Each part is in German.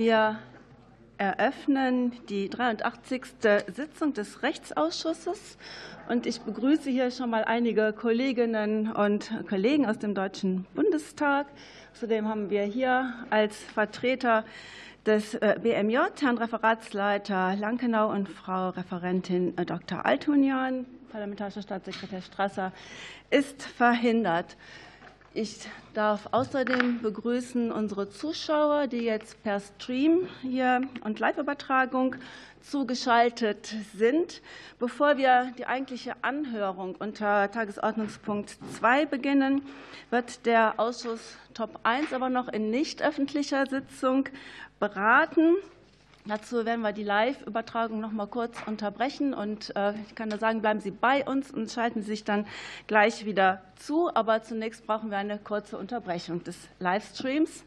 Wir eröffnen die 83. Sitzung des Rechtsausschusses. Und ich begrüße hier schon mal einige Kolleginnen und Kollegen aus dem Deutschen Bundestag. Zudem haben wir hier als Vertreter des äh, BMJ Herrn Referatsleiter Lankenau und Frau Referentin äh, Dr. Altunian. Parlamentarischer Staatssekretär Strasser ist verhindert. Ich darf außerdem begrüßen unsere Zuschauer, die jetzt per Stream hier und Live-Übertragung zugeschaltet sind. Bevor wir die eigentliche Anhörung unter Tagesordnungspunkt 2 beginnen, wird der Ausschuss Top 1 aber noch in nicht öffentlicher Sitzung beraten. Dazu werden wir die Live-Übertragung noch mal kurz unterbrechen. Und äh, ich kann nur sagen, bleiben Sie bei uns und schalten Sie sich dann gleich wieder zu. Aber zunächst brauchen wir eine kurze Unterbrechung des Livestreams.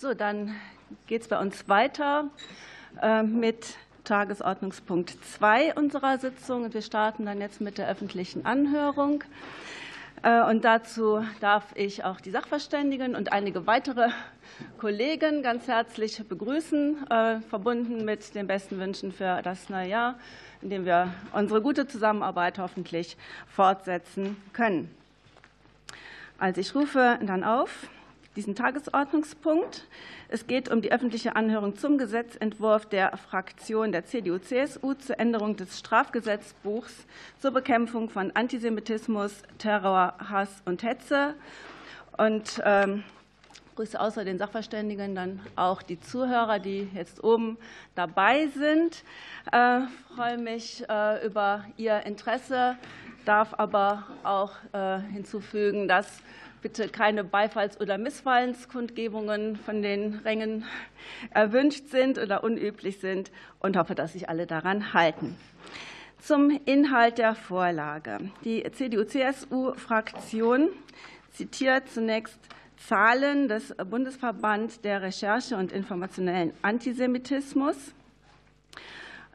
So, dann geht es bei uns weiter äh, mit Tagesordnungspunkt 2 unserer Sitzung. Wir starten dann jetzt mit der öffentlichen Anhörung. Äh, und dazu darf ich auch die Sachverständigen und einige weitere Kollegen ganz herzlich begrüßen, äh, verbunden mit den besten Wünschen für das neue Jahr, in dem wir unsere gute Zusammenarbeit hoffentlich fortsetzen können. Also ich rufe dann auf diesen Tagesordnungspunkt. Es geht um die öffentliche Anhörung zum Gesetzentwurf der Fraktion der CDU-CSU zur Änderung des Strafgesetzbuchs zur Bekämpfung von Antisemitismus, Terror, Hass und Hetze. Und ähm, grüße außer den Sachverständigen dann auch die Zuhörer, die jetzt oben dabei sind. Ich äh, freue mich äh, über Ihr Interesse, darf aber auch äh, hinzufügen, dass bitte keine Beifalls- oder Missfallenskundgebungen von den Rängen erwünscht sind oder unüblich sind und hoffe, dass sich alle daran halten. Zum Inhalt der Vorlage. Die CDU-CSU-Fraktion zitiert zunächst Zahlen des Bundesverband der Recherche und informationellen Antisemitismus,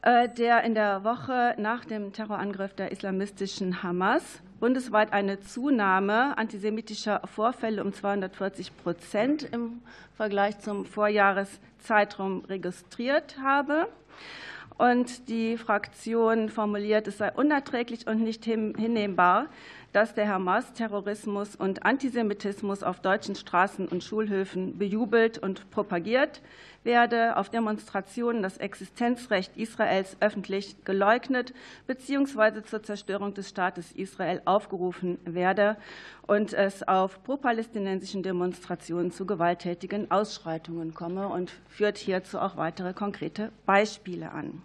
äh, der in der Woche nach dem Terrorangriff der islamistischen Hamas bundesweit eine Zunahme antisemitischer Vorfälle um 240 Prozent im Vergleich zum Vorjahreszeitraum registriert habe. Und die Fraktion formuliert, es sei unerträglich und nicht hinnehmbar, dass der Hamas Terrorismus und Antisemitismus auf deutschen Straßen und Schulhöfen bejubelt und propagiert werde, auf Demonstrationen das Existenzrecht Israels öffentlich geleugnet bzw. zur Zerstörung des Staates Israel aufgerufen werde und es auf pro-palästinensischen Demonstrationen zu gewalttätigen Ausschreitungen komme und führt hierzu auch weitere konkrete Beispiele an.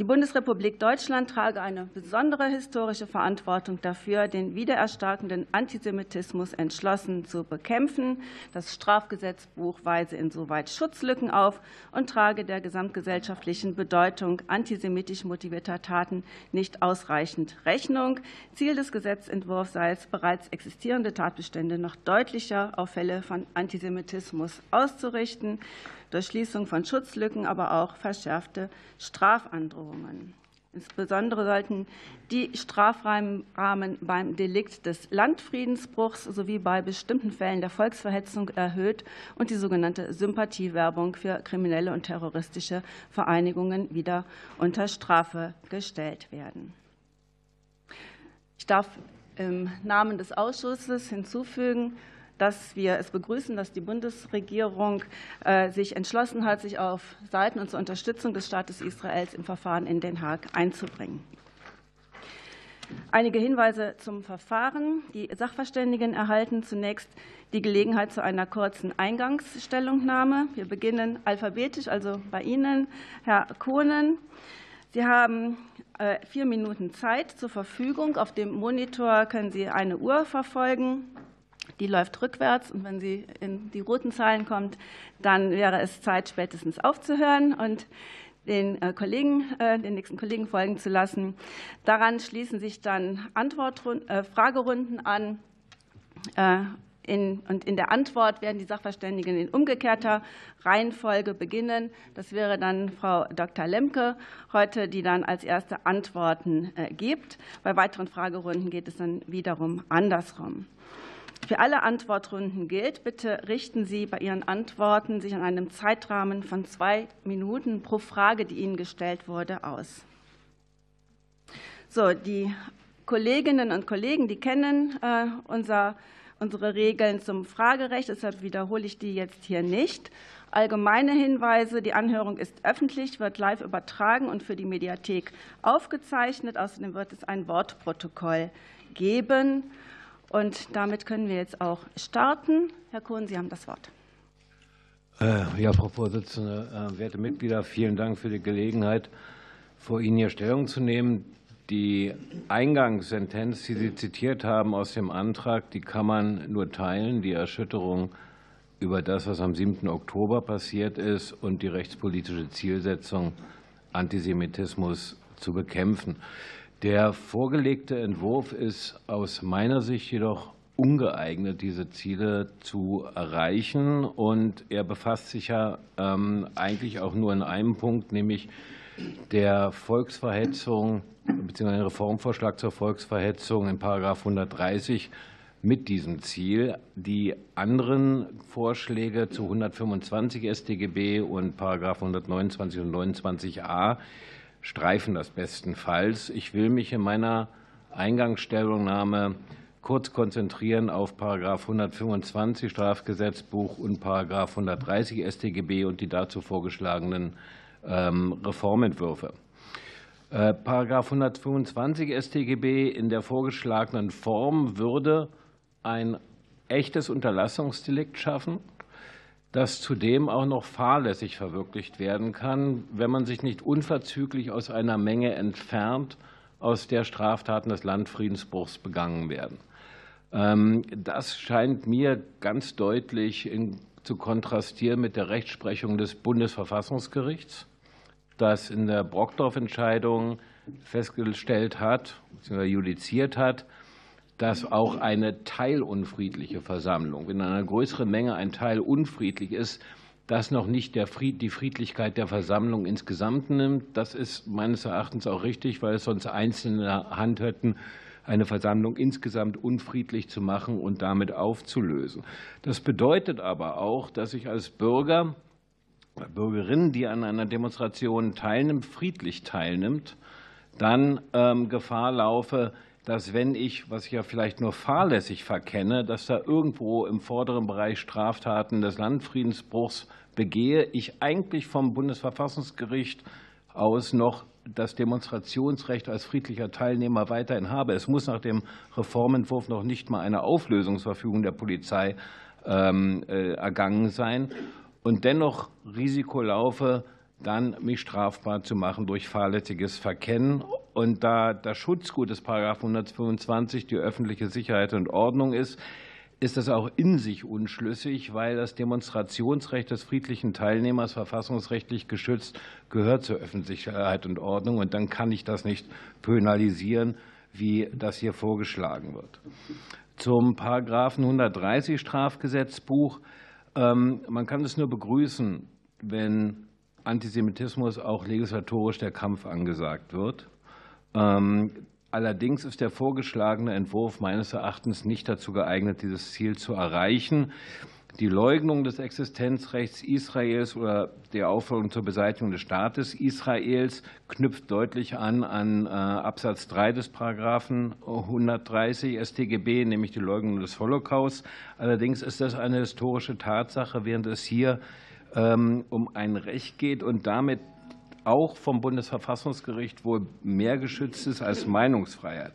Die Bundesrepublik Deutschland trage eine besondere historische Verantwortung dafür, den wiedererstarkenden Antisemitismus entschlossen zu bekämpfen. Das Strafgesetzbuch weise insoweit Schutzlücken auf und trage der gesamtgesellschaftlichen Bedeutung antisemitisch motivierter Taten nicht ausreichend Rechnung. Ziel des Gesetzentwurfs sei es, bereits existierende Tatbestände noch deutlicher auf Fälle von Antisemitismus auszurichten durch Schließung von Schutzlücken, aber auch verschärfte Strafandrohungen. Insbesondere sollten die Strafrahmen beim Delikt des Landfriedensbruchs sowie bei bestimmten Fällen der Volksverhetzung erhöht und die sogenannte Sympathiewerbung für kriminelle und terroristische Vereinigungen wieder unter Strafe gestellt werden. Ich darf im Namen des Ausschusses hinzufügen, dass wir es begrüßen, dass die Bundesregierung äh, sich entschlossen hat, sich auf Seiten und zur Unterstützung des Staates Israels im Verfahren in Den Haag einzubringen. Einige Hinweise zum Verfahren. Die Sachverständigen erhalten zunächst die Gelegenheit zu einer kurzen Eingangsstellungnahme. Wir beginnen alphabetisch, also bei Ihnen, Herr Kohnen. Sie haben äh, vier Minuten Zeit zur Verfügung. Auf dem Monitor können Sie eine Uhr verfolgen die läuft rückwärts und wenn sie in die roten Zahlen kommt, dann wäre es Zeit, spätestens aufzuhören und den äh, Kollegen, äh, den nächsten Kollegen folgen zu lassen. Daran schließen sich dann Antwortrunden, äh, Fragerunden an. In, und in der Antwort werden die Sachverständigen in umgekehrter Reihenfolge beginnen. Das wäre dann Frau Dr. Lemke heute, die dann als erste Antworten gibt. Bei weiteren Fragerunden geht es dann wiederum andersrum. Für alle Antwortrunden gilt, bitte richten Sie bei Ihren Antworten sich an einem Zeitrahmen von zwei Minuten pro Frage, die Ihnen gestellt wurde, aus. So, die Kolleginnen und Kollegen, die kennen äh, unser, unsere Regeln zum Fragerecht, deshalb wiederhole ich die jetzt hier nicht. Allgemeine Hinweise. Die Anhörung ist öffentlich, wird live übertragen und für die Mediathek aufgezeichnet. Außerdem wird es ein Wortprotokoll geben. Und damit können wir jetzt auch starten. Herr Kohn, Sie haben das Wort. Äh, ja, Frau Vorsitzende, äh, werte Mitglieder, vielen Dank für die Gelegenheit, vor Ihnen hier Stellung zu nehmen. Die Eingangssentenz, die Sie zitiert haben aus dem Antrag, die kann man nur teilen. Die Erschütterung über das, was am 7. Oktober passiert ist und die rechtspolitische Zielsetzung, Antisemitismus zu bekämpfen. Der vorgelegte Entwurf ist aus meiner Sicht jedoch ungeeignet, diese Ziele zu erreichen. Und er befasst sich ja ähm, eigentlich auch nur in einem Punkt, nämlich der Volksverhetzung bzw. Reformvorschlag zur Volksverhetzung in Paragraph 130 mit diesem Ziel. Die anderen Vorschläge zu 125 StGB und Paragraph 129 und 29a streifen das bestenfalls. Ich will mich in meiner Eingangsstellungnahme kurz konzentrieren auf Paragraph 125 Strafgesetzbuch und Paragraph 130 StGB und die dazu vorgeschlagenen ähm, Reformentwürfe. Paragraph 125 StGB in der vorgeschlagenen Form würde ein echtes Unterlassungsdelikt schaffen das zudem auch noch fahrlässig verwirklicht werden kann, wenn man sich nicht unverzüglich aus einer Menge entfernt, aus der Straftaten des Landfriedensbruchs begangen werden. Ähm, das scheint mir ganz deutlich in, zu kontrastieren mit der Rechtsprechung des Bundesverfassungsgerichts, das in der Brockdorf-Entscheidung festgestellt hat, bzw. judiziert hat, dass auch eine teilunfriedliche Versammlung, wenn in einer größeren Menge ein Teil unfriedlich ist, das noch nicht die Friedlichkeit der Versammlung insgesamt nimmt. Das ist meines Erachtens auch richtig, weil es sonst einzelne Hand hätten, eine Versammlung insgesamt unfriedlich zu machen und damit aufzulösen. Das bedeutet aber auch, dass ich als Bürger, Bürgerin, die an einer Demonstration teilnimmt, friedlich teilnimmt, dann ähm, Gefahr laufe, dass wenn ich, was ich ja vielleicht nur fahrlässig verkenne, dass da irgendwo im vorderen Bereich Straftaten des Landfriedensbruchs begehe, ich eigentlich vom Bundesverfassungsgericht aus noch das Demonstrationsrecht als friedlicher Teilnehmer weiterhin habe. Es muss nach dem Reformentwurf noch nicht mal eine Auflösungsverfügung der Polizei ähm, äh, ergangen sein und dennoch Risiko laufe, dann mich strafbar zu machen durch fahrlässiges Verkennen. Und da das Schutzgut des § 125 die öffentliche Sicherheit und Ordnung ist, ist das auch in sich unschlüssig, weil das Demonstrationsrecht des friedlichen Teilnehmers verfassungsrechtlich geschützt gehört zur öffentlichen Sicherheit und Ordnung. Und dann kann ich das nicht penalisieren, wie das hier vorgeschlagen wird. Zum Paragraphen 130 Strafgesetzbuch. Ähm, man kann es nur begrüßen, wenn Antisemitismus auch legislatorisch der Kampf angesagt wird. Ähm, allerdings ist der vorgeschlagene Entwurf meines Erachtens nicht dazu geeignet, dieses Ziel zu erreichen. Die Leugnung des Existenzrechts Israels oder der Aufforderung zur Beseitigung des Staates Israels knüpft deutlich an an äh, Absatz 3 des Paragraphen 130 StGB, nämlich die Leugnung des Holocaust. Allerdings ist das eine historische Tatsache, während es hier um ein Recht geht und damit auch vom Bundesverfassungsgericht wohl mehr geschützt ist als Meinungsfreiheit.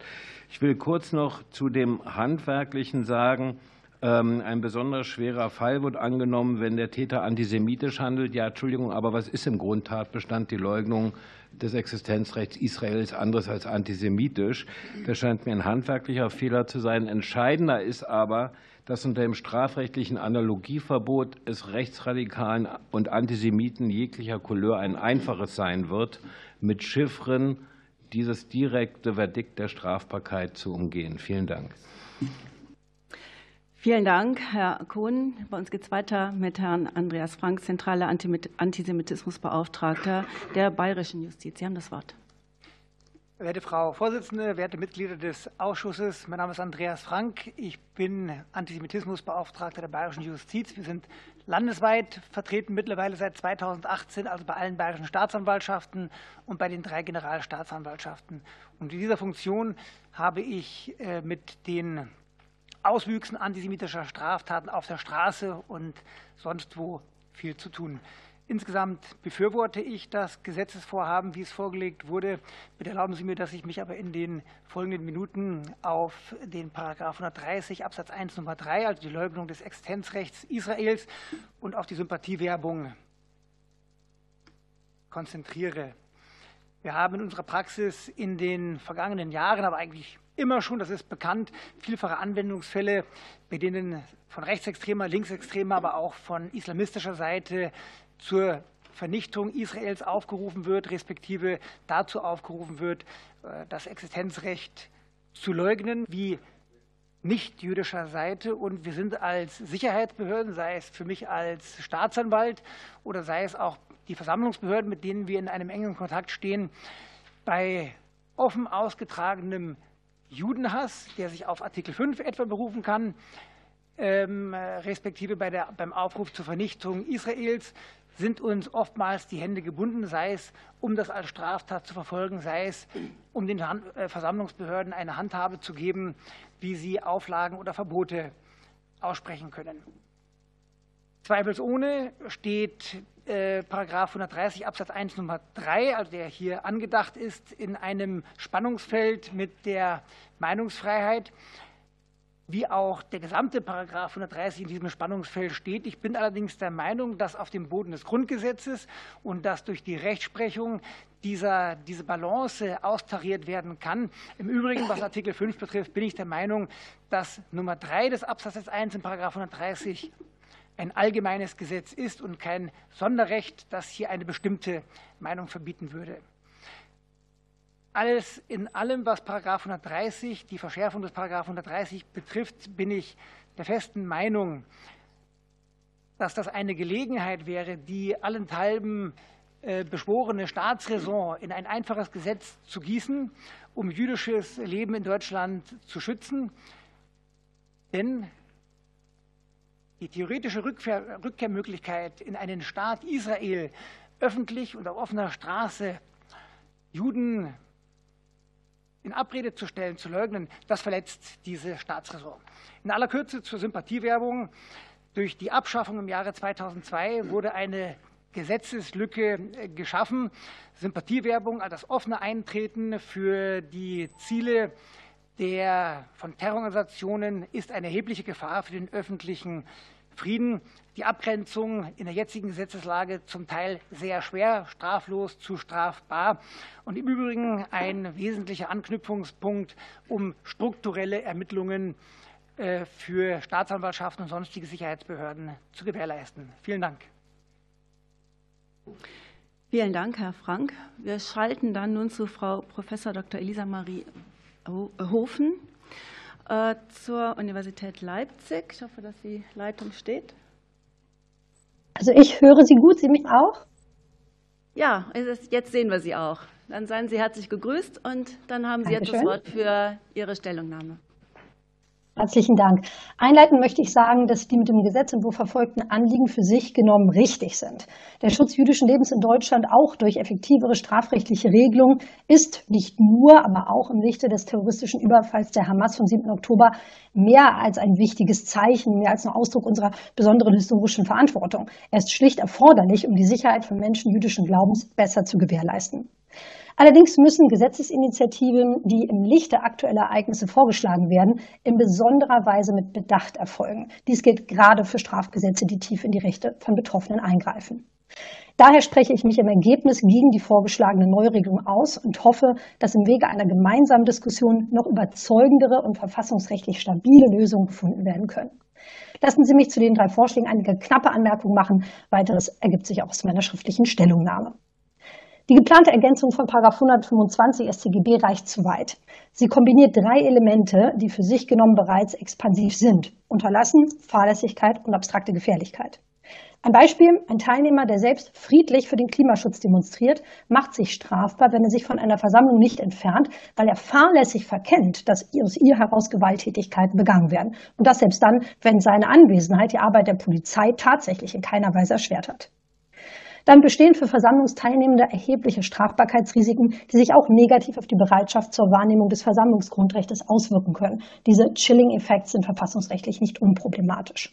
Ich will kurz noch zu dem Handwerklichen sagen. Ähm, ein besonders schwerer Fall wird angenommen, wenn der Täter antisemitisch handelt. Ja, Entschuldigung, aber was ist im Grundtatbestand die Leugnung des Existenzrechts Israels anderes als antisemitisch? Das scheint mir ein handwerklicher Fehler zu sein. Entscheidender ist aber, dass unter dem strafrechtlichen Analogieverbot es Rechtsradikalen und Antisemiten jeglicher Couleur ein einfaches sein wird, mit Chiffren dieses direkte Verdikt der Strafbarkeit zu umgehen. Vielen Dank. Vielen Dank, Herr Kuhn. Bei uns geht es weiter mit Herrn Andreas Frank, zentraler Antisemitismusbeauftragter der Bayerischen Justiz. Sie haben das Wort. Werte Frau Vorsitzende, werte Mitglieder des Ausschusses, mein Name ist Andreas Frank. Ich bin Antisemitismusbeauftragter der Bayerischen Justiz. Wir sind landesweit vertreten, mittlerweile seit 2018, also bei allen bayerischen Staatsanwaltschaften und bei den drei Generalstaatsanwaltschaften. Und in dieser Funktion habe ich äh, mit den Auswüchsen antisemitischer Straftaten auf der Straße und sonst wo viel zu tun. Insgesamt befürworte ich das Gesetzesvorhaben, wie es vorgelegt wurde. Bitte erlauben Sie mir, dass ich mich aber in den folgenden Minuten auf den Paragraph 130 Absatz 1 Nummer 3, also die Leugnung des Existenzrechts Israels und auf die Sympathiewerbung konzentriere. Wir haben in unserer Praxis in den vergangenen Jahren, aber eigentlich immer schon, das ist bekannt, vielfache Anwendungsfälle, bei denen von rechtsextremer, linksextremer, aber auch von islamistischer Seite zur Vernichtung Israels aufgerufen wird, respektive dazu aufgerufen wird, äh, das Existenzrecht zu leugnen, wie nicht jüdischer Seite. Und wir sind als Sicherheitsbehörden, sei es für mich als Staatsanwalt oder sei es auch die Versammlungsbehörden, mit denen wir in einem engen Kontakt stehen, bei offen ausgetragenem Judenhass, der sich auf Artikel 5 etwa berufen kann, ähm, respektive bei der, beim Aufruf zur Vernichtung Israels, sind uns oftmals die Hände gebunden, sei es, um das als Straftat zu verfolgen, sei es, um den äh, Versammlungsbehörden eine Handhabe zu geben, wie sie Auflagen oder Verbote aussprechen können. Zweifelsohne steht äh, Paragraph 130 Absatz 1 Nummer 3, also der hier angedacht ist, in einem Spannungsfeld mit der Meinungsfreiheit. wie auch der gesamte Paragraph 130 in diesem Spannungsfeld steht. Ich bin allerdings der Meinung, dass auf dem Boden des Grundgesetzes und dass durch die Rechtsprechung dieser, diese Balance austariert werden kann. Im Übrigen, was Artikel 5 betrifft, bin ich der Meinung, dass Nummer 3 des Absatzes 1 im Paragraph 130 ein allgemeines Gesetz ist und kein Sonderrecht, das hier eine bestimmte Meinung verbieten würde. Alles in allem, was Paragraph 130, die Verschärfung des Paragraph 130 betrifft, bin ich der festen Meinung, dass das eine Gelegenheit wäre, die allenthalben äh, beschworene Staatsräson in ein einfaches Gesetz zu gießen, um jüdisches Leben in Deutschland zu schützen. Denn die theoretische Rückkehr, Rückkehrmöglichkeit in einen Staat Israel öffentlich und auf offener Straße Juden in Abrede zu stellen, zu leugnen, das verletzt diese Staatsräson. In aller Kürze zur Sympathiewerbung. Durch die Abschaffung im Jahre 2002 wurde eine Gesetzeslücke äh, geschaffen. Sympathiewerbung, also das offene Eintreten für die Ziele der von Terrororganisationen ist eine erhebliche Gefahr für den öffentlichen Frieden. Die Abgrenzung in der jetzigen Gesetzeslage zum Teil sehr schwer, straflos zu strafbar und im Übrigen ein wesentlicher Anknüpfungspunkt, um strukturelle Ermittlungen äh, für Staatsanwaltschaften und sonstige Sicherheitsbehörden zu gewährleisten. Vielen Dank. Vielen Dank, Herr Frank. Wir schalten dann nun zu Frau Prof. Dr. Elisa Marie Hofen äh, zur Universität Leipzig. Ich hoffe, dass die Leitung steht. Also ich höre Sie gut, Sie mich auch? Ja, jetzt sehen wir Sie auch. Dann seien Sie herzlich gegrüßt und dann haben Sie Dankeschön. jetzt das Wort für Ihre Stellungnahme. Herzlichen Dank. Einleitend möchte ich sagen, dass die mit dem Gesetzentwurf verfolgten Anliegen für sich genommen richtig sind. Der Schutz jüdischen Lebens in Deutschland auch durch effektivere strafrechtliche Regelungen ist nicht nur, aber auch im Lichte des terroristischen Überfalls der Hamas vom 7. Oktober mehr als ein wichtiges Zeichen, mehr als ein Ausdruck unserer besonderen historischen Verantwortung. Er ist schlicht erforderlich, um die Sicherheit von Menschen jüdischen Glaubens besser zu gewährleisten. Allerdings müssen Gesetzesinitiativen, die im Lichte aktueller Ereignisse vorgeschlagen werden, in besonderer Weise mit Bedacht erfolgen. Dies gilt gerade für Strafgesetze, die tief in die Rechte von Betroffenen eingreifen. Daher spreche ich mich im Ergebnis gegen die vorgeschlagene Neuregelung aus und hoffe, dass im Wege einer gemeinsamen Diskussion noch überzeugendere und verfassungsrechtlich stabile Lösungen gefunden werden können. Lassen Sie mich zu den drei Vorschlägen einige knappe Anmerkungen machen. Weiteres ergibt sich auch aus meiner schriftlichen Stellungnahme. Die geplante Ergänzung von 125 StGB reicht zu weit. Sie kombiniert drei Elemente, die für sich genommen bereits expansiv sind. Unterlassen, Fahrlässigkeit und abstrakte Gefährlichkeit. Ein Beispiel, ein Teilnehmer, der selbst friedlich für den Klimaschutz demonstriert, macht sich strafbar, wenn er sich von einer Versammlung nicht entfernt, weil er fahrlässig verkennt, dass aus ihr heraus Gewalttätigkeiten begangen werden. Und das selbst dann, wenn seine Anwesenheit die Arbeit der Polizei tatsächlich in keiner Weise erschwert hat dann bestehen für Versammlungsteilnehmende erhebliche Strafbarkeitsrisiken, die sich auch negativ auf die Bereitschaft zur Wahrnehmung des Versammlungsgrundrechts auswirken können. Diese Chilling-Effekte sind verfassungsrechtlich nicht unproblematisch.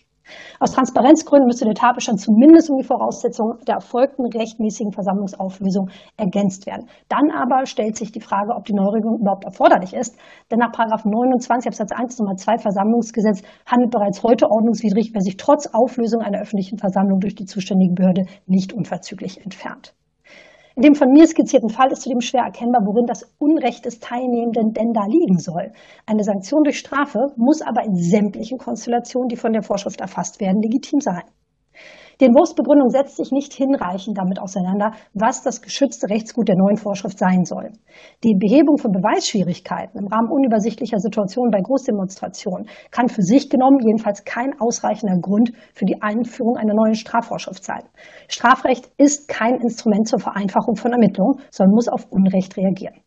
Aus Transparenzgründen müsste der Tatbestand zumindest um die Voraussetzungen der erfolgten rechtmäßigen Versammlungsauflösung ergänzt werden. Dann aber stellt sich die Frage, ob die Neuregelung überhaupt erforderlich ist. Denn nach 29 Absatz 1 Nummer 2 Versammlungsgesetz handelt bereits heute ordnungswidrig, wer sich trotz Auflösung einer öffentlichen Versammlung durch die zuständige Behörde nicht unverzüglich entfernt. In dem von mir skizzierten Fall ist zudem schwer erkennbar, worin das Unrecht des Teilnehmenden denn da liegen soll. Eine Sanktion durch Strafe muss aber in sämtlichen Konstellationen, die von der Vorschrift erfasst werden, legitim sein. Die Entwurfsbegründung setzt sich nicht hinreichend damit auseinander, was das geschützte Rechtsgut der neuen Vorschrift sein soll. Die Behebung von Beweisschwierigkeiten im Rahmen unübersichtlicher Situationen bei Großdemonstrationen kann für sich genommen jedenfalls kein ausreichender Grund für die Einführung einer neuen Strafvorschrift sein. Strafrecht ist kein Instrument zur Vereinfachung von Ermittlungen, sondern muss auf Unrecht reagieren.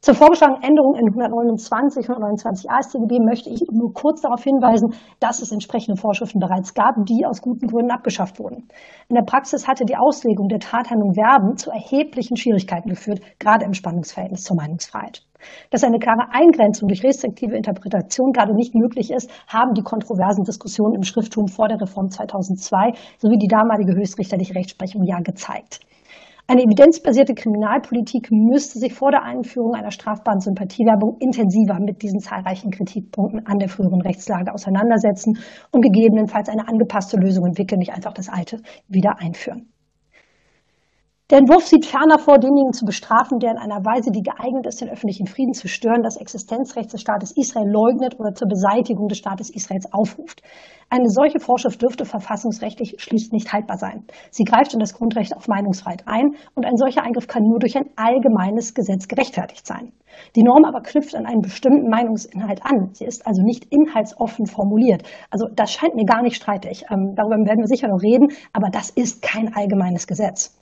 Zur vorgeschlagenen Änderung in 129, 129 AStGB möchte ich nur kurz darauf hinweisen, dass es entsprechende Vorschriften bereits gab, die aus guten Gründen abgeschafft wurden. In der Praxis hatte die Auslegung der Tathandlung Werben zu erheblichen Schwierigkeiten geführt, gerade im Spannungsverhältnis zur Meinungsfreiheit. Dass eine klare Eingrenzung durch restriktive Interpretation gerade nicht möglich ist, haben die kontroversen Diskussionen im Schrifttum vor der Reform 2002 sowie die damalige höchstrichterliche Rechtsprechung ja gezeigt. Eine evidenzbasierte Kriminalpolitik müsste sich vor der Einführung einer strafbaren Sympathiewerbung intensiver mit diesen zahlreichen Kritikpunkten an der früheren Rechtslage auseinandersetzen und gegebenenfalls eine angepasste Lösung entwickeln, nicht einfach das Alte wieder einführen. Der Entwurf sieht ferner vor, denjenigen zu bestrafen, der in einer Weise, die geeignet ist, den öffentlichen Frieden zu stören, das Existenzrecht des Staates Israel leugnet oder zur Beseitigung des Staates Israels aufruft. Eine solche Vorschrift dürfte verfassungsrechtlich schlicht nicht haltbar sein. Sie greift in das Grundrecht auf Meinungsfreiheit ein und ein solcher Eingriff kann nur durch ein allgemeines Gesetz gerechtfertigt sein. Die Norm aber knüpft an einen bestimmten Meinungsinhalt an. Sie ist also nicht inhaltsoffen formuliert. Also das scheint mir gar nicht streitig. Ähm, darüber werden wir sicher noch reden, aber das ist kein allgemeines Gesetz.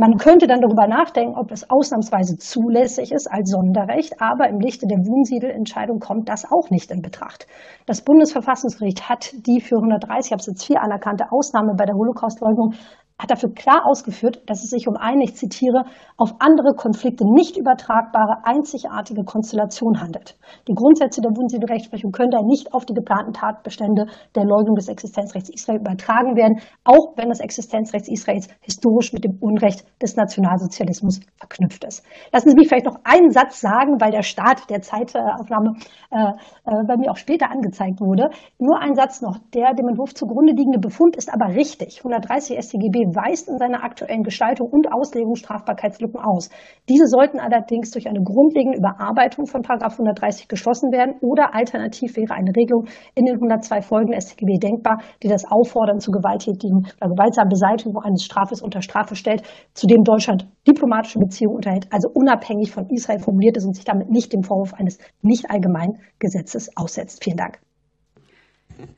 Man könnte dann darüber nachdenken, ob es ausnahmsweise zulässig ist als Sonderrecht, aber im Lichte der Wunsiedel-Entscheidung kommt das auch nicht in Betracht. Das Bundesverfassungsgericht hat die für 130 Absatz 4 anerkannte Ausnahme bei der Holocaustleugnung hat dafür klar ausgeführt, dass es sich um eine, ich zitiere, auf andere Konflikte nicht übertragbare, einzigartige Konstellation handelt. Die Grundsätze der Bundesrechtsprechung können daher nicht auf die geplanten Tatbestände der Leugnung des Existenzrechts Israel übertragen werden, auch wenn das Existenzrecht Israels historisch mit dem Unrecht des Nationalsozialismus verknüpft ist. Lassen Sie mich vielleicht noch einen Satz sagen, weil der Start der Zeitaufnahme äh, äh, bei mir auch später angezeigt wurde. Nur ein Satz noch. Der dem Entwurf zugrunde liegende Befund ist aber richtig. 130 StGB weist in seiner aktuellen Gestaltung und Auslegung Strafbarkeitslücken aus. Diese sollten allerdings durch eine grundlegende Überarbeitung von 130 geschlossen werden oder alternativ wäre eine Regelung in den 102 Folgen StGB denkbar, die das Auffordern zu gewalttätigen oder gewaltsamen Beseitigung eines Strafes unter Strafe stellt, zu dem Deutschland diplomatische Beziehungen unterhält, also unabhängig von Israel formuliert ist und sich damit nicht dem Vorwurf eines nicht allgemeinen Gesetzes aussetzt. Vielen Dank.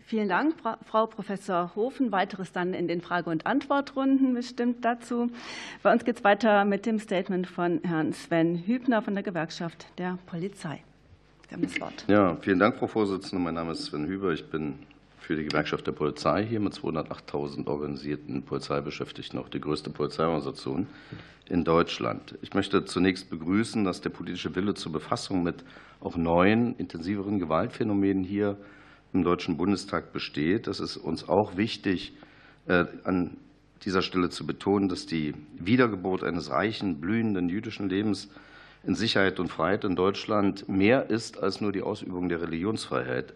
Vielen Dank, Frau Professor Hofen. Weiteres dann in den Frage- und Antwortrunden bestimmt dazu. Bei uns geht es weiter mit dem Statement von Herrn Sven Hübner von der Gewerkschaft der Polizei. Sie haben das Wort. Ja, vielen Dank, Frau Vorsitzende. Mein Name ist Sven Hüber. Ich bin für die Gewerkschaft der Polizei hier mit 208.000 organisierten Polizeibeschäftigten, auch die größte Polizeiorganisation in Deutschland. Ich möchte zunächst begrüßen, dass der politische Wille zur Befassung mit auch neuen, intensiveren Gewaltphänomenen hier im Deutschen Bundestag besteht. Das ist uns auch wichtig, äh, an dieser Stelle zu betonen, dass die Wiedergeburt eines reichen, blühenden jüdischen Lebens in Sicherheit und Freiheit in Deutschland mehr ist als nur die Ausübung der Religionsfreiheit.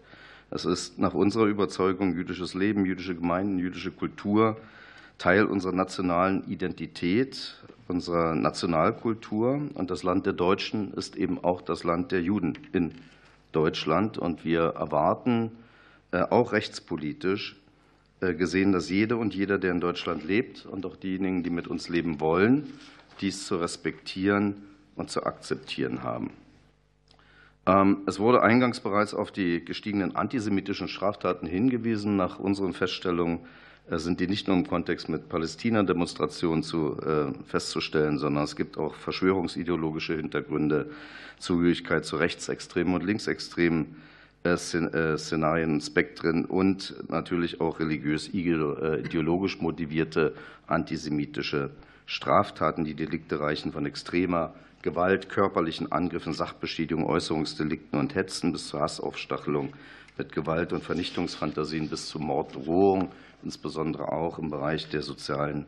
Das ist nach unserer Überzeugung jüdisches Leben, jüdische Gemeinden, jüdische Kultur, Teil unserer nationalen Identität, unserer Nationalkultur. Und das Land der Deutschen ist eben auch das Land der Juden in Deutschland. Und wir erwarten auch rechtspolitisch äh, gesehen, dass jede und jeder, der in Deutschland lebt und auch diejenigen, die mit uns leben wollen, dies zu respektieren und zu akzeptieren haben. Ähm, es wurde eingangs bereits auf die gestiegenen antisemitischen Straftaten hingewiesen. Nach unseren Feststellungen äh, sind die nicht nur im Kontext mit Palästina-Demonstrationen festzustellen, sondern es gibt auch verschwörungsideologische Hintergründe, Zugehörigkeit zu rechtsextremen und linksextremen äh, äh, Szenarien, Spektren und natürlich auch religiös äh, motivierte antisemitische Straftaten. Die Delikte reichen von extremer Gewalt, körperlichen Angriffen, Sachbeschädigung, Äußerungsdelikten und Hetzen bis zur Hassaufstachelung mit Gewalt- und Vernichtungsfantasien bis zu Morddrohung, insbesondere auch im Bereich der sozialen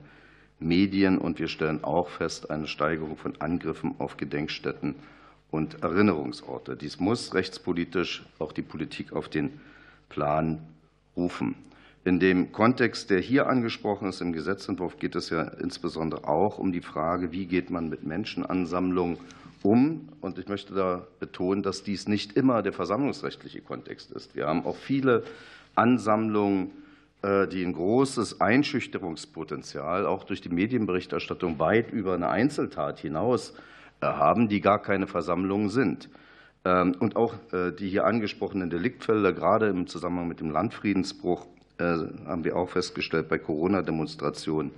Medien. Und wir stellen auch fest eine Steigerung von Angriffen auf Gedenkstätten und Erinnerungsorte. Dies muss rechtspolitisch auch die Politik auf den Plan rufen. In dem Kontext, der hier angesprochen ist im Gesetzentwurf, geht es ja insbesondere auch um die Frage, wie geht man mit Menschenansammlungen um. Und ich möchte da betonen, dass dies nicht immer der versammlungsrechtliche Kontext ist. Wir haben auch viele Ansammlungen, äh, die ein großes Einschüchterungspotenzial auch durch die Medienberichterstattung weit über eine Einzeltat hinaus äh, haben, die gar keine Versammlungen sind. Ähm, und auch äh, die hier angesprochenen Deliktfelder, gerade im Zusammenhang mit dem Landfriedensbruch, äh, haben wir auch festgestellt bei Corona-Demonstrationen,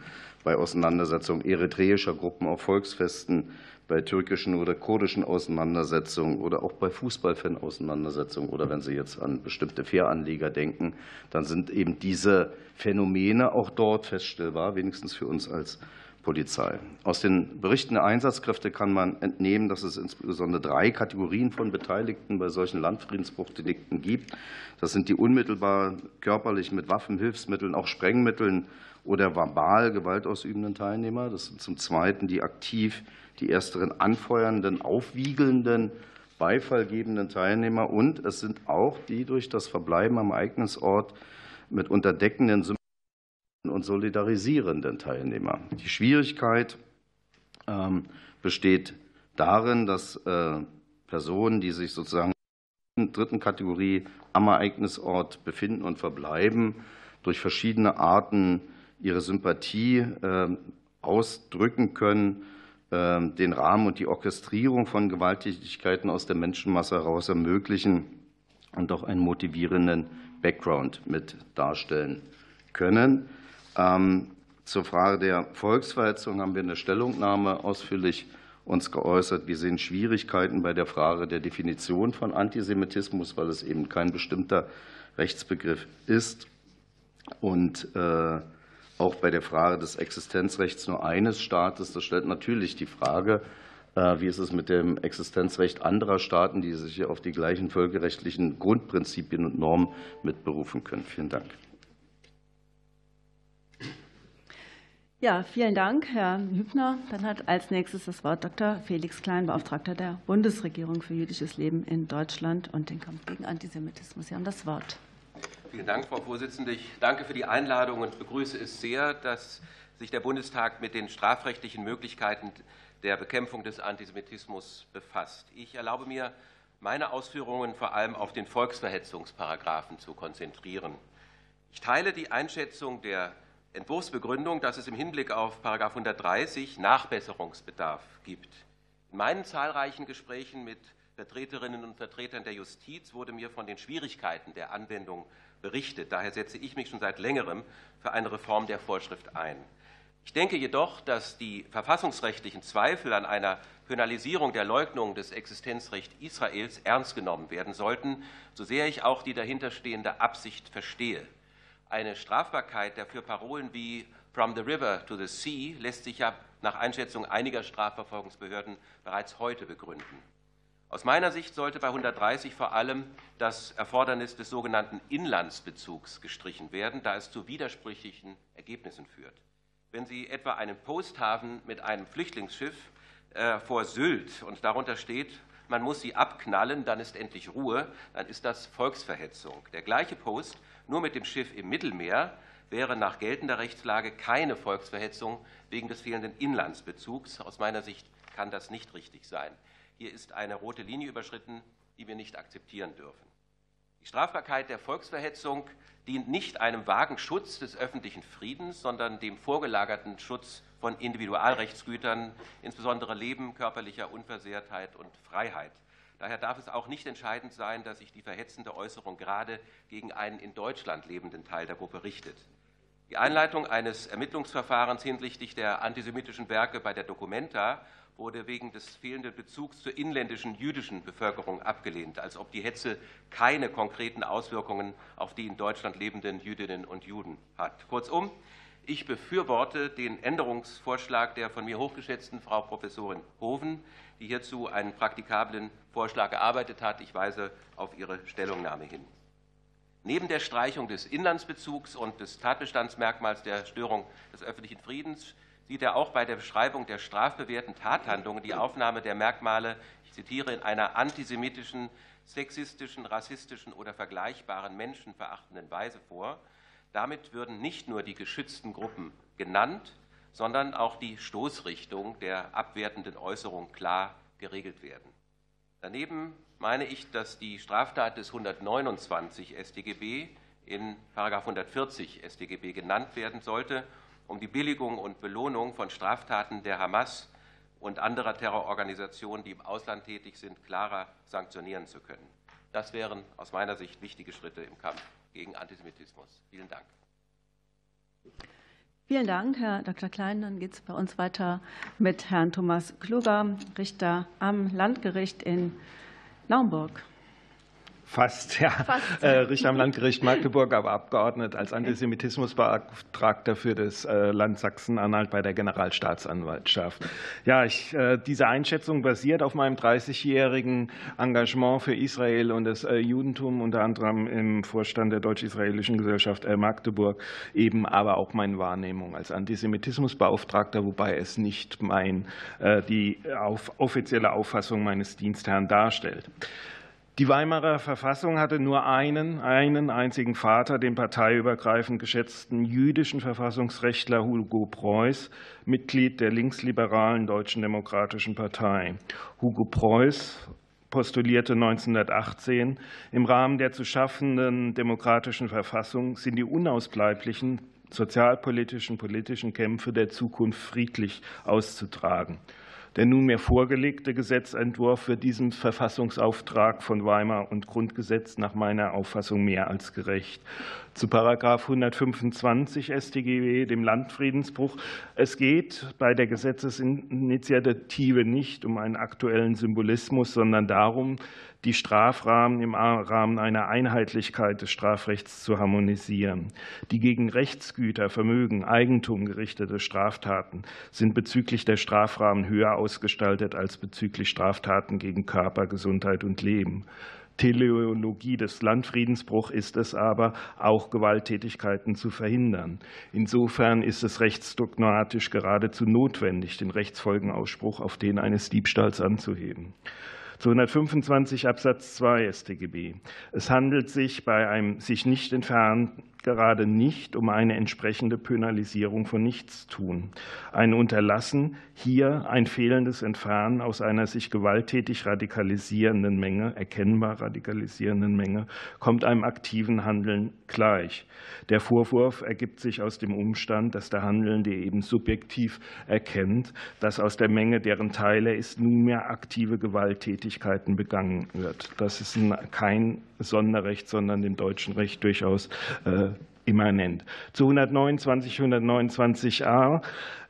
bei Auseinandersetzungen eritreischer Gruppen auf Volksfesten, bei türkischen oder kurdischen Auseinandersetzungen oder auch bei Fußballfan-Auseinandersetzungen oder wenn Sie jetzt an bestimmte Fähranleger denken, dann sind eben diese Phänomene auch dort feststellbar, wenigstens für uns als Polizei. Aus den Berichten der Einsatzkräfte kann man entnehmen, dass es insbesondere drei Kategorien von Beteiligten bei solchen Landfriedensbruchdelikten gibt. Das sind die unmittelbar körperlich mit Waffen, Hilfsmitteln, auch Sprengmitteln oder verbal gewaltausübenden Teilnehmer. Das sind zum Zweiten die aktiv die ersteren anfeuernden, aufwiegelnden, beifallgebenden Teilnehmer. Und es sind auch die durch das Verbleiben am Ereignisort mit unterdeckenden und solidarisierenden Teilnehmer. Die Schwierigkeit ähm, besteht darin, dass äh, Personen, die sich sozusagen in der dritten Kategorie am Ereignisort befinden und verbleiben, durch verschiedene Arten ihre Sympathie ähm, ausdrücken können, ähm, den Rahmen und die Orchestrierung von Gewalttätigkeiten aus der Menschenmasse heraus ermöglichen und auch einen motivierenden Background mit darstellen können. Ähm, zur Frage der Volksverhetzung haben wir in der Stellungnahme ausführlich uns geäußert. Wir sehen Schwierigkeiten bei der Frage der Definition von Antisemitismus, weil es eben kein bestimmter Rechtsbegriff ist. Und äh, auch bei der Frage des Existenzrechts nur eines Staates, das stellt natürlich die Frage, äh, wie ist es mit dem Existenzrecht anderer Staaten, die sich auf die gleichen völkerrechtlichen Grundprinzipien und Normen mitberufen können. Vielen Dank. Ja, vielen Dank, Herr Hübner. Dann hat als nächstes das Wort Dr. Felix Klein, Beauftragter der Bundesregierung für jüdisches Leben in Deutschland und den Kampf gegen Antisemitismus. Sie haben das Wort. Vielen Dank, Frau Vorsitzende. Ich danke für die Einladung und begrüße es sehr, dass sich der Bundestag mit den strafrechtlichen Möglichkeiten der Bekämpfung des Antisemitismus befasst. Ich erlaube mir, meine Ausführungen vor allem auf den Volksverhetzungsparagraphen zu konzentrieren. Ich teile die Einschätzung der Entwurfsbegründung, dass es im Hinblick auf 130 Nachbesserungsbedarf gibt. In meinen zahlreichen Gesprächen mit Vertreterinnen und Vertretern der Justiz wurde mir von den Schwierigkeiten der Anwendung berichtet. Daher setze ich mich schon seit längerem für eine Reform der Vorschrift ein. Ich denke jedoch, dass die verfassungsrechtlichen Zweifel an einer Penalisierung der Leugnung des Existenzrechts Israels ernst genommen werden sollten, so sehr ich auch die dahinterstehende Absicht verstehe. Eine Strafbarkeit der Parolen wie From the River to the Sea lässt sich ja nach Einschätzung einiger Strafverfolgungsbehörden bereits heute begründen. Aus meiner Sicht sollte bei 130 vor allem das Erfordernis des sogenannten Inlandsbezugs gestrichen werden, da es zu widersprüchlichen Ergebnissen führt. Wenn Sie etwa einen Post haben mit einem Flüchtlingsschiff äh, vor Sylt und darunter steht, man muss sie abknallen, dann ist endlich Ruhe, dann ist das Volksverhetzung. Der gleiche Post nur mit dem Schiff im Mittelmeer wäre nach geltender Rechtslage keine Volksverhetzung wegen des fehlenden Inlandsbezugs. Aus meiner Sicht kann das nicht richtig sein. Hier ist eine rote Linie überschritten, die wir nicht akzeptieren dürfen. Die Strafbarkeit der Volksverhetzung dient nicht einem vagen Schutz des öffentlichen Friedens, sondern dem vorgelagerten Schutz von Individualrechtsgütern, insbesondere Leben, körperlicher Unversehrtheit und Freiheit. Daher darf es auch nicht entscheidend sein, dass sich die verhetzende Äußerung gerade gegen einen in Deutschland lebenden Teil der Gruppe richtet. Die Einleitung eines Ermittlungsverfahrens hinsichtlich der antisemitischen Werke bei der Documenta wurde wegen des fehlenden Bezugs zur inländischen jüdischen Bevölkerung abgelehnt, als ob die Hetze keine konkreten Auswirkungen auf die in Deutschland lebenden Jüdinnen und Juden hat. Kurzum, ich befürworte den Änderungsvorschlag der von mir hochgeschätzten Frau Professorin Hoven, die hierzu einen praktikablen Vorschlag erarbeitet hat. Ich weise auf ihre Stellungnahme hin. Neben der Streichung des Inlandsbezugs und des Tatbestandsmerkmals der Störung des öffentlichen Friedens sieht er auch bei der Beschreibung der strafbewährten Tathandlungen die Aufnahme der Merkmale, ich zitiere, in einer antisemitischen, sexistischen, rassistischen oder vergleichbaren menschenverachtenden Weise vor. Damit würden nicht nur die geschützten Gruppen genannt, sondern auch die Stoßrichtung der abwertenden Äußerung klar geregelt werden. Daneben meine ich, dass die Straftat des 129 StGB in 140 StGB genannt werden sollte, um die Billigung und Belohnung von Straftaten der Hamas und anderer Terrororganisationen, die im Ausland tätig sind, klarer sanktionieren zu können. Das wären aus meiner Sicht wichtige Schritte im Kampf gegen Antisemitismus. Vielen Dank. Vielen Dank, Herr Dr. Klein. Dann geht es bei uns weiter mit Herrn Thomas Kluger, Richter am Landgericht in Naumburg. Fast, ja. Fast. Äh, Richter am Landgericht Magdeburg, aber Abgeordnet als Antisemitismusbeauftragter für das äh, Land Sachsen-Anhalt bei der Generalstaatsanwaltschaft. Ja, ich, äh, diese Einschätzung basiert auf meinem 30-jährigen Engagement für Israel und das Judentum, unter anderem im Vorstand der deutsch-israelischen Gesellschaft Magdeburg, eben aber auch meine Wahrnehmung als Antisemitismusbeauftragter, wobei es nicht mein, die offizielle Auffassung meines Dienstherrn darstellt. Die Weimarer Verfassung hatte nur einen, einen einzigen Vater, den parteiübergreifend geschätzten jüdischen Verfassungsrechtler Hugo Preuß, Mitglied der linksliberalen Deutschen Demokratischen Partei. Hugo Preuß postulierte 1918, im Rahmen der zu schaffenden demokratischen Verfassung sind die unausbleiblichen sozialpolitischen, politischen Kämpfe der Zukunft friedlich auszutragen. Der nunmehr vorgelegte Gesetzentwurf wird diesem Verfassungsauftrag von Weimar und Grundgesetz nach meiner Auffassung mehr als gerecht. Zu Paragraph 125 StGB, dem Landfriedensbruch. Es geht bei der Gesetzesinitiative nicht um einen aktuellen Symbolismus, sondern darum, die Strafrahmen im Rahmen einer Einheitlichkeit des Strafrechts zu harmonisieren. Die gegen Rechtsgüter, Vermögen, Eigentum gerichtete Straftaten sind bezüglich der Strafrahmen höher ausgestaltet als bezüglich Straftaten gegen Körper, Gesundheit und Leben. Teleologie des Landfriedensbruchs ist es aber, auch Gewalttätigkeiten zu verhindern. Insofern ist es rechtsdogmatisch geradezu notwendig, den Rechtsfolgenausspruch auf den eines Diebstahls anzuheben. 225 Absatz 2 StGB. Es handelt sich bei einem sich nicht entfernen gerade nicht um eine entsprechende Penalisierung von Nichtstun. Ein Unterlassen, hier ein fehlendes Entfernen aus einer sich gewalttätig radikalisierenden Menge, erkennbar radikalisierenden Menge, kommt einem aktiven Handeln gleich. Der Vorwurf ergibt sich aus dem Umstand, dass der Handelnde eben subjektiv erkennt, dass aus der Menge, deren Teil er ist, nunmehr aktive Gewalttätigkeiten begangen wird. Das ist kein Sonderrecht, sondern dem deutschen Recht durchaus äh, immanent. Zu 129, 129a äh,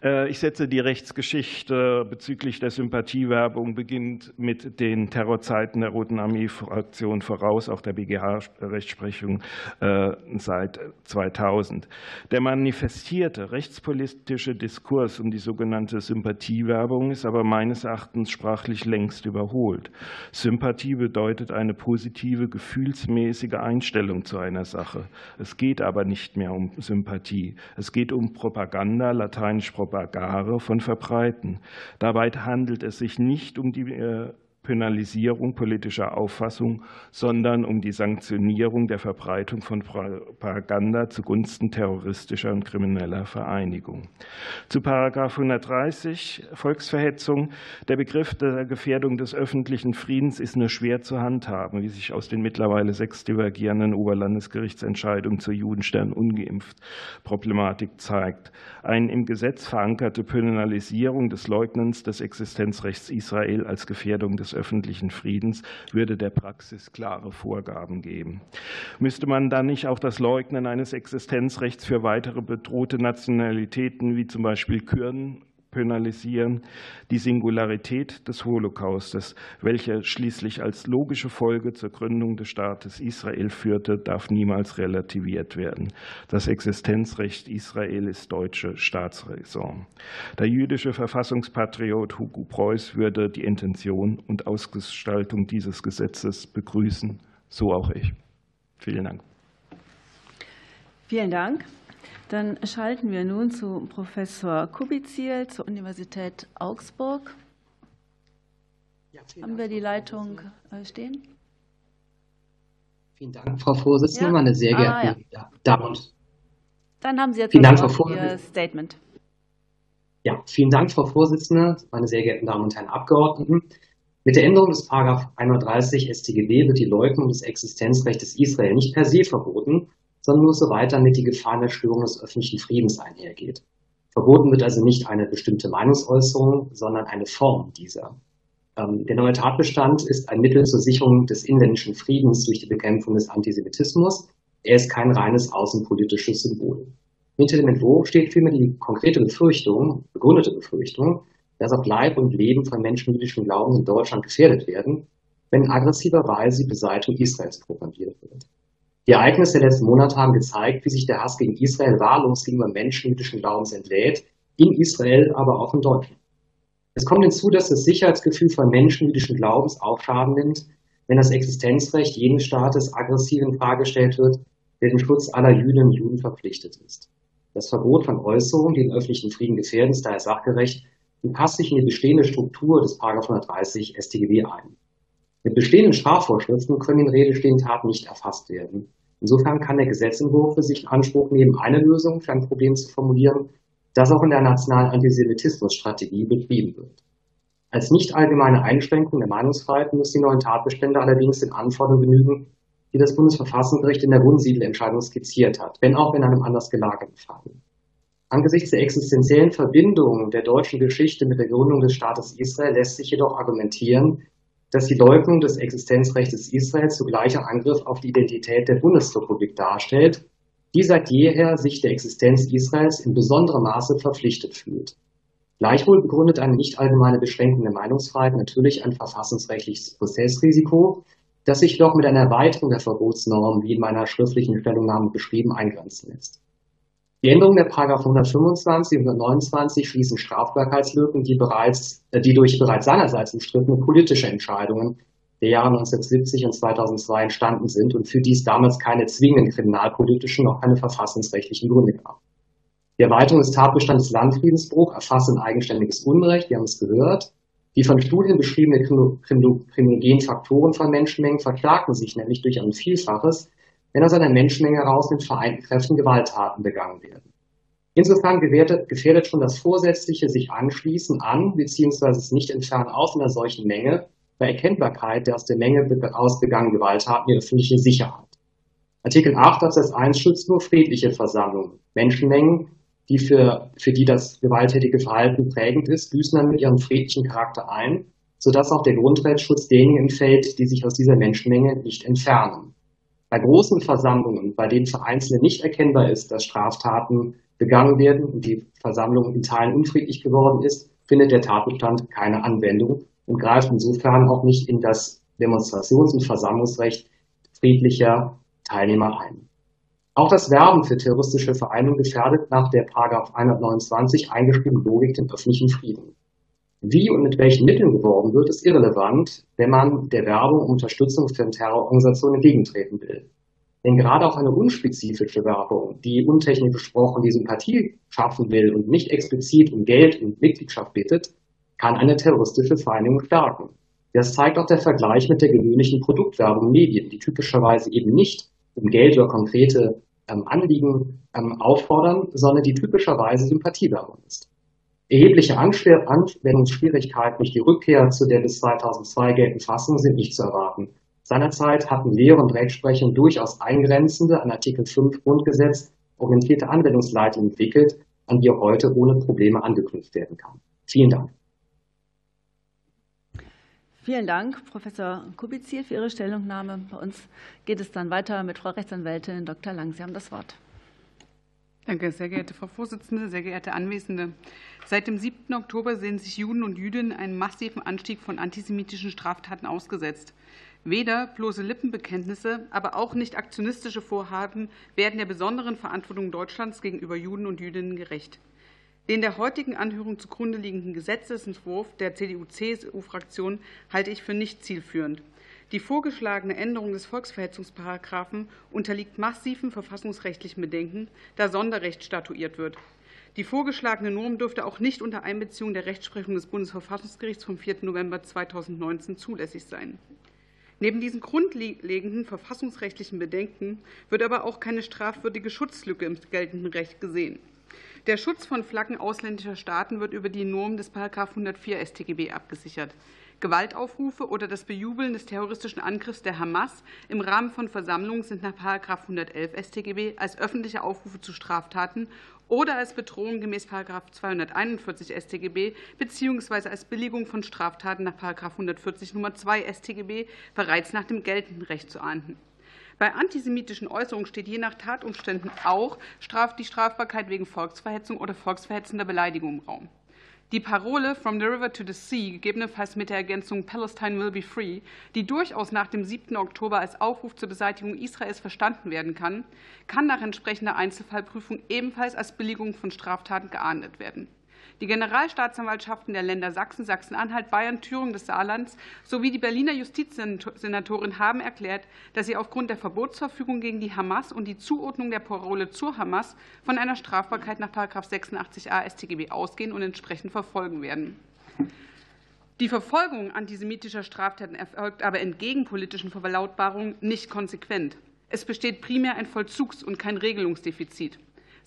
ich setze die Rechtsgeschichte bezüglich der Sympathiewerbung beginnt mit den Terrorzeiten der Roten Armee-Fraktion voraus, auch der BGH-Rechtsprechung äh, seit 2000. Der manifestierte rechtspolitische Diskurs um die sogenannte Sympathiewerbung ist aber meines Erachtens sprachlich längst überholt. Sympathie bedeutet eine positive, gefühlsmäßige Einstellung zu einer Sache. Es geht aber nicht mehr um Sympathie. Es geht um Propaganda, lateinisch Propaganda Propagare von verbreiten. Dabei handelt es sich nicht um die äh, Penalisierung politischer Auffassung, sondern um die Sanktionierung der Verbreitung von Propaganda zugunsten terroristischer und krimineller Vereinigungen. Zu Paragraph 130 Volksverhetzung. Der Begriff der Gefährdung des öffentlichen Friedens ist nur schwer zu handhaben, wie sich aus den mittlerweile sechs divergierenden Oberlandesgerichtsentscheidungen zur Judenstern ungeimpft Problematik zeigt. Eine im Gesetz verankerte Penalisierung des Leugnens des Existenzrechts Israel als Gefährdung des öffentlichen Friedens würde der Praxis klare Vorgaben geben. Müsste man dann nicht auch das Leugnen eines Existenzrechts für weitere bedrohte Nationalitäten wie zum Beispiel Kürden penalisieren, die Singularität des Holocaustes, welche schließlich als logische Folge zur Gründung des Staates Israel führte, darf niemals relativiert werden. Das Existenzrecht Israel ist deutsche Staatsräson. Der jüdische Verfassungspatriot Hugo Preuß würde die Intention und Ausgestaltung dieses Gesetzes begrüßen, so auch ich. Vielen Dank. Vielen Dank. Dann schalten wir nun zu Professor Kubizil zur Universität Augsburg. Ja, Haben wir die Leitung äh, stehen? Vielen Dank, Frau Vorsitzende, ja? meine sehr ah, geehrten ah, ja. Damen und Dann haben Sie jetzt vielen Dank, Frau Ihr Statement. Ja, vielen Dank, Frau Vorsitzende, meine sehr geehrten Damen und Herren Abgeordneten. Mit der Änderung des Paragraph 130 StGB wird die Leugnung des Existenzrechts Israel nicht per se verboten, sondern nur so weiter mit die Gefahr der Störung des öffentlichen Friedens einhergeht. Verboten wird also nicht eine bestimmte Meinungsäußerung, sondern eine Form dieser. Ähm, der neue Tatbestand ist ein Mittel zur Sicherung des inländischen Friedens durch die Bekämpfung des Antisemitismus. Er ist kein reines außenpolitisches Symbol. Hinter dem Entwurf steht vielmehr die konkrete Befürchtung, begründete Befürchtung, dass auch Leib und Leben von Menschen jüdischen Glaubens in Deutschland gefährdet werden wenn in aggressiver Weise die Beseitigung Israels propagiert wird. Die Ereignisse der letzten Monate haben gezeigt, wie sich der Hass gegen Israel wahllos gegenüber Menschen jüdischen Glaubens entlädt, in Israel, aber auch in Deutschland. Es kommt hinzu, dass das Sicherheitsgefühl von Menschen jüdischen Glaubens auch Schaden nimmt, wenn das Existenzrecht jenes Staates aggressiv in Frage gestellt wird, der den Schutz aller Jüdinnen und Juden verpflichtet ist. Das Verbot von Äußerungen, die den öffentlichen Frieden gefährden, ist daher sachgerecht und passt sich in die bestehende Struktur des 130 StGB ein. Mit bestehenden Strafvorschriften können in Rede stehende Taten nicht erfasst werden. Insofern kann der Gesetzentwurf für sich in Anspruch nehmen, eine Lösung für ein Problem zu formulieren, das auch in der nationalen Antisemitismusstrategie betrieben wird. Als nicht allgemeine Einschränkung der Meinungsfreiheit müssen die neuen Tatbestände allerdings den Anforderungen genügen, die das Bundesverfassungsgericht in der Wunsiedel-Entscheidung skizziert hat, wenn auch in einem anders gelagerten Fall. Angesichts der existenziellen Verbindung der deutschen Geschichte mit der Gründung des Staates Israel lässt sich jedoch argumentieren, dass die Leugnung des Existenzrechts Israels zugleich ein Angriff auf die Identität der Bundesrepublik darstellt, die seit jeher sich der Existenz Israels in besonderem Maße verpflichtet fühlt. Gleichwohl begründet eine nicht allgemeine Beschränkung der Meinungsfreiheit natürlich ein verfassungsrechtliches Prozessrisiko, das sich doch mit einer Erweiterung der Verbotsnorm, wie in meiner schriftlichen Stellungnahme beschrieben, eingrenzen lässt. Die Änderungen der Paragraph 125 und 129 schließen Strafbarkeitslücken, die bereits, äh, die durch bereits seinerseits umstrittene politische Entscheidungen der Jahre 1970 und 2002 entstanden sind und für die es damals keine zwingenden kriminalpolitischen noch keine verfassungsrechtlichen Gründe gab. Die Erweiterung des Tatbestandes Landfriedensbruch erfasst ein eigenständiges Unrecht, wir haben es gehört. Die von Studien beschriebenen kriminogenen Faktoren von Menschenmengen verstärken sich nämlich durch ein Vielfaches wenn aus einer Menschenmenge heraus mit vereinten Kräften Gewalttaten begangen werden. Insofern gefährdet schon das vorsätzliche sich anschließen an bzw. es nicht entfernen aus einer solchen Menge bei Erkennbarkeit der aus der Menge aus begangenen Gewalttaten die öffentliche Sicherheit. Artikel 8 Absatz 1 schützt nur friedliche Versammlungen. Menschenmengen, die für, für die das gewalttätige Verhalten prägend ist, büßen dann mit ihrem friedlichen Charakter ein, sodass auch der Grundrechtsschutz denjenigen entfällt, die sich aus dieser Menschenmenge nicht entfernen. Bei großen Versammlungen, bei denen für Einzelne nicht erkennbar ist, dass Straftaten begangen werden und die Versammlung in Teilen unfriedlich geworden ist, findet der Tatbestand keine Anwendung und greift insofern auch nicht in das Demonstrations- und Versammlungsrecht friedlicher Teilnehmer ein. Auch das Werben für terroristische Vereinigungen gefährdet nach der 129 eingeschriebenen Logik den öffentlichen Frieden. Wie und mit welchen Mitteln geworben wird, ist irrelevant, wenn man der Werbung um Unterstützung für Terrororganisationen entgegentreten will. Denn gerade auch eine unspezifische Werbung, die untechnisch besprochen die Sympathie schaffen will und nicht explizit um Geld und Mitgliedschaft bittet, kann eine terroristische Vereinigung stärken. Das zeigt auch der Vergleich mit der gewöhnlichen Produktwerbung in Medien, die typischerweise eben nicht um Geld oder konkrete ähm, Anliegen ähm, auffordern, sondern die typischerweise Sympathiewerbung ist. Erhebliche Anwendungsschwierigkeiten durch die Rückkehr zu der bis 2002 geltenden Fassung sind nicht zu erwarten. Seinerzeit hatten Lehre und Rechtsprechung durchaus eingrenzende, an Artikel 5 Grundgesetz orientierte Anwendungsleitungen entwickelt, an die auch heute ohne Probleme angeknüpft werden kann. Vielen Dank. Vielen Dank, Professor Kubizil, für Ihre Stellungnahme. Bei uns geht es dann weiter mit Frau Rechtsanwältin Dr. Lang. Sie haben das Wort. Danke, sehr geehrte Frau Vorsitzende, sehr geehrte Anwesende. Seit dem 7. Oktober sehen sich Juden und Jüdinnen einem massiven Anstieg von antisemitischen Straftaten ausgesetzt. Weder bloße Lippenbekenntnisse, aber auch nicht aktionistische Vorhaben werden der besonderen Verantwortung Deutschlands gegenüber Juden und Jüdinnen gerecht. Den der heutigen Anhörung zugrunde liegenden Gesetzentwurf der CDU-CSU-Fraktion halte ich für nicht zielführend. Die vorgeschlagene Änderung des Volksverhetzungsparagraphen unterliegt massiven verfassungsrechtlichen Bedenken, da Sonderrecht statuiert wird. Die vorgeschlagene Norm dürfte auch nicht unter Einbeziehung der Rechtsprechung des Bundesverfassungsgerichts vom 4. November 2019 zulässig sein. Neben diesen grundlegenden verfassungsrechtlichen Bedenken wird aber auch keine strafwürdige Schutzlücke im geltenden Recht gesehen. Der Schutz von Flaggen ausländischer Staaten wird über die Norm des 104 StGB abgesichert. Gewaltaufrufe oder das Bejubeln des terroristischen Angriffs der Hamas im Rahmen von Versammlungen sind nach 111 StGB als öffentliche Aufrufe zu Straftaten oder als Bedrohung gemäß 241 StGB bzw. als Billigung von Straftaten nach 140 Nummer 2 StGB bereits nach dem geltenden Recht zu ahnden. Bei antisemitischen Äußerungen steht je nach Tatumständen auch die Strafbarkeit wegen Volksverhetzung oder volksverhetzender Beleidigung im Raum. Die Parole From the River to the Sea, gegebenenfalls mit der Ergänzung Palestine will be free, die durchaus nach dem 7. Oktober als Aufruf zur Beseitigung Israels verstanden werden kann, kann nach entsprechender Einzelfallprüfung ebenfalls als Billigung von Straftaten geahndet werden. Die Generalstaatsanwaltschaften der Länder Sachsen, Sachsen-Anhalt, Bayern, Thüringen des Saarlands sowie die Berliner Justizsenatorin haben erklärt, dass sie aufgrund der Verbotsverfügung gegen die Hamas und die Zuordnung der Parole zur Hamas von einer Strafbarkeit nach 86a StGB ausgehen und entsprechend verfolgen werden. Die Verfolgung antisemitischer Straftaten erfolgt aber entgegen politischen Verlautbarungen nicht konsequent. Es besteht primär ein Vollzugs- und kein Regelungsdefizit.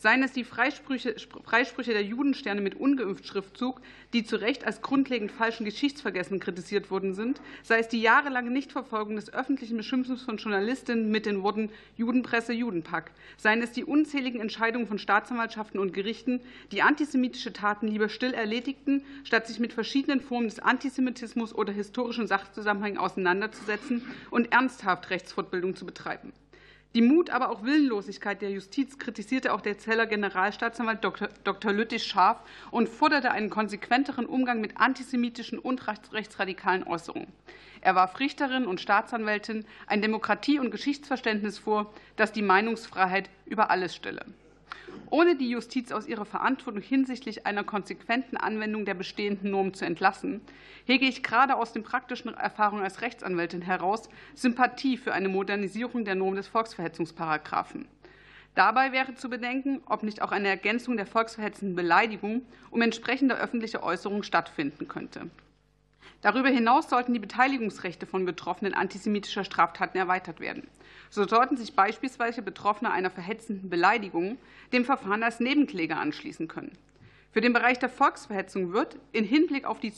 Seien es die Freisprüche, Freisprüche der Judensterne mit ungeimpft Schriftzug, die zu Recht als grundlegend falschen Geschichtsvergessen kritisiert worden sind, sei es die jahrelange Nichtverfolgung des öffentlichen Beschimpfens von Journalistinnen mit den Worten Judenpresse, Judenpack, seien es die unzähligen Entscheidungen von Staatsanwaltschaften und Gerichten, die antisemitische Taten lieber still erledigten, statt sich mit verschiedenen Formen des Antisemitismus oder historischen Sachzusammenhängen auseinanderzusetzen und ernsthaft Rechtsfortbildung zu betreiben. Die Mut, aber auch Willenlosigkeit der Justiz kritisierte auch der Zeller Generalstaatsanwalt Dr. Lüttich scharf und forderte einen konsequenteren Umgang mit antisemitischen und rechtsradikalen Äußerungen. Er warf Richterin und Staatsanwältin ein Demokratie- und Geschichtsverständnis vor, das die Meinungsfreiheit über alles stelle. Ohne die Justiz aus ihrer Verantwortung hinsichtlich einer konsequenten Anwendung der bestehenden Normen zu entlassen, hege ich gerade aus den praktischen Erfahrungen als Rechtsanwältin heraus Sympathie für eine Modernisierung der Norm des Volksverhetzungsparagraphen. Dabei wäre zu bedenken, ob nicht auch eine Ergänzung der volksverhetzenden Beleidigung um entsprechende öffentliche Äußerungen stattfinden könnte. Darüber hinaus sollten die Beteiligungsrechte von Betroffenen antisemitischer Straftaten erweitert werden. So sollten sich beispielsweise Betroffene einer verhetzenden Beleidigung dem Verfahren als Nebenkläger anschließen können. Für den Bereich der Volksverhetzung wird in Hinblick auf die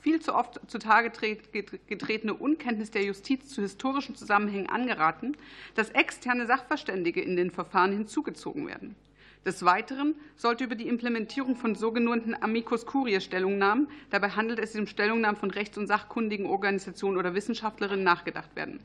viel zu oft zutage getretene Unkenntnis der Justiz zu historischen Zusammenhängen angeraten, dass externe Sachverständige in den Verfahren hinzugezogen werden. Des Weiteren sollte über die Implementierung von sogenannten Amicus Curiae Stellungnahmen, dabei handelt es sich um Stellungnahmen von rechts- und sachkundigen Organisationen oder Wissenschaftlerinnen, nachgedacht werden.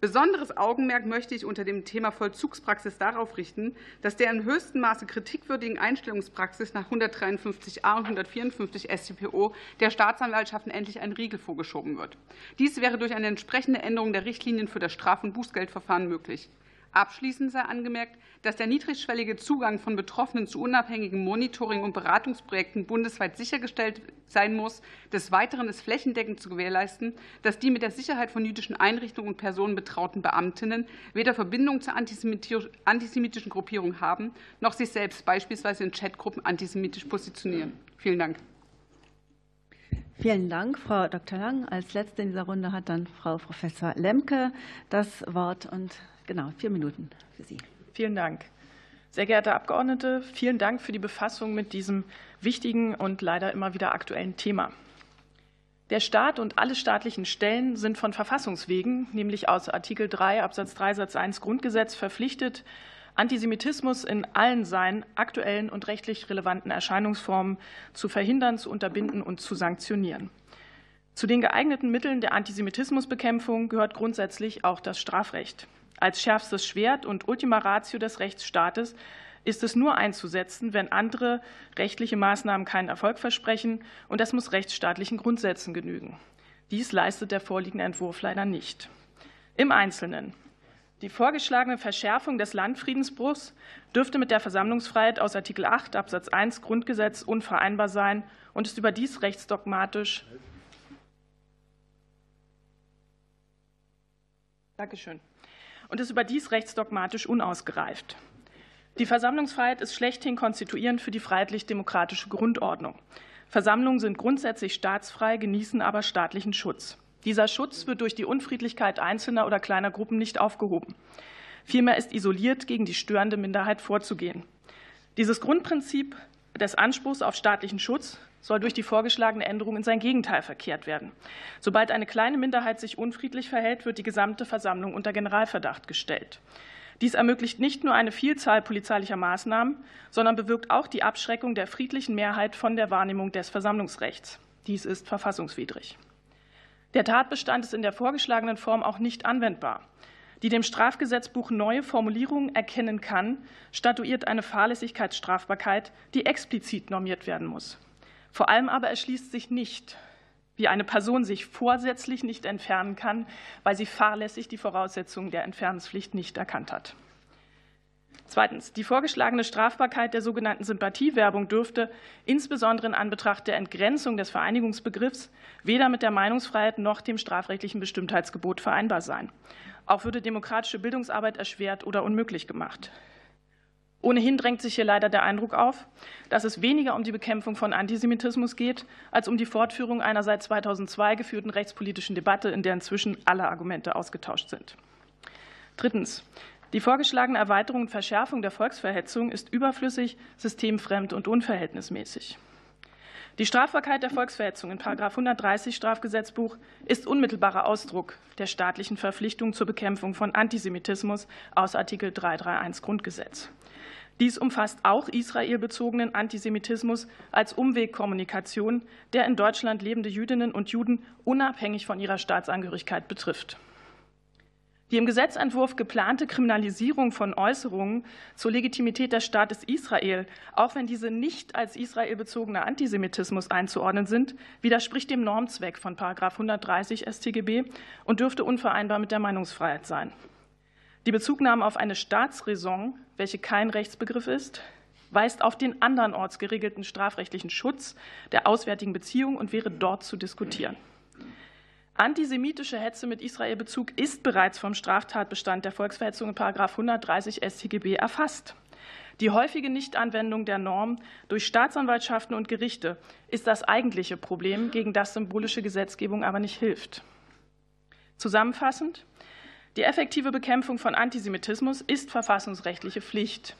Besonderes Augenmerk möchte ich unter dem Thema Vollzugspraxis darauf richten, dass der in höchstem Maße kritikwürdigen Einstellungspraxis nach 153a und 154 StPO der Staatsanwaltschaften endlich ein Riegel vorgeschoben wird. Dies wäre durch eine entsprechende Änderung der Richtlinien für das Straf- und Bußgeldverfahren möglich. Abschließend sei angemerkt, dass der niedrigschwellige Zugang von Betroffenen zu unabhängigen Monitoring- und Beratungsprojekten bundesweit sichergestellt sein muss. Des Weiteren ist flächendeckend zu gewährleisten, dass die mit der Sicherheit von jüdischen Einrichtungen und Personen betrauten Beamtinnen weder Verbindung zur antisemitischen Gruppierung haben, noch sich selbst beispielsweise in Chatgruppen antisemitisch positionieren. Vielen Dank. Vielen Dank, Frau Dr. Lang. Als Letzte in dieser Runde hat dann Frau Professor Lemke das Wort und genau vier Minuten für Sie. Vielen Dank. Sehr geehrte Abgeordnete, vielen Dank für die Befassung mit diesem wichtigen und leider immer wieder aktuellen Thema. Der Staat und alle staatlichen Stellen sind von Verfassungswegen, nämlich aus Artikel 3 Absatz 3 Satz 1 Grundgesetz, verpflichtet, Antisemitismus in allen seinen aktuellen und rechtlich relevanten Erscheinungsformen zu verhindern, zu unterbinden und zu sanktionieren. Zu den geeigneten Mitteln der Antisemitismusbekämpfung gehört grundsätzlich auch das Strafrecht. Als schärfstes Schwert und Ultima Ratio des Rechtsstaates ist es nur einzusetzen, wenn andere rechtliche Maßnahmen keinen Erfolg versprechen, und das muss rechtsstaatlichen Grundsätzen genügen. Dies leistet der vorliegende Entwurf leider nicht. Im Einzelnen. Die vorgeschlagene Verschärfung des Landfriedensbruchs dürfte mit der Versammlungsfreiheit aus Artikel 8 Absatz 1 Grundgesetz unvereinbar sein und ist überdies rechtsdogmatisch. Dankeschön und ist überdies rechtsdogmatisch unausgereift. Die Versammlungsfreiheit ist schlechthin konstituierend für die freiheitlich-demokratische Grundordnung. Versammlungen sind grundsätzlich staatsfrei, genießen aber staatlichen Schutz. Dieser Schutz wird durch die Unfriedlichkeit einzelner oder kleiner Gruppen nicht aufgehoben. Vielmehr ist isoliert gegen die störende Minderheit vorzugehen. Dieses Grundprinzip des Anspruchs auf staatlichen Schutz soll durch die vorgeschlagene Änderung in sein Gegenteil verkehrt werden. Sobald eine kleine Minderheit sich unfriedlich verhält, wird die gesamte Versammlung unter Generalverdacht gestellt. Dies ermöglicht nicht nur eine Vielzahl polizeilicher Maßnahmen, sondern bewirkt auch die Abschreckung der friedlichen Mehrheit von der Wahrnehmung des Versammlungsrechts. Dies ist verfassungswidrig. Der Tatbestand ist in der vorgeschlagenen Form auch nicht anwendbar. Die dem Strafgesetzbuch neue Formulierungen erkennen kann, statuiert eine Fahrlässigkeitsstrafbarkeit, die explizit normiert werden muss. Vor allem aber erschließt sich nicht, wie eine Person sich vorsätzlich nicht entfernen kann, weil sie fahrlässig die Voraussetzungen der Entfernungspflicht nicht erkannt hat. Zweitens. Die vorgeschlagene Strafbarkeit der sogenannten Sympathiewerbung dürfte insbesondere in Anbetracht der Entgrenzung des Vereinigungsbegriffs weder mit der Meinungsfreiheit noch dem strafrechtlichen Bestimmtheitsgebot vereinbar sein. Auch würde demokratische Bildungsarbeit erschwert oder unmöglich gemacht. Ohnehin drängt sich hier leider der Eindruck auf, dass es weniger um die Bekämpfung von Antisemitismus geht, als um die Fortführung einer seit 2002 geführten rechtspolitischen Debatte, in der inzwischen alle Argumente ausgetauscht sind. Drittens. Die vorgeschlagene Erweiterung und Verschärfung der Volksverhetzung ist überflüssig, systemfremd und unverhältnismäßig. Die Strafbarkeit der Volksverhetzung in 130 Strafgesetzbuch ist unmittelbarer Ausdruck der staatlichen Verpflichtung zur Bekämpfung von Antisemitismus aus Artikel 331 Grundgesetz. Dies umfasst auch israelbezogenen Antisemitismus als Umwegkommunikation, der in Deutschland lebende Jüdinnen und Juden unabhängig von ihrer Staatsangehörigkeit betrifft. Die im Gesetzentwurf geplante Kriminalisierung von Äußerungen zur Legitimität des Staates Israel, auch wenn diese nicht als israelbezogener Antisemitismus einzuordnen sind, widerspricht dem Normzweck von 130 StGB und dürfte unvereinbar mit der Meinungsfreiheit sein. Die Bezugnahme auf eine Staatsräson, welche kein Rechtsbegriff ist, weist auf den andernorts geregelten strafrechtlichen Schutz der auswärtigen Beziehung und wäre dort zu diskutieren. Antisemitische Hetze mit Israelbezug ist bereits vom Straftatbestand der Volksverhetzung in 130 StGB erfasst. Die häufige Nichtanwendung der Norm durch Staatsanwaltschaften und Gerichte ist das eigentliche Problem, gegen das symbolische Gesetzgebung aber nicht hilft. Zusammenfassend, die effektive Bekämpfung von Antisemitismus ist verfassungsrechtliche Pflicht.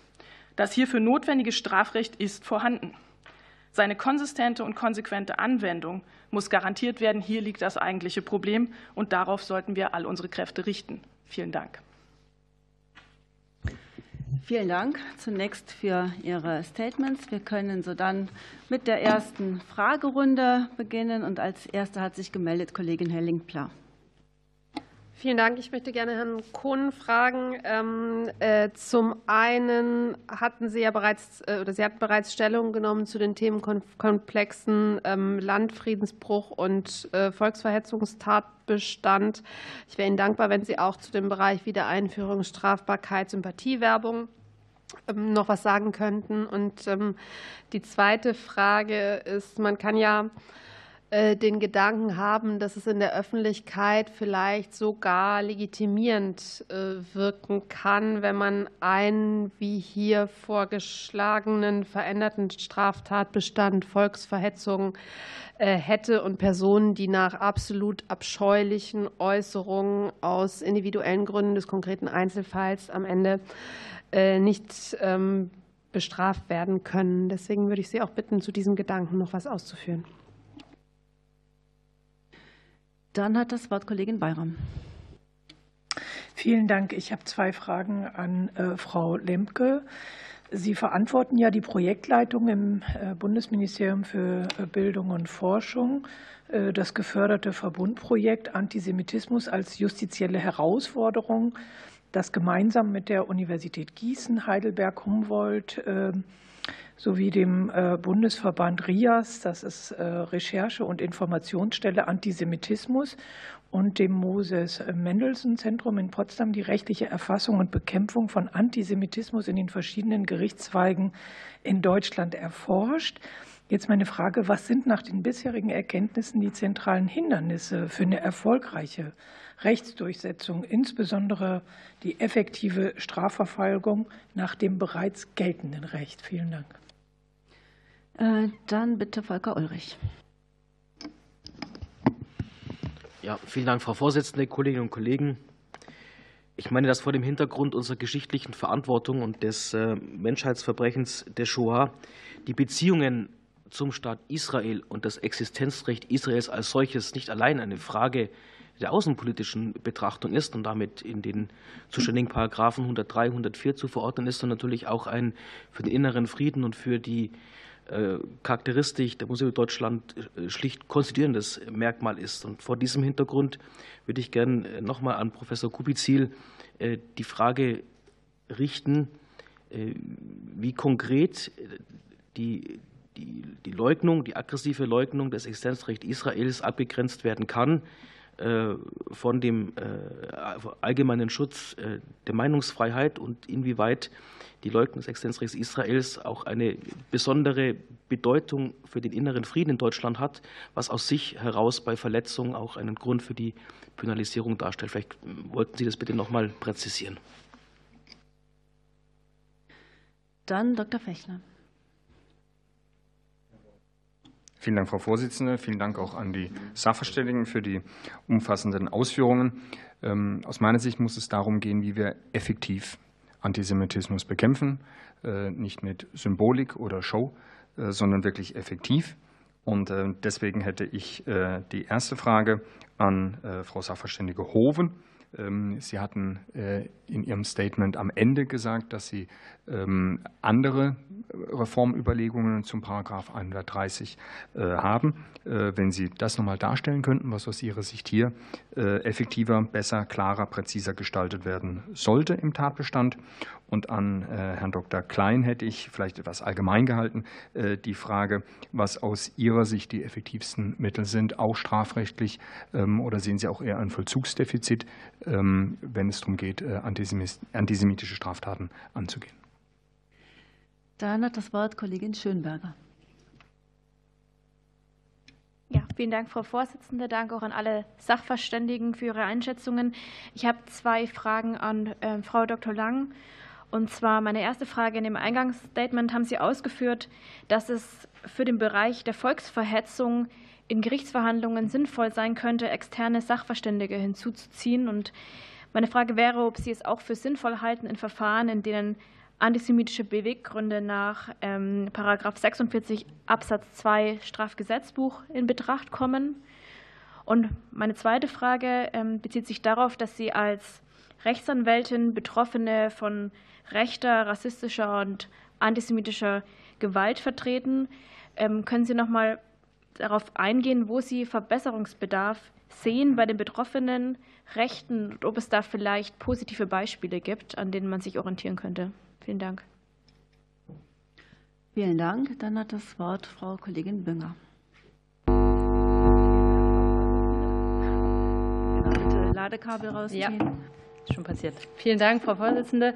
Das hierfür notwendige Strafrecht ist vorhanden. Seine konsistente und konsequente Anwendung muss garantiert werden. Hier liegt das eigentliche Problem, und darauf sollten wir all unsere Kräfte richten. Vielen Dank. Vielen Dank zunächst für Ihre Statements. Wir können so dann mit der ersten Fragerunde beginnen. Und als Erste hat sich gemeldet Kollegin Helling-Pla. Vielen Dank. Ich möchte gerne Herrn Kohn fragen. Ähm, äh, zum einen hatten Sie ja bereits äh, oder Sie hatten bereits Stellung genommen zu den Themenkomplexen ähm, Landfriedensbruch und äh, Volksverhetzungstatbestand. Ich wäre Ihnen dankbar, wenn Sie auch zu dem Bereich Wiedereinführung Strafbarkeit, Sympathiewerbung ähm, noch was sagen könnten. Und die zweite Frage ist, man kann ja den Gedanken haben, dass es in der Öffentlichkeit vielleicht sogar legitimierend äh, wirken kann, wenn man einen wie hier vorgeschlagenen veränderten Straftatbestand Volksverhetzung äh, hätte und Personen, die nach absolut abscheulichen Äußerungen aus individuellen Gründen des konkreten Einzelfalls am Ende nicht ähm, bestraft werden können. Deswegen würde ich Sie auch bitten, zu diesem Gedanken noch was auszuführen. Dann hat das Wort Kollegin Bayram. Vielen Dank. Ich habe zwei Fragen an äh, Frau Lemke. Sie verantworten ja die Projektleitung im äh, Bundesministerium für äh, Bildung und Forschung, das geförderte Verbundprojekt Antisemitismus als justizielle Herausforderung, das gemeinsam mit der Universität Gießen, Heidelberg, Humboldt sowie dem äh, Bundesverband RIAS, das ist äh, Recherche- und Informationsstelle Antisemitismus, und dem Moses Mendelssohn Zentrum in Potsdam die rechtliche Erfassung und Bekämpfung von Antisemitismus in den verschiedenen Gerichtszweigen in Deutschland erforscht. Jetzt meine Frage, was sind nach den bisherigen Erkenntnissen die zentralen Hindernisse für eine erfolgreiche Rechtsdurchsetzung, insbesondere die effektive Strafverfolgung nach dem bereits geltenden Recht? Vielen Dank. Äh, dann bitte Volker Ulrich. Ja, vielen Dank, Frau Vorsitzende, Kolleginnen und Kollegen. Ich meine, dass vor dem Hintergrund unserer geschichtlichen Verantwortung und des äh, Menschheitsverbrechens der Shoah die Beziehungen zum Staat Israel und das Existenzrecht Israels als solches nicht allein eine Frage der außenpolitischen Betrachtung ist und damit in den zuständigen Paragraphen 103, 104 zu verordnen ist, sondern natürlich auch ein für den inneren Frieden und für die Charakteristik der Museum Deutschland äh, schlicht konstituierendes Merkmal ist. Und vor diesem Hintergrund würde ich gerne äh, nochmal an Professor Kubizil die Frage richten, wie konkret die die, die Leugnung, die aggressive Leugnung des Existenzrechts Israels abgegrenzt werden kann von dem allgemeinen Schutz der Meinungsfreiheit und inwieweit die Leugnung des Existenzrechts Israels auch eine besondere Bedeutung für den inneren Frieden in Deutschland hat, was aus sich heraus bei Verletzungen auch einen Grund für die Penalisierung darstellt. Vielleicht wollten Sie das bitte noch mal präzisieren. Dann Dr. Fechner. Vielen Dank, Frau Vorsitzende. Vielen Dank auch an die Sachverständigen für die umfassenden Ausführungen. Ähm, aus meiner Sicht muss es darum gehen, wie wir effektiv Antisemitismus bekämpfen, äh, nicht mit Symbolik oder Show, äh, sondern wirklich effektiv. Und äh, deswegen hätte ich die erste Frage an Frau Sachverständige Hoven. Ähm, Sie hatten in Ihrem Statement am Ende gesagt, dass Sie andere Reformüberlegungen zum Paragraph 130 haben. Wenn Sie das nochmal darstellen könnten, was aus Ihrer Sicht hier effektiver, besser, klarer, präziser gestaltet werden sollte im Tatbestand. Und an Herrn Dr. Klein hätte ich vielleicht etwas allgemein gehalten die Frage, was aus Ihrer Sicht die effektivsten Mittel sind, auch strafrechtlich, ähm, oder sehen Sie auch eher ein Vollzugsdefizit, ähm, wenn es darum geht, antisemitische Straftaten anzugehen? Dann hat das Wort Kollegin Schönberger. Ja, vielen Dank, Frau Vorsitzende. Danke auch an alle Sachverständigen für Ihre Einschätzungen. Ich habe zwei Fragen an äh, Frau Dr. Lang. Und zwar meine erste Frage. In dem Eingangsstatement haben Sie ausgeführt, dass es für den Bereich der Volksverhetzung in Gerichtsverhandlungen sinnvoll sein könnte, externe Sachverständige hinzuzuziehen. Und meine Frage wäre, ob Sie es auch für sinnvoll halten, in Verfahren, in denen antisemitische Beweggründe nach ähm, 46 Absatz 2 Strafgesetzbuch in Betracht kommen. Und meine zweite Frage ähm, bezieht sich darauf, dass Sie als Rechtsanwältin Betroffene von rechter, rassistischer und antisemitischer Gewalt vertreten. Ähm, können Sie noch mal darauf eingehen, wo Sie Verbesserungsbedarf sehen bei den betroffenen Rechten und ob es da vielleicht positive Beispiele gibt, an denen man sich orientieren könnte? Vielen Dank. Vielen Dank. Dann hat das Wort Frau Kollegin Bünger. Bitte Ladekabel rausziehen. Ja, schon passiert. Vielen Dank, Frau Vorsitzende.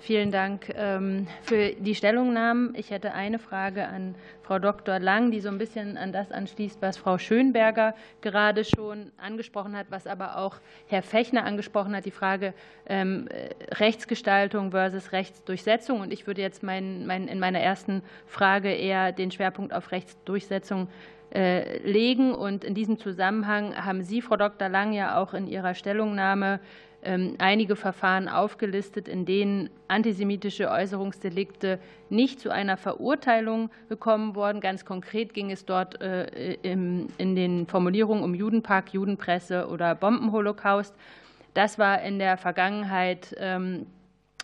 Vielen Dank ähm, für die Stellungnahmen. Ich hätte eine Frage an Frau Dr. Lang, die so ein bisschen an das anschließt, was Frau Schönberger gerade schon angesprochen hat, was aber auch Herr Fechner angesprochen hat, die Frage ähm, Rechtsgestaltung versus Rechtsdurchsetzung. Und ich würde jetzt mein, mein, in meiner ersten Frage eher den Schwerpunkt auf Rechtsdurchsetzung äh, legen. Und in diesem Zusammenhang haben Sie, Frau Dr. Lang, ja auch in Ihrer Stellungnahme einige Verfahren aufgelistet, in denen antisemitische Äußerungsdelikte nicht zu einer Verurteilung gekommen wurden. Ganz konkret ging es dort äh, in den Formulierungen um Judenpark, Judenpresse oder Bombenholocaust. Das war in der Vergangenheit ähm,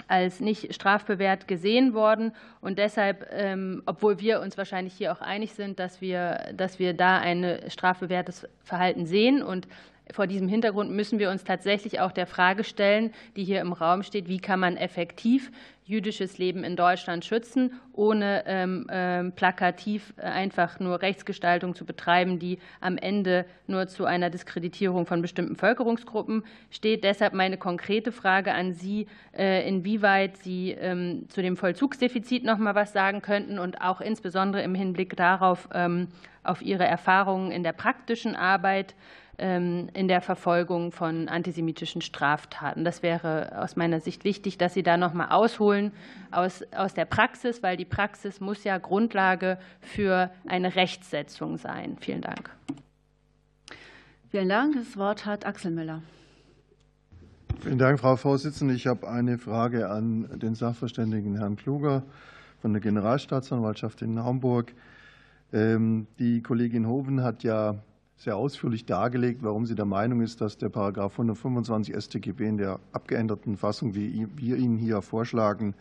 als nicht strafbewehrt gesehen worden. Und deshalb, ähm, obwohl wir uns wahrscheinlich hier auch einig sind, dass wir, dass wir da ein strafbewährtes Verhalten sehen und vor diesem Hintergrund müssen wir uns tatsächlich auch der Frage stellen, die hier im Raum steht, wie kann man effektiv jüdisches Leben in Deutschland schützen, ohne ähm, ähm, plakativ einfach nur Rechtsgestaltung zu betreiben, die am Ende nur zu einer Diskreditierung von bestimmten Völkerungsgruppen steht. Deshalb meine konkrete Frage an Sie, äh, inwieweit Sie ähm, zu dem Vollzugsdefizit noch mal was sagen könnten und auch insbesondere im Hinblick darauf, auf Ihre Erfahrungen in der praktischen Arbeit ähm, in der Verfolgung von antisemitischen Straftaten. Das wäre aus meiner Sicht wichtig, dass Sie da noch mal ausholen aus, aus der Praxis, weil die Praxis muss ja Grundlage für eine Rechtsetzung sein. Vielen Dank. Vielen Dank. Das Wort hat Axel Müller. Vielen Dank, Frau Vorsitzende. Ich habe eine Frage an den Sachverständigen Herrn Kluger von der Generalstaatsanwaltschaft in Hamburg. Ähm, die Kollegin Hoven hat ja sehr ausführlich dargelegt, warum sie der Meinung ist, dass der Paragraph 125 StGB in der abgeänderten Fassung, wie wir ihn hier vorschlagen,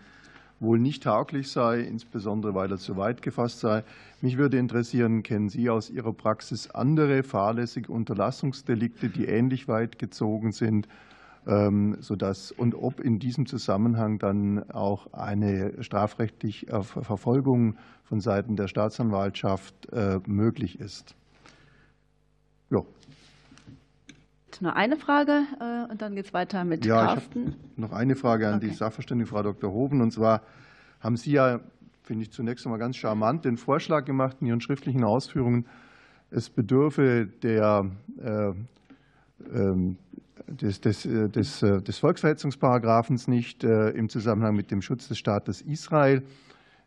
wohl nicht tauglich sei, insbesondere weil er zu weit gefasst sei. Mich würde interessieren, kennen Sie aus Ihrer Praxis andere fahrlässige Unterlassungsdelikte, die ähnlich weit gezogen sind, ähm, sodass und ob in diesem Zusammenhang dann auch eine strafrechtliche äh, Verfolgung von Seiten der Staatsanwaltschaft äh, möglich ist. Ja. Nur eine Frage und dann geht es weiter mit ja, Carsten. Ich noch eine Frage an okay. die Sachverständige Frau Dr. Hoben. Und zwar haben Sie ja, finde ich zunächst einmal ganz charmant, den Vorschlag gemacht in Ihren schriftlichen Ausführungen, es bedürfe der äh, ähm, des, des, äh, des, äh, des Volksverhetzungsparagraphens nicht äh, im Zusammenhang mit dem Schutz des Staates Israel.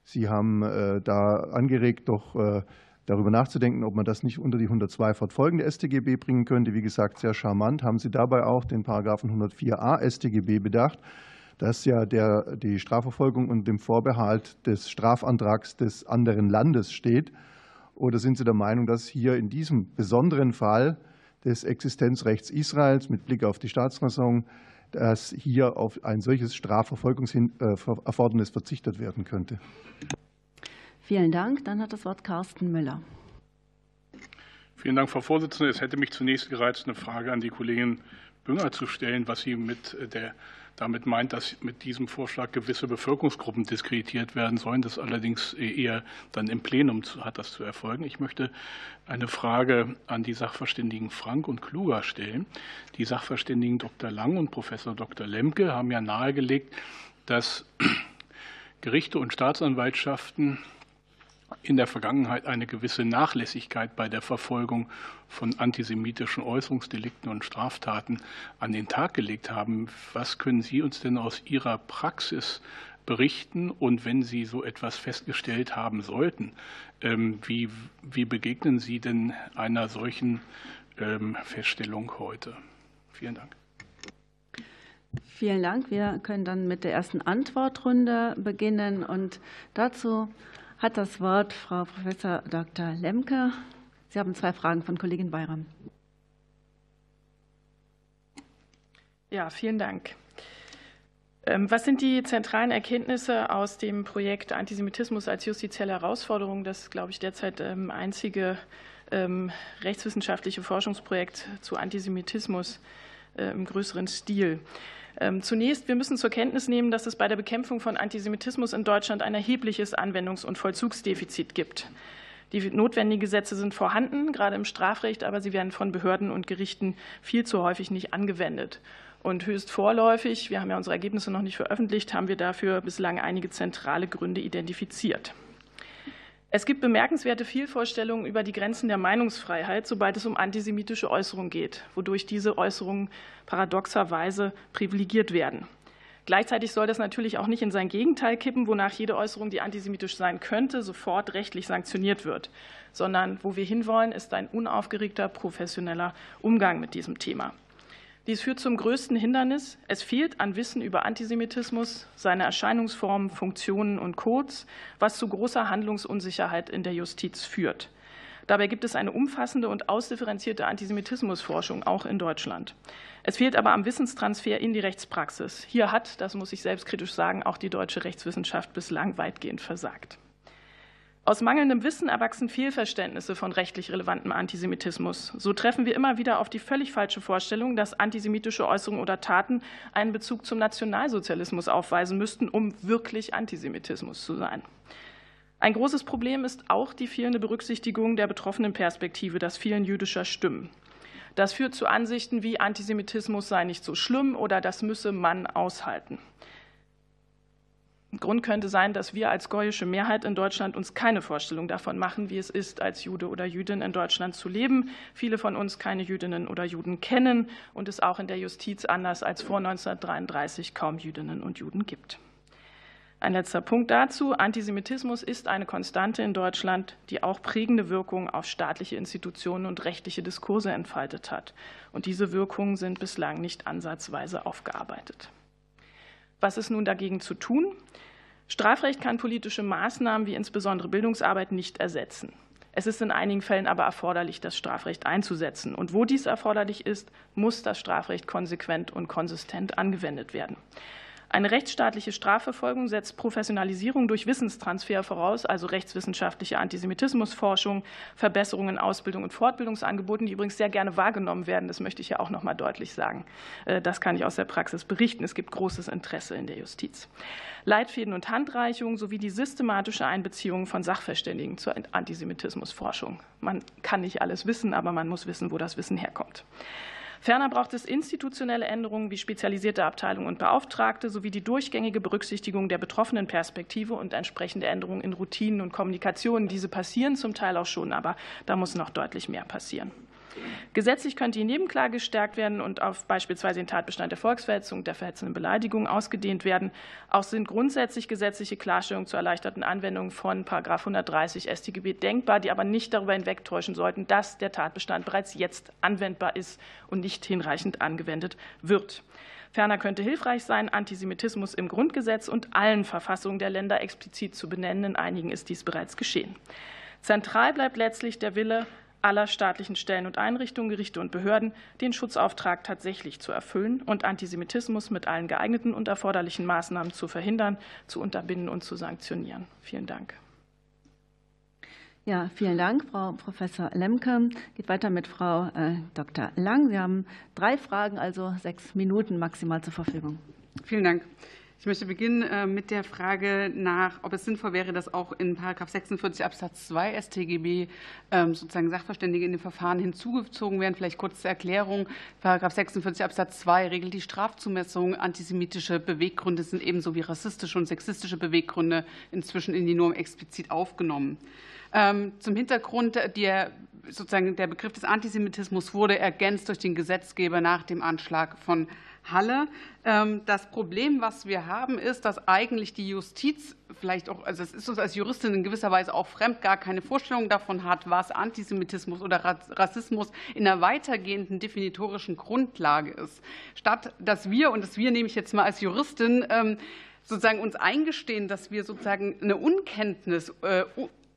Sie haben da angeregt, doch darüber nachzudenken, ob man das nicht unter die 102 fortfolgende StGB bringen könnte. Wie gesagt, sehr charmant. Haben Sie dabei auch den Paragraphen 104a StGB bedacht, dass ja der, die Strafverfolgung unter dem Vorbehalt des Strafantrags des anderen Landes steht? Oder sind Sie der Meinung, dass hier in diesem besonderen Fall des Existenzrechts Israels mit Blick auf die Staatsräson, dass hier auf ein solches Strafverfolgungserfordernis verzichtet werden könnte. Vielen Dank. Dann hat das Wort Carsten Müller. Vielen Dank, Frau Vorsitzende. Es hätte mich zunächst gereizt, eine Frage an die Kollegin Bünger zu stellen, was sie mit der damit meint, dass mit diesem Vorschlag gewisse Bevölkerungsgruppen diskreditiert werden sollen. Das allerdings eher dann im Plenum hat das zu erfolgen. Ich möchte eine Frage an die Sachverständigen Frank und Kluger stellen. Die Sachverständigen Dr. Lang und Professor Dr. Lemke haben ja nahegelegt, dass Gerichte und Staatsanwaltschaften in der Vergangenheit eine gewisse Nachlässigkeit bei der Verfolgung von antisemitischen Äußerungsdelikten und Straftaten an den Tag gelegt haben. Was können Sie uns denn aus Ihrer Praxis berichten? Und wenn Sie so etwas festgestellt haben sollten, ähm, wie, wie begegnen Sie denn einer solchen ähm, Feststellung heute? Vielen Dank. Vielen Dank. Wir können dann mit der ersten Antwortrunde beginnen. Und dazu hat das Wort Frau Professor Dr. Lemke. Sie haben zwei Fragen von Kollegin Bayram. Ja, vielen Dank. Ähm, was sind die zentralen Erkenntnisse aus dem Projekt Antisemitismus als justizielle Herausforderung? Das ist, glaube ich, derzeit ähm, einzige ähm, rechtswissenschaftliche Forschungsprojekt zu Antisemitismus äh, im größeren Stil. Ähm, zunächst, wir müssen zur Kenntnis nehmen, dass es bei der Bekämpfung von Antisemitismus in Deutschland ein erhebliches Anwendungs- und Vollzugsdefizit gibt. Die notwendigen Gesetze sind vorhanden, gerade im Strafrecht, aber sie werden von Behörden und Gerichten viel zu häufig nicht angewendet. Und höchst vorläufig, wir haben ja unsere Ergebnisse noch nicht veröffentlicht, haben wir dafür bislang einige zentrale Gründe identifiziert. Es gibt bemerkenswerte Fehlvorstellungen über die Grenzen der Meinungsfreiheit, sobald es um antisemitische Äußerungen geht, wodurch diese Äußerungen paradoxerweise privilegiert werden. Gleichzeitig soll das natürlich auch nicht in sein Gegenteil kippen, wonach jede Äußerung, die antisemitisch sein könnte, sofort rechtlich sanktioniert wird, sondern wo wir hinwollen, ist ein unaufgeregter, professioneller Umgang mit diesem Thema. Dies führt zum größten Hindernis. Es fehlt an Wissen über Antisemitismus, seine Erscheinungsformen, Funktionen und Codes, was zu großer Handlungsunsicherheit in der Justiz führt. Dabei gibt es eine umfassende und ausdifferenzierte Antisemitismusforschung, auch in Deutschland. Es fehlt aber am Wissenstransfer in die Rechtspraxis. Hier hat, das muss ich selbstkritisch sagen, auch die deutsche Rechtswissenschaft bislang weitgehend versagt. Aus mangelndem Wissen erwachsen Fehlverständnisse von rechtlich relevantem Antisemitismus. So treffen wir immer wieder auf die völlig falsche Vorstellung, dass antisemitische Äußerungen oder Taten einen Bezug zum Nationalsozialismus aufweisen müssten, um wirklich Antisemitismus zu sein. Ein großes Problem ist auch die fehlende Berücksichtigung der betroffenen Perspektive, das Fehlen jüdischer Stimmen. Das führt zu Ansichten wie Antisemitismus sei nicht so schlimm oder das müsse man aushalten. Grund könnte sein, dass wir als goyische Mehrheit in Deutschland uns keine Vorstellung davon machen, wie es ist, als Jude oder Jüdin in Deutschland zu leben. Viele von uns keine Jüdinnen oder Juden kennen und es auch in der Justiz anders als vor 1933 kaum Jüdinnen und Juden gibt. Ein letzter Punkt dazu. Antisemitismus ist eine Konstante in Deutschland, die auch prägende Wirkungen auf staatliche Institutionen und rechtliche Diskurse entfaltet hat. Und diese Wirkungen sind bislang nicht ansatzweise aufgearbeitet. Was ist nun dagegen zu tun? Strafrecht kann politische Maßnahmen wie insbesondere Bildungsarbeit nicht ersetzen. Es ist in einigen Fällen aber erforderlich, das Strafrecht einzusetzen. Und wo dies erforderlich ist, muss das Strafrecht konsequent und konsistent angewendet werden. Eine rechtsstaatliche Strafverfolgung setzt Professionalisierung durch Wissenstransfer voraus, also rechtswissenschaftliche Antisemitismusforschung, Verbesserungen in Ausbildung und Fortbildungsangeboten, die übrigens sehr gerne wahrgenommen werden. Das möchte ich ja auch noch mal deutlich sagen. Äh, das kann ich aus der Praxis berichten. Es gibt großes Interesse in der Justiz. Leitfäden und Handreichungen sowie die systematische Einbeziehung von Sachverständigen zur Antisemitismusforschung. Man kann nicht alles wissen, aber man muss wissen, wo das Wissen herkommt. Ferner braucht es institutionelle Änderungen wie spezialisierte Abteilungen und Beauftragte sowie die durchgängige Berücksichtigung der betroffenen Perspektive und entsprechende Änderungen in Routinen und Kommunikationen. Diese passieren zum Teil auch schon, aber da muss noch deutlich mehr passieren. Gesetzlich könnte die Nebenklage gestärkt werden und auf beispielsweise den Tatbestand der Volksverhetzung, der verhetzenden Beleidigung ausgedehnt werden. Auch sind grundsätzlich gesetzliche Klarstellungen zur erleichterten Anwendung von 130 StGB denkbar, die aber nicht darüber hinwegtäuschen sollten, dass der Tatbestand bereits jetzt anwendbar ist und nicht hinreichend angewendet wird. Ferner könnte hilfreich sein, Antisemitismus im Grundgesetz und allen Verfassungen der Länder explizit zu benennen. In einigen ist dies bereits geschehen. Zentral bleibt letztlich der Wille, aller staatlichen Stellen und Einrichtungen, Gerichte und Behörden den Schutzauftrag tatsächlich zu erfüllen und Antisemitismus mit allen geeigneten und erforderlichen Maßnahmen zu verhindern, zu unterbinden und zu sanktionieren. Vielen Dank. Ja, vielen Dank, Frau Professor Lemke. Geht weiter mit Frau äh, Dr. Lang. Sie haben drei Fragen, also sechs Minuten maximal zur Verfügung. Vielen Dank. Ich möchte beginnen äh, mit der Frage nach, ob es sinnvoll wäre, dass auch in 46 Absatz 2 StGB ähm, sozusagen Sachverständige in den Verfahren hinzugezogen werden. Vielleicht kurz zur Erklärung. 46 Absatz 2 regelt die Strafzumessung. Antisemitische Beweggründe sind ebenso wie rassistische und sexistische Beweggründe inzwischen in die Norm explizit aufgenommen. Ähm, zum Hintergrund, der, sozusagen der Begriff des Antisemitismus wurde ergänzt durch den Gesetzgeber nach dem Anschlag von Halle. Ähm, das Problem, was wir haben, ist, dass eigentlich die Justiz vielleicht auch, also es ist uns als Juristin in gewisser Weise auch fremd, gar keine Vorstellung davon hat, was Antisemitismus oder Rassismus in einer weitergehenden definitorischen Grundlage ist. Statt dass wir, und das wir nehme ich jetzt mal als Juristin, ähm, sozusagen uns eingestehen, dass wir sozusagen eine Unkenntnis äh,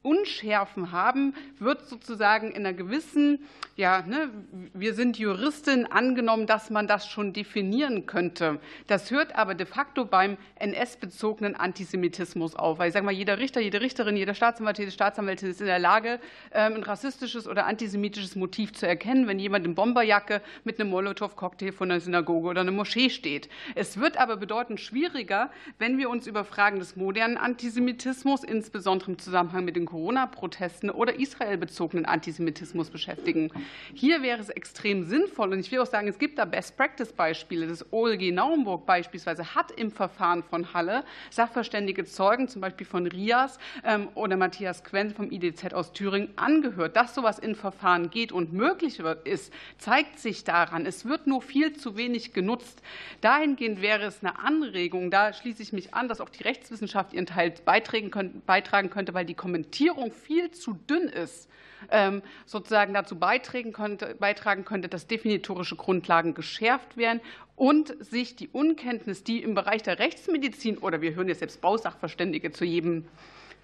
Unschärfen haben, wird sozusagen in einer gewissen, ja, ne, wir sind Juristin angenommen, dass man das schon definieren könnte. Das hört aber de facto beim NS-bezogenen Antisemitismus auf. Weil ich sage mal, jeder Richter, jede Richterin, jeder Staatsanwalt, jede Staatsanwältin ist in der Lage, ähm, ein rassistisches oder antisemitisches Motiv zu erkennen, wenn jemand in Bomberjacke mit einem Molotow-Cocktail von einer Synagoge oder einer Moschee steht. Es wird aber bedeutend schwieriger, wenn wir uns über Fragen des modernen Antisemitismus, insbesondere im Zusammenhang mit den Corona-Protesten oder israelbezogenen Antisemitismus beschäftigen. Hier wäre es extrem sinnvoll, und ich will auch sagen, es gibt da Best-Practice-Beispiele. Das OLG Naumburg beispielsweise hat im Verfahren von Halle sachverständige Zeugen, zum Beispiel von Rias ähm, oder Matthias Quent vom IDZ aus Thüringen, angehört. Dass sowas in Verfahren geht und möglich ist, zeigt sich daran. Es wird nur viel zu wenig genutzt. Dahingehend wäre es eine Anregung, da schließe ich mich an, dass auch die Rechtswissenschaft ihren Teil beitragen könnte, weil die kommentiert Regierung viel zu dünn ist, ähm, sozusagen dazu beitragen könnte, beitragen könnte, dass definitorische Grundlagen geschärft werden und sich die Unkenntnis, die im Bereich der Rechtsmedizin oder wir hören jetzt selbst Bausachverständige zu jedem,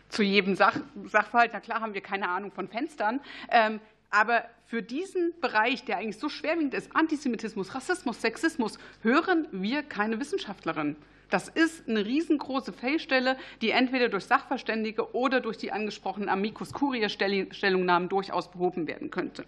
zu jedem Sach, Sachverhalt, na klar haben wir keine Ahnung von Fenstern, ähm, aber für diesen Bereich, der eigentlich so schwerwiegend ist, Antisemitismus, Rassismus, Sexismus, hören wir keine Wissenschaftlerin. Das ist eine riesengroße Fehlstelle, die entweder durch Sachverständige oder durch die angesprochenen Amicus Curiae Stellungnahmen durchaus behoben werden könnte.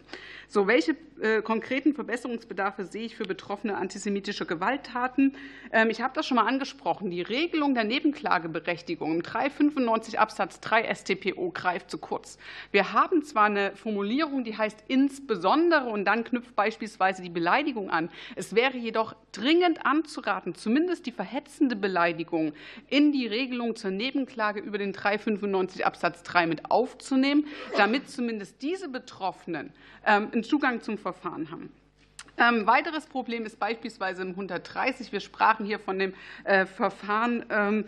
So, welche äh, konkreten Verbesserungsbedarfe sehe ich für betroffene antisemitische Gewalttaten? Ähm, ich habe das schon mal angesprochen. Die Regelung der Nebenklageberechtigung im 395 Absatz 3 StPO greift zu kurz. Wir haben zwar eine Formulierung, die heißt insbesondere und dann knüpft beispielsweise die Beleidigung an. Es wäre jedoch dringend anzuraten, zumindest die verhetzende Beleidigung in die Regelung zur Nebenklage über den 395 Absatz 3 mit aufzunehmen, damit zumindest diese Betroffenen ähm, einen Zugang zum Verfahren haben. Ähm, weiteres Problem ist beispielsweise im 130. Wir sprachen hier von dem äh, Verfahren ähm,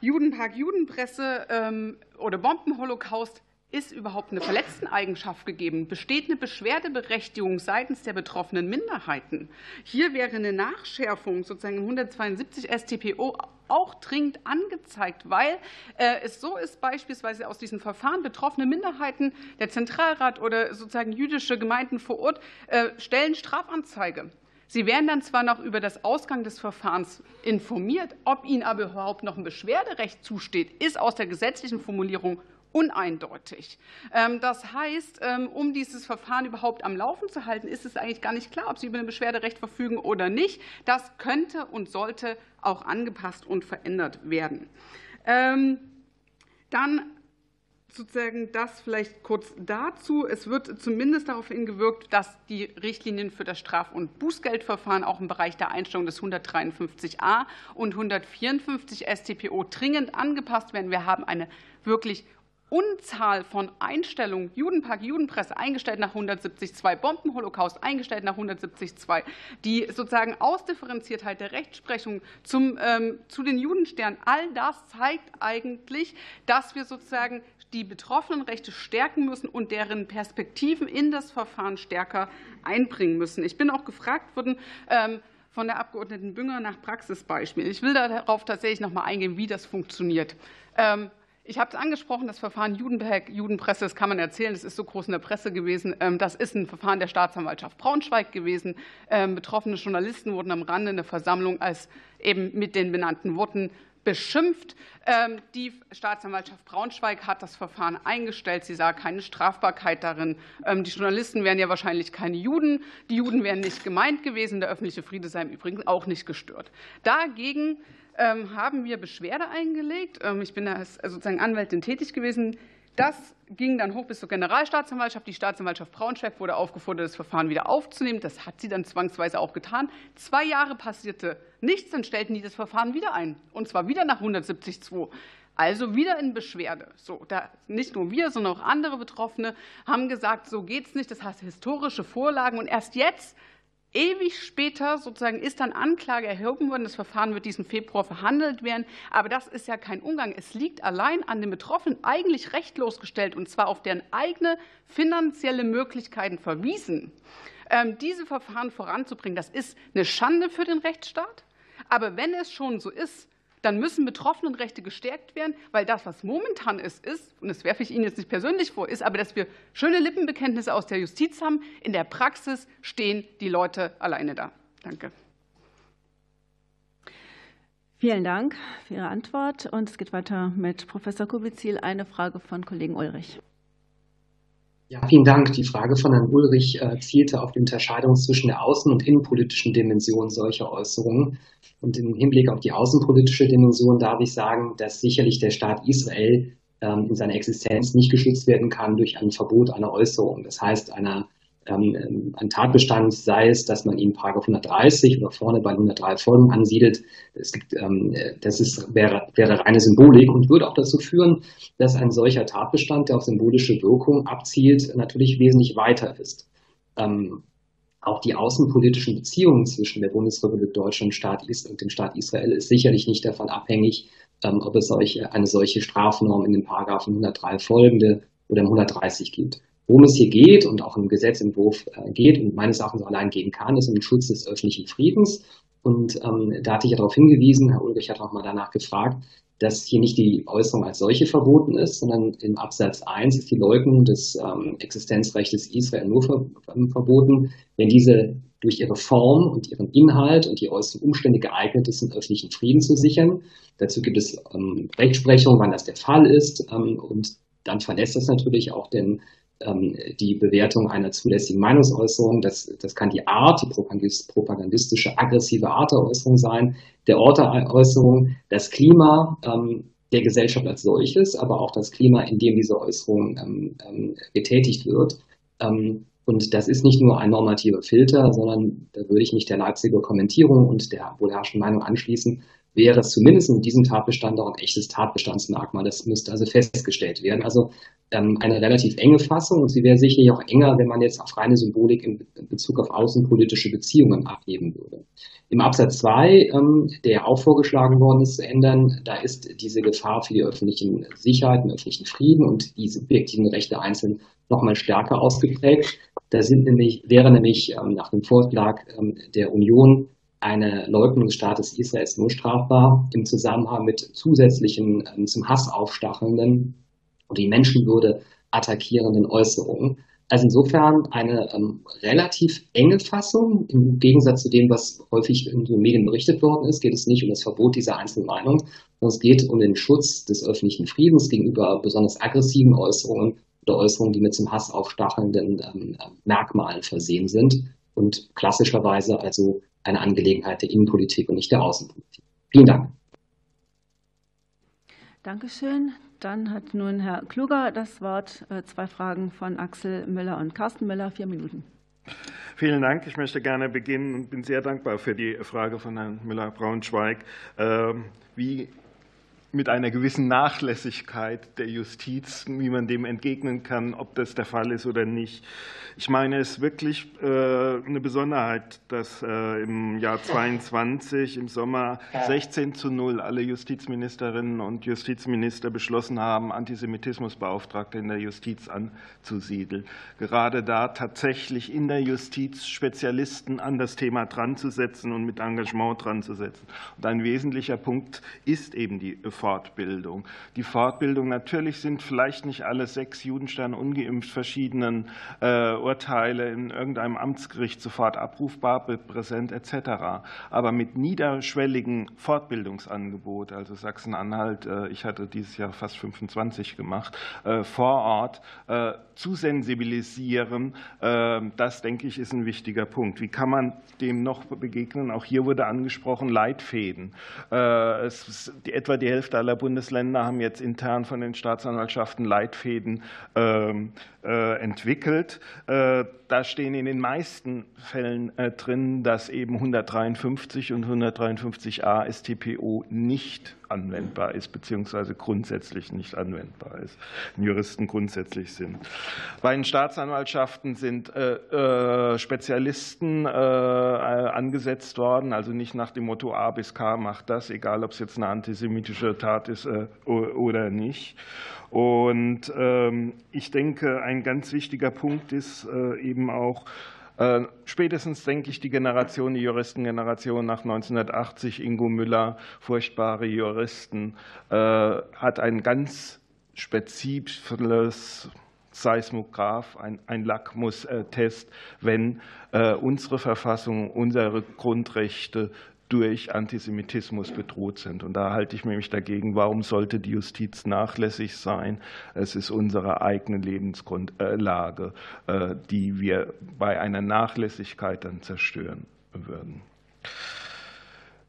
Judenpark, Judenpresse oder Bombenholocaust ist überhaupt eine Verletzteneigenschaft gegeben? Besteht eine Beschwerdeberechtigung seitens der betroffenen Minderheiten? Hier wäre eine Nachschärfung sozusagen im 172 StPO auch dringend angezeigt, weil äh, es so ist, beispielsweise aus diesen Verfahren betroffene Minderheiten, der Zentralrat oder sozusagen jüdische Gemeinden vor Ort äh, stellen Strafanzeige. Sie werden dann zwar noch über das Ausgang des Verfahrens informiert, ob Ihnen aber überhaupt noch ein Beschwerderecht zusteht, ist aus der gesetzlichen Formulierung uneindeutig. Ähm, das heißt, ähm, um dieses Verfahren überhaupt am Laufen zu halten, ist es eigentlich gar nicht klar, ob Sie über ein Beschwerderecht verfügen oder nicht. Das könnte und sollte auch angepasst und verändert werden. Ähm, dann sozusagen das vielleicht kurz dazu. Es wird zumindest darauf hingewirkt, dass die Richtlinien für das Straf- und Bußgeldverfahren auch im Bereich der Einstellung des 153a und 154 StPO dringend angepasst werden. Wir haben eine wirklich Unzahl von Einstellungen, Judenpark, Judenpresse eingestellt nach 170.2, Bombenholocaust eingestellt nach 170.2, die sozusagen Ausdifferenziertheit der Rechtsprechung zum, ähm, zu den Judensternen, all das zeigt eigentlich, dass wir sozusagen die Betroffenenrechte stärken müssen und deren Perspektiven in das Verfahren stärker einbringen müssen. Ich bin auch gefragt worden, ähm, von der Abgeordneten Bünger nach Praxisbeispielen. Ich will darauf tatsächlich noch mal eingehen, wie das funktioniert. Ähm, ich habe es angesprochen, das Verfahren Judenberg, Judenpresse, das kann man erzählen, das ist so groß in der Presse gewesen. Ähm, das ist ein Verfahren der Staatsanwaltschaft Braunschweig gewesen. Ähm, betroffene Journalisten wurden am Rande in der Versammlung als eben mit den benannten Worten beschimpft. Ähm, die Staatsanwaltschaft Braunschweig hat das Verfahren eingestellt. Sie sah keine Strafbarkeit darin. Die Journalisten wären ja wahrscheinlich keine Juden. Die Juden wären nicht gemeint gewesen. Der öffentliche Friede sei im Übrigen auch nicht gestört. Dagegen ähm, haben wir Beschwerde eingelegt. Ähm, ich bin als sozusagen Anwältin tätig gewesen. Das ging dann hoch bis zur Generalstaatsanwaltschaft. Die Staatsanwaltschaft Braunschweig wurde aufgefordert, das Verfahren wieder aufzunehmen. Das hat sie dann zwangsweise auch getan. Zwei Jahre passierte nichts, dann stellten die das Verfahren wieder ein, und zwar wieder nach 170.2. Also wieder in Beschwerde. So, da nicht nur wir, sondern auch andere Betroffene haben gesagt, so geht es nicht. Das heißt historische Vorlagen. Und erst jetzt Ewig später sozusagen ist dann Anklage erhoben worden. Das Verfahren wird diesen Februar verhandelt werden. Aber das ist ja kein Umgang. Es liegt allein an den Betroffenen eigentlich rechtlos gestellt und zwar auf deren eigene finanzielle Möglichkeiten verwiesen. Ähm, diese Verfahren voranzubringen, das ist eine Schande für den Rechtsstaat. Aber wenn es schon so ist, dann müssen Betroffenenrechte gestärkt werden, weil das, was momentan ist, ist, und das werfe ich Ihnen jetzt nicht persönlich vor, ist aber, dass wir schöne Lippenbekenntnisse aus der Justiz haben. In der Praxis stehen die Leute alleine da. Danke. Vielen Dank für Ihre Antwort. Und es geht weiter mit Professor Kubizil. Eine Frage von Kollegen Ulrich. Ja, vielen Dank. Die Frage von Herrn Ulrich äh, zielte auf die Unterscheidung zwischen der außen- und innenpolitischen Dimension solcher Äußerungen. Und im Hinblick auf die außenpolitische Dimension darf ich sagen, dass sicherlich der Staat Israel ähm, in seiner Existenz nicht geschützt werden kann durch ein Verbot einer Äußerung. Das heißt, einer ähm, ein Tatbestand, sei es, dass man ihn Paragraph 130 oder vorne bei 103 Folgen ansiedelt. Es gibt, ähm, das ist, wäre, wäre reine Symbolik und würde auch dazu führen, dass ein solcher Tatbestand, der auf symbolische Wirkung abzielt, natürlich wesentlich weiter ist. Ähm, auch die außenpolitischen Beziehungen zwischen der Bundesrepublik Deutschland und dem Staat Israel ist sicherlich nicht davon abhängig, ähm, ob es solche, eine solche Strafnorm in den Paragraphen 103 folgende oder im 130 gibt. Worum es hier geht und auch im Gesetzentwurf äh, geht und meines Erachtens allein gehen kann, ist um den Schutz des öffentlichen Friedens. Und ähm, da hatte ich ja darauf hingewiesen, Herr Ulrich hat auch mal danach gefragt, dass hier nicht die Äußerung als solche verboten ist, sondern im Absatz 1 ist die Leugnung des ähm, Existenzrechts Israel nur ver ähm, verboten, wenn diese durch ihre Form und ihren Inhalt und die äußeren Umstände geeignet ist, den öffentlichen Frieden zu sichern. Dazu gibt es ähm, Rechtsprechung, wann das der Fall ist. Ähm, und dann verlässt das natürlich auch den die Bewertung einer zulässigen Meinungsäußerung. Das, das kann die Art, die propagandistische, aggressive Art der Äußerung sein, der Ort der Äußerung, das Klima ähm, der Gesellschaft als solches, aber auch das Klima, in dem diese Äußerung ähm, getätigt wird. Und das ist nicht nur ein normativer Filter, sondern da würde ich mich der Leipziger Kommentierung und der wohl herrschenden Meinung anschließen, wäre es zumindest in diesem Tatbestand auch ein echtes Tatbestandsmerkmal. Das müsste also festgestellt werden. Also ähm, eine relativ enge Fassung und sie wäre sicherlich auch enger, wenn man jetzt auf reine Symbolik in Bezug auf außenpolitische Beziehungen abheben würde. Im Absatz 2, ähm, der auch vorgeschlagen worden ist zu ändern, da ist diese Gefahr für die öffentliche Sicherheit, den öffentlichen Frieden und die subjektiven Rechte einzeln nochmal stärker ausgeprägt. Da sind nämlich, wäre nämlich ähm, nach dem Vorschlag der Union eine Leugnung des Staates Israels nur strafbar im Zusammenhang mit zusätzlichen zum Hass aufstachelnden und die Menschenwürde attackierenden Äußerungen. Also insofern eine ähm, relativ enge Fassung. Im Gegensatz zu dem, was häufig in den Medien berichtet worden ist, geht es nicht um das Verbot dieser einzelnen Meinung, sondern es geht um den Schutz des öffentlichen Friedens gegenüber besonders aggressiven Äußerungen oder Äußerungen, die mit zum Hass aufstachelnden ähm, Merkmalen versehen sind und klassischerweise also eine Angelegenheit der Innenpolitik und nicht der Außenpolitik. Vielen Dank. Dankeschön. Dann hat nun Herr Kluger das Wort. Äh, zwei Fragen von Axel Müller und Carsten Müller. Vier Minuten. Vielen Dank. Ich möchte gerne beginnen und bin sehr dankbar für die Frage von Herrn Müller-Braunschweig. Ähm, wie mit einer gewissen Nachlässigkeit der Justiz, wie man dem entgegnen kann, ob das der Fall ist oder nicht. Ich meine, es ist wirklich äh, eine Besonderheit, dass äh, im Jahr 22 im Sommer 16 zu 0 alle Justizministerinnen und Justizminister beschlossen haben, Antisemitismusbeauftragte in der Justiz anzusiedeln. Gerade da tatsächlich in der Justiz Spezialisten an das Thema dran zu setzen und mit Engagement dran zu setzen. Und ein wesentlicher Punkt ist eben die Fortbildung. Die Fortbildung, natürlich sind vielleicht nicht alle sechs Judensterne ungeimpft verschiedenen äh, Urteile in irgendeinem Amtsgericht sofort abrufbar, präsent etc. Aber mit niederschwelligen Fortbildungsangebot, also Sachsen-Anhalt, äh, ich hatte dieses Jahr fast 25 gemacht, äh, vor Ort zu sensibilisieren, das denke ich ist ein wichtiger Punkt. Wie kann man dem noch begegnen? Auch hier wurde angesprochen Leitfäden. Etwa die Hälfte Hälfte aller Bundesländer haben jetzt intern von den Staatsanwaltschaften Leitfäden ähm, äh, entwickelt. Äh, da stehen in den meisten Fällen äh, drin, dass eben 153 und 153a StPO nicht anwendbar ist, beziehungsweise grundsätzlich nicht anwendbar ist, Juristen grundsätzlich sind. Bei den Staatsanwaltschaften sind Spezialisten angesetzt worden, also nicht nach dem Motto A bis K macht das, egal ob es jetzt eine antisemitische Tat ist oder nicht. Und ähm, ich denke, ein ganz wichtiger Punkt ist äh, eben auch, äh, Spätestens, denke ich, die Generation, die Juristengeneration nach 1980, Ingo Müller, furchtbare Juristen, äh, hat ein ganz spezifisches Seismograph, ein, Lackmustest, wenn unsere Verfassung, unsere Grundrechte durch Antisemitismus bedroht sind. Und da halte ich mich dagegen, warum sollte die Justiz nachlässig sein? Es ist unsere eigene Lebensgrundlage, äh, die wir bei einer Nachlässigkeit dann zerstören würden.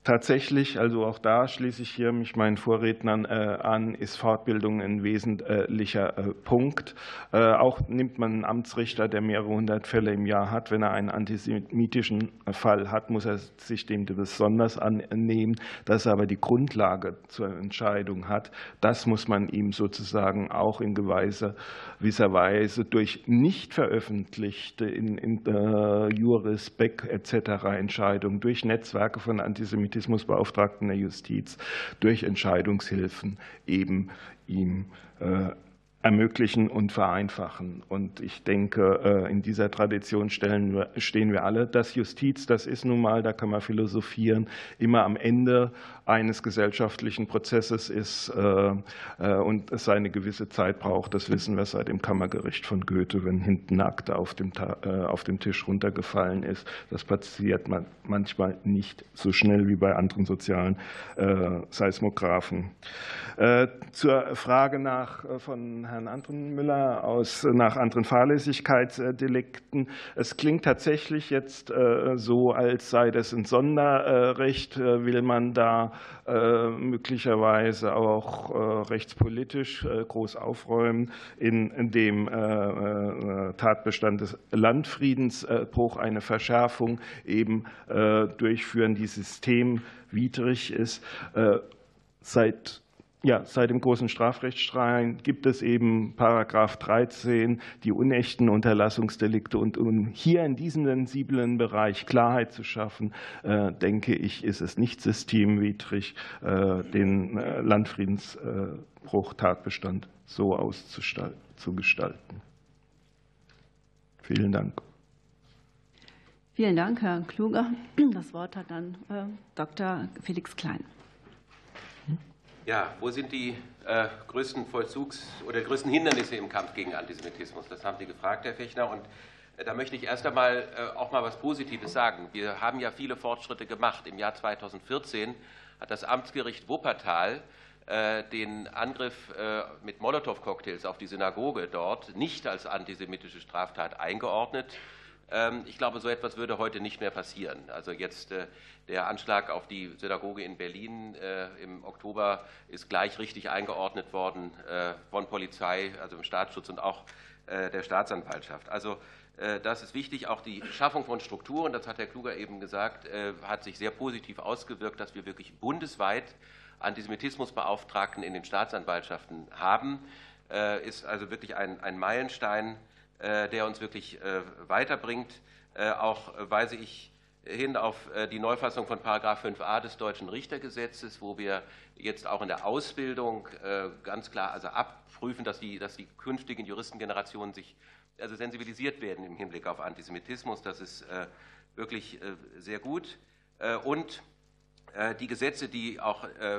Tatsächlich, also auch da schließe ich hier mich meinen Vorrednern äh, an, ist Fortbildung ein wesentlicher äh, Punkt. Äh, auch nimmt man einen Amtsrichter, der mehrere hundert Fälle im Jahr hat, wenn er einen antisemitischen Fall hat, muss er sich dem besonders annehmen. Dass er aber die Grundlage zur Entscheidung hat, das muss man ihm sozusagen auch in gewisser Weise durch nicht veröffentlichte in, in Juris, Beck etc. Entscheidungen, durch Netzwerke von Antisemitismus, Antisemitismusbeauftragten der Justiz durch Entscheidungshilfen eben ihm äh, ermöglichen und vereinfachen. Und ich denke, äh, in dieser Tradition stellen, stehen wir alle. Das Justiz, das ist nun mal, da kann man philosophieren, immer am Ende eines gesellschaftlichen Prozesses ist äh, äh, und es eine gewisse Zeit braucht. Das wissen wir seit dem Kammergericht von Goethe, wenn hinten Akte auf dem, auf dem Tisch runtergefallen ist. Das passiert manchmal nicht so schnell wie bei anderen sozialen Seismographen. Zur Frage nach von Anton Müller aus, nach anderen Fahrlässigkeitsdelikten. Es klingt tatsächlich jetzt äh, so, als sei das ein Sonderrecht. Äh, will man da äh, möglicherweise auch rechtspolitisch groß aufräumen, in dem Tatbestand des Landfriedensbruch eine Verschärfung eben durchführen, die systemwidrig ist. Seit ja, seit dem großen Strafrechtsstreit gibt es eben Paragraph 13, die unechten Unterlassungsdelikte. Und um hier in diesem sensiblen Bereich Klarheit zu schaffen, äh, denke ich, ist es nicht systemwidrig, äh, den äh, Landfriedensbruch-Tatbestand so auszugestalten. Vielen Dank. Vielen Dank, Herr Kluger. Das Wort hat dann Dr. Felix Klein. Ja, wo sind die äh, größten Vollzugs- oder größten Hindernisse im Kampf gegen Antisemitismus? Das haben Sie gefragt, Herr Fechner. Und äh, da möchte ich erst einmal äh, auch mal was Positives sagen. Wir haben ja viele Fortschritte gemacht. Im Jahr 2014 hat das Amtsgericht Wuppertal äh, den Angriff äh, mit Molotow-Cocktails auf die Synagoge dort nicht als antisemitische Straftat eingeordnet. Ähm, ich glaube, so etwas würde heute nicht mehr passieren. Also jetzt äh, der Anschlag auf die Synagoge in Berlin im Oktober ist gleich richtig eingeordnet worden von Polizei, also im Staatsschutz und auch der Staatsanwaltschaft. Also das ist wichtig. Auch die Schaffung von Strukturen, das hat Herr Kluger eben gesagt, hat sich sehr positiv ausgewirkt, dass wir wirklich bundesweit Antisemitismusbeauftragten in den Staatsanwaltschaften haben, äh, ist also wirklich ein, ein Meilenstein, äh, der uns wirklich äh, weiterbringt. Auch weise ich hin auf die Neufassung von 5a des deutschen Richtergesetzes, wo wir jetzt auch in der Ausbildung ganz klar also abprüfen, dass die, dass die künftigen Juristengenerationen sich also sensibilisiert werden im Hinblick auf Antisemitismus. Das ist wirklich sehr gut. Und äh, die Gesetze, die auch äh,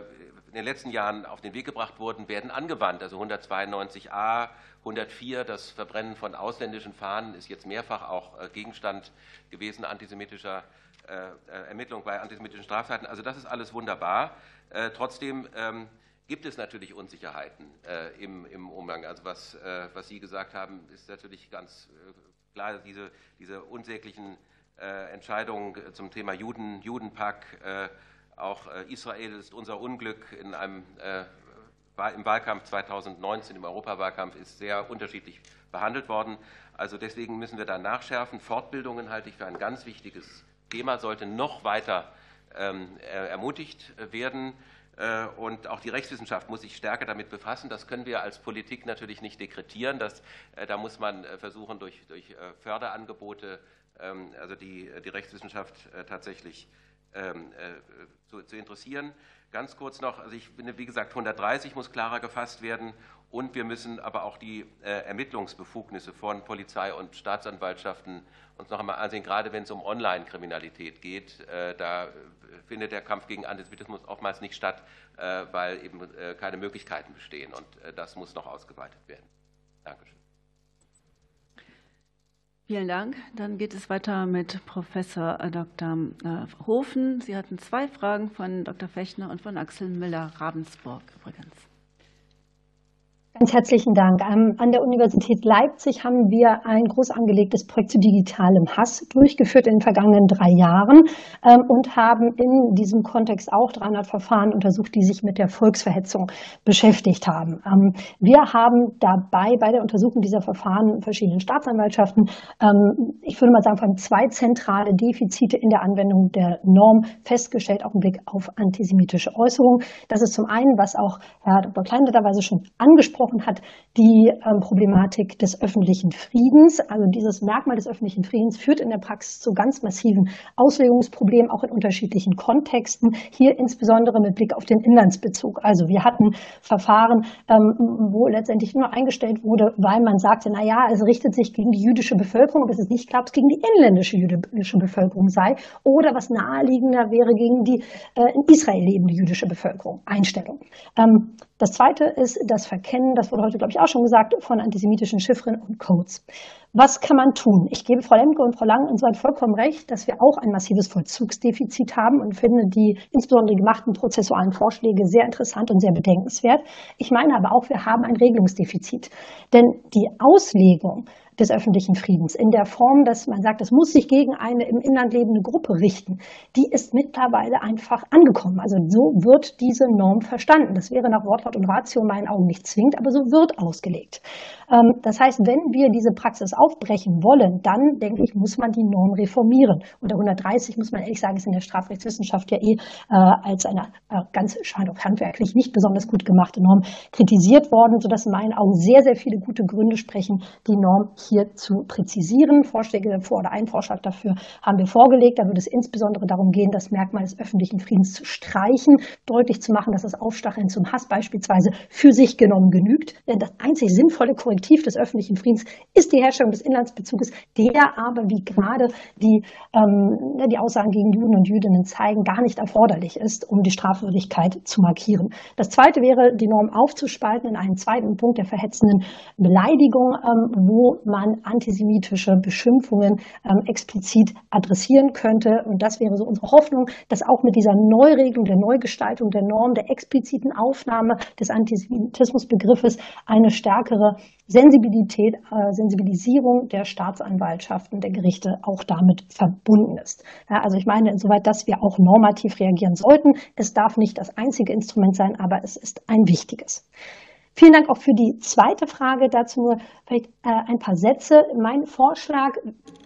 in den letzten Jahren auf den Weg gebracht wurden, werden angewandt. Also 192a, 104, das Verbrennen von ausländischen Fahnen ist jetzt mehrfach auch äh, Gegenstand gewesen antisemitischer Ermittlungen bei antisemitischen Straftaten. Also das ist alles wunderbar. Trotzdem ähm, gibt es natürlich Unsicherheiten im, Umgang. Also was, Sie gesagt haben, ist natürlich ganz klar, diese unsäglichen Entscheidungen zum Thema Juden, Judenpack, auch äh, Israel ist unser Unglück in einem, äh, im Wahlkampf 2019, im Europawahlkampf, ist sehr unterschiedlich behandelt worden. Also deswegen müssen wir da nachschärfen. Fortbildungen halte ich für ein ganz wichtiges Thema, sollte noch weiter ähm, ermutigt werden. Äh, und auch die Rechtswissenschaft muss sich stärker damit befassen. Das können wir als Politik natürlich nicht dekretieren. Das, da muss man versuchen, durch, durch Förderangebote ähm, also die, die Rechtswissenschaft tatsächlich äh, zu, zu, interessieren. Ganz kurz noch, also ich finde, wie gesagt, 130 muss klarer gefasst werden und wir müssen aber auch die äh, Ermittlungsbefugnisse von Polizei und Staatsanwaltschaften uns noch einmal ansehen, gerade wenn es um Online-Kriminalität geht. Äh, da findet der Kampf gegen Antisemitismus oftmals nicht statt, weil eben keine Möglichkeiten bestehen und das muss noch ausgeweitet werden. Dankeschön. Vielen Dank. Dann geht es weiter mit Professor Dr. Äh, Hofen. Sie hatten zwei Fragen von Dr. Fechner und von Axel Müller-Ravensburg übrigens. Ganz herzlichen Dank. Ähm, an der Universität Leipzig haben wir ein groß angelegtes Projekt zu digitalem Hass durchgeführt in den vergangenen drei Jahren ähm, und haben in diesem Kontext auch 300 Verfahren untersucht, die sich mit der Volksverhetzung beschäftigt haben. Ähm, wir haben dabei bei der Untersuchung dieser Verfahren verschiedenen Staatsanwaltschaften, ich würde mal sagen, vor allem zwei zentrale Defizite in der Anwendung der Norm festgestellt, auch im Blick auf antisemitische Äußerungen. Das ist zum einen, was auch Herr Dr. Klein schon angesprochen angesprochen hat, die ähm, Problematik des öffentlichen Friedens. Also dieses Merkmal des öffentlichen Friedens führt in der Praxis zu ganz massiven Auslegungsproblemen, auch in unterschiedlichen Kontexten. Hier insbesondere mit Blick auf den Inlandsbezug. Also wir hatten Verfahren, ähm, wo letztendlich nur eingestellt wurde, weil man sagte, na ja, es richtet sich gegen die jüdische Bevölkerung, bis es nicht klappt, es gegen die inländische jüdische Bevölkerung sei. Oder was naheliegender wäre, gegen die äh, in Israel lebende jüdische Bevölkerung. Einstellung. Ähm, das zweite ist das Verkennen, das wurde heute, glaube ich, auch schon gesagt, von antisemitischen Chiffren und Codes. Was kann man tun? Ich gebe Frau Lemke und Frau Lang insoweit vollkommen recht, dass wir auch ein massives Vollzugsdefizit haben und finde die insbesondere gemachten prozessualen Vorschläge sehr interessant und sehr bedenkenswert. Ich meine aber auch, wir haben ein Regelungsdefizit. Denn die Auslegung des öffentlichen Friedens in der Form, dass man sagt, es muss sich gegen eine im Inland lebende Gruppe richten, die ist mittlerweile einfach angekommen. Also so wird diese Norm verstanden. Das wäre nach Wortlaut und Ratio in meinen Augen nicht zwingend, aber so wird ausgelegt. Ähm, das heißt, wenn wir diese Praxis aufbrechen wollen, dann denke ich, muss man die Norm reformieren. Unter 130 muss man ehrlich sagen, ist in der Strafrechtswissenschaft ja eh äh, als eine äh, ganz handwerklich nicht besonders gut gemachte Norm kritisiert worden, sodass in meinen Augen sehr, sehr viele gute Gründe sprechen, die Norm hier zu präzisieren. Vorschläge vor oder einen Vorschlag dafür haben wir vorgelegt. Da würde es insbesondere darum gehen, das Merkmal des öffentlichen Friedens zu streichen, deutlich zu machen, dass das Aufstacheln zum Hass beispielsweise für sich genommen genügt. Denn das einzig sinnvolle Korrektiv des öffentlichen Friedens ist die Herstellung des Inlandsbezuges, der aber, wie gerade die, ähm, ne, die Aussagen gegen Juden und Jüdinnen zeigen, gar nicht erforderlich ist, um die Strafwürdigkeit zu markieren. Das zweite wäre, die Norm aufzuspalten in einen zweiten Punkt der verhetzenden Beleidigung, ähm, wo man antisemitische Beschimpfungen ähm, explizit adressieren könnte. Und das wäre so unsere Hoffnung, dass auch mit dieser Neuregelung, der Neugestaltung der Norm, der expliziten Aufnahme des Antisemitismusbegriffes eine stärkere Sensibilität, äh, Sensibilisierung der Staatsanwaltschaften, der Gerichte auch damit verbunden ist. Ja, also ich meine insoweit, dass wir auch normativ reagieren sollten. Es darf nicht das einzige Instrument sein, aber es ist ein wichtiges. Vielen Dank auch für die zweite Frage. Dazu nur vielleicht äh, ein paar Sätze. Mein Vorschlag,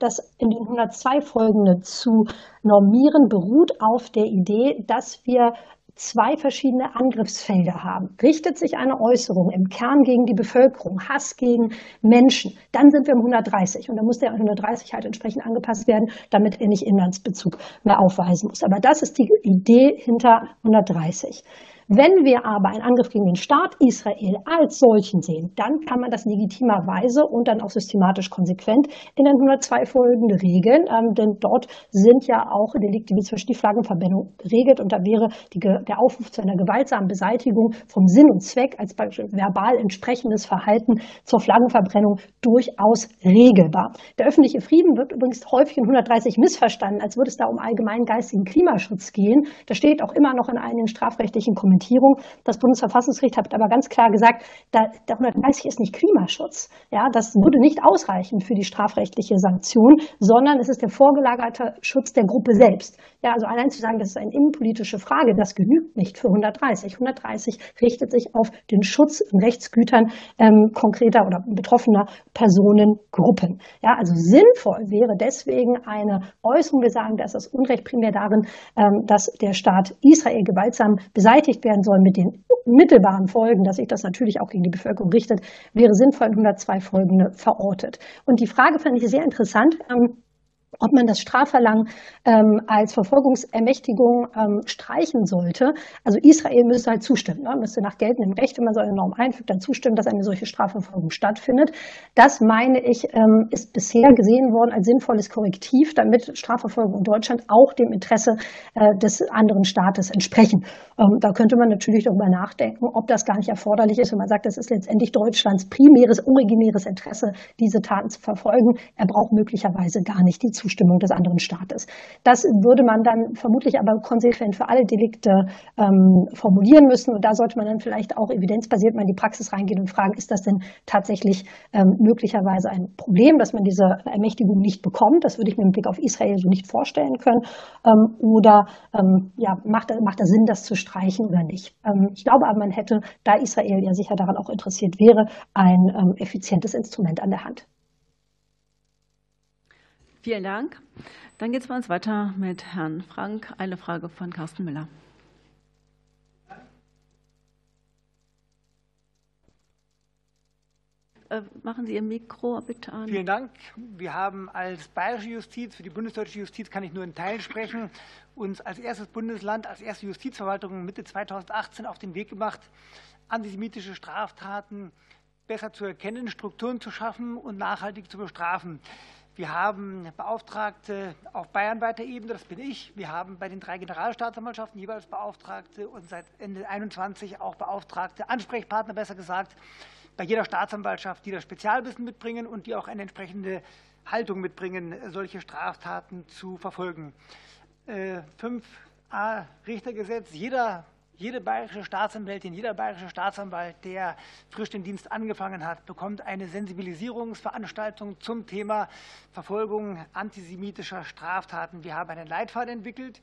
das in den 102 folgende zu normieren, beruht auf der Idee, dass wir zwei verschiedene Angriffsfelder haben. Richtet sich eine Äußerung im Kern gegen die Bevölkerung, Hass gegen Menschen, dann sind wir im 130 und dann muss der 130 halt entsprechend angepasst werden, damit er nicht Inlandsbezug mehr aufweisen muss. Aber das ist die Idee hinter 130. Wenn wir aber einen Angriff gegen den Staat Israel als solchen sehen, dann kann man das legitimerweise und dann auch systematisch konsequent in den 102 folgende regeln, ähm, denn dort sind ja auch Delikte wie zum Beispiel die Flaggenverbrennung geregelt und da wäre die, der Aufruf zu einer gewaltsamen Beseitigung vom Sinn und Zweck als verbal entsprechendes Verhalten zur Flaggenverbrennung durchaus regelbar. Der öffentliche Frieden wird übrigens häufig in 130 missverstanden, als würde es da um allgemeinen geistigen Klimaschutz gehen. Das steht auch immer noch in einigen strafrechtlichen Kommentaren Implementierung. Das Bundesverfassungsgericht hat aber ganz klar gesagt, da, der 130 ist nicht Klimaschutz. Ja, das würde nicht ausreichen für die strafrechtliche Sanktion, sondern es ist der vorgelagerte Schutz der Gruppe selbst. Ja, also allein zu sagen, das ist eine innenpolitische Frage, das genügt nicht für 130. 130 richtet sich auf den Schutz von Rechtsgütern ähm, konkreter oder betroffener Personengruppen. Ja, also sinnvoll wäre deswegen eine Äußerung. Wir sagen, da ist das Unrecht primär darin, ähm, dass der Staat Israel gewaltsam beseitigt werden soll mit den mittelbaren Folgen, dass sich das natürlich auch gegen die Bevölkerung richtet, wäre sinnvoll in 102 folgende verortet. Und die Frage fand ich sehr interessant. Ähm, ob man das Strafverlangen ähm, als Verfolgungsermächtigung ähm, streichen sollte. Also Israel müsste halt zustimmen, ne? müsste nach geltendem Recht, wenn man so eine Norm einfügt, dann zustimmen, dass eine solche Strafverfolgung stattfindet. Das, meine ich, ähm, ist bisher gesehen worden als sinnvolles Korrektiv, damit Strafverfolgung in Deutschland auch dem Interesse äh, des anderen Staates entsprechen. Ähm, da könnte man natürlich darüber nachdenken, ob das gar nicht erforderlich ist, wenn man sagt, das ist letztendlich Deutschlands primäres, originäres Interesse, diese Taten zu verfolgen. Er braucht möglicherweise gar nicht die Zustimmung des anderen Staates. Das würde man dann vermutlich aber konsequent für alle Delikte ähm, formulieren müssen. Und da sollte man dann vielleicht auch evidenzbasiert mal in die Praxis reingehen und fragen, ist das denn tatsächlich ähm, möglicherweise ein Problem, dass man diese Ermächtigung nicht bekommt? Das würde ich mir mit Blick auf Israel so nicht vorstellen können. Ähm, oder ähm, ja, macht, macht das Sinn, das zu streichen oder nicht? Ähm, ich glaube aber, man hätte, da Israel ja sicher daran auch interessiert wäre, ein ähm, effizientes Instrument an der Hand. Vielen Dank. Dann geht es bei uns weiter mit Herrn Frank. Eine Frage von Carsten Müller. Äh, machen Sie Ihr Mikro bitte an. Vielen Dank. Wir haben als bayerische Justiz, für die bundesdeutsche Justiz kann ich nur in Teilen sprechen, uns als erstes Bundesland, als erste Justizverwaltung Mitte 2018 auf den Weg gemacht, antisemitische Straftaten besser zu erkennen, Strukturen zu schaffen und nachhaltig zu bestrafen. Wir haben Beauftragte auf bayernweiter Ebene, das bin ich. Wir haben bei den drei Generalstaatsanwaltschaften jeweils Beauftragte und seit Ende 2021 auch Beauftragte, Ansprechpartner besser gesagt, bei jeder Staatsanwaltschaft, die das Spezialwissen mitbringen und die auch eine entsprechende Haltung mitbringen, solche Straftaten zu verfolgen. 5a äh, Richtergesetz, jeder jede bayerische Staatsanwältin, jeder bayerische Staatsanwalt, der frisch den Dienst angefangen hat, bekommt eine Sensibilisierungsveranstaltung zum Thema Verfolgung antisemitischer Straftaten. Wir haben einen Leitfaden entwickelt.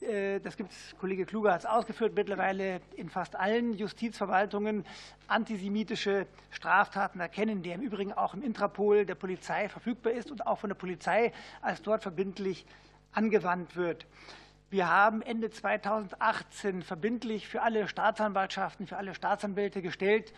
Äh, das gibt es, Kollege Kluger hat es ausgeführt, mittlerweile in fast allen Justizverwaltungen antisemitische Straftaten erkennen, der im Übrigen auch im Intrapol der Polizei verfügbar ist und auch von der Polizei als dort verbindlich angewandt wird. Wir haben Ende 2018 verbindlich für alle Staatsanwaltschaften, für alle Staatsanwälte gestellt,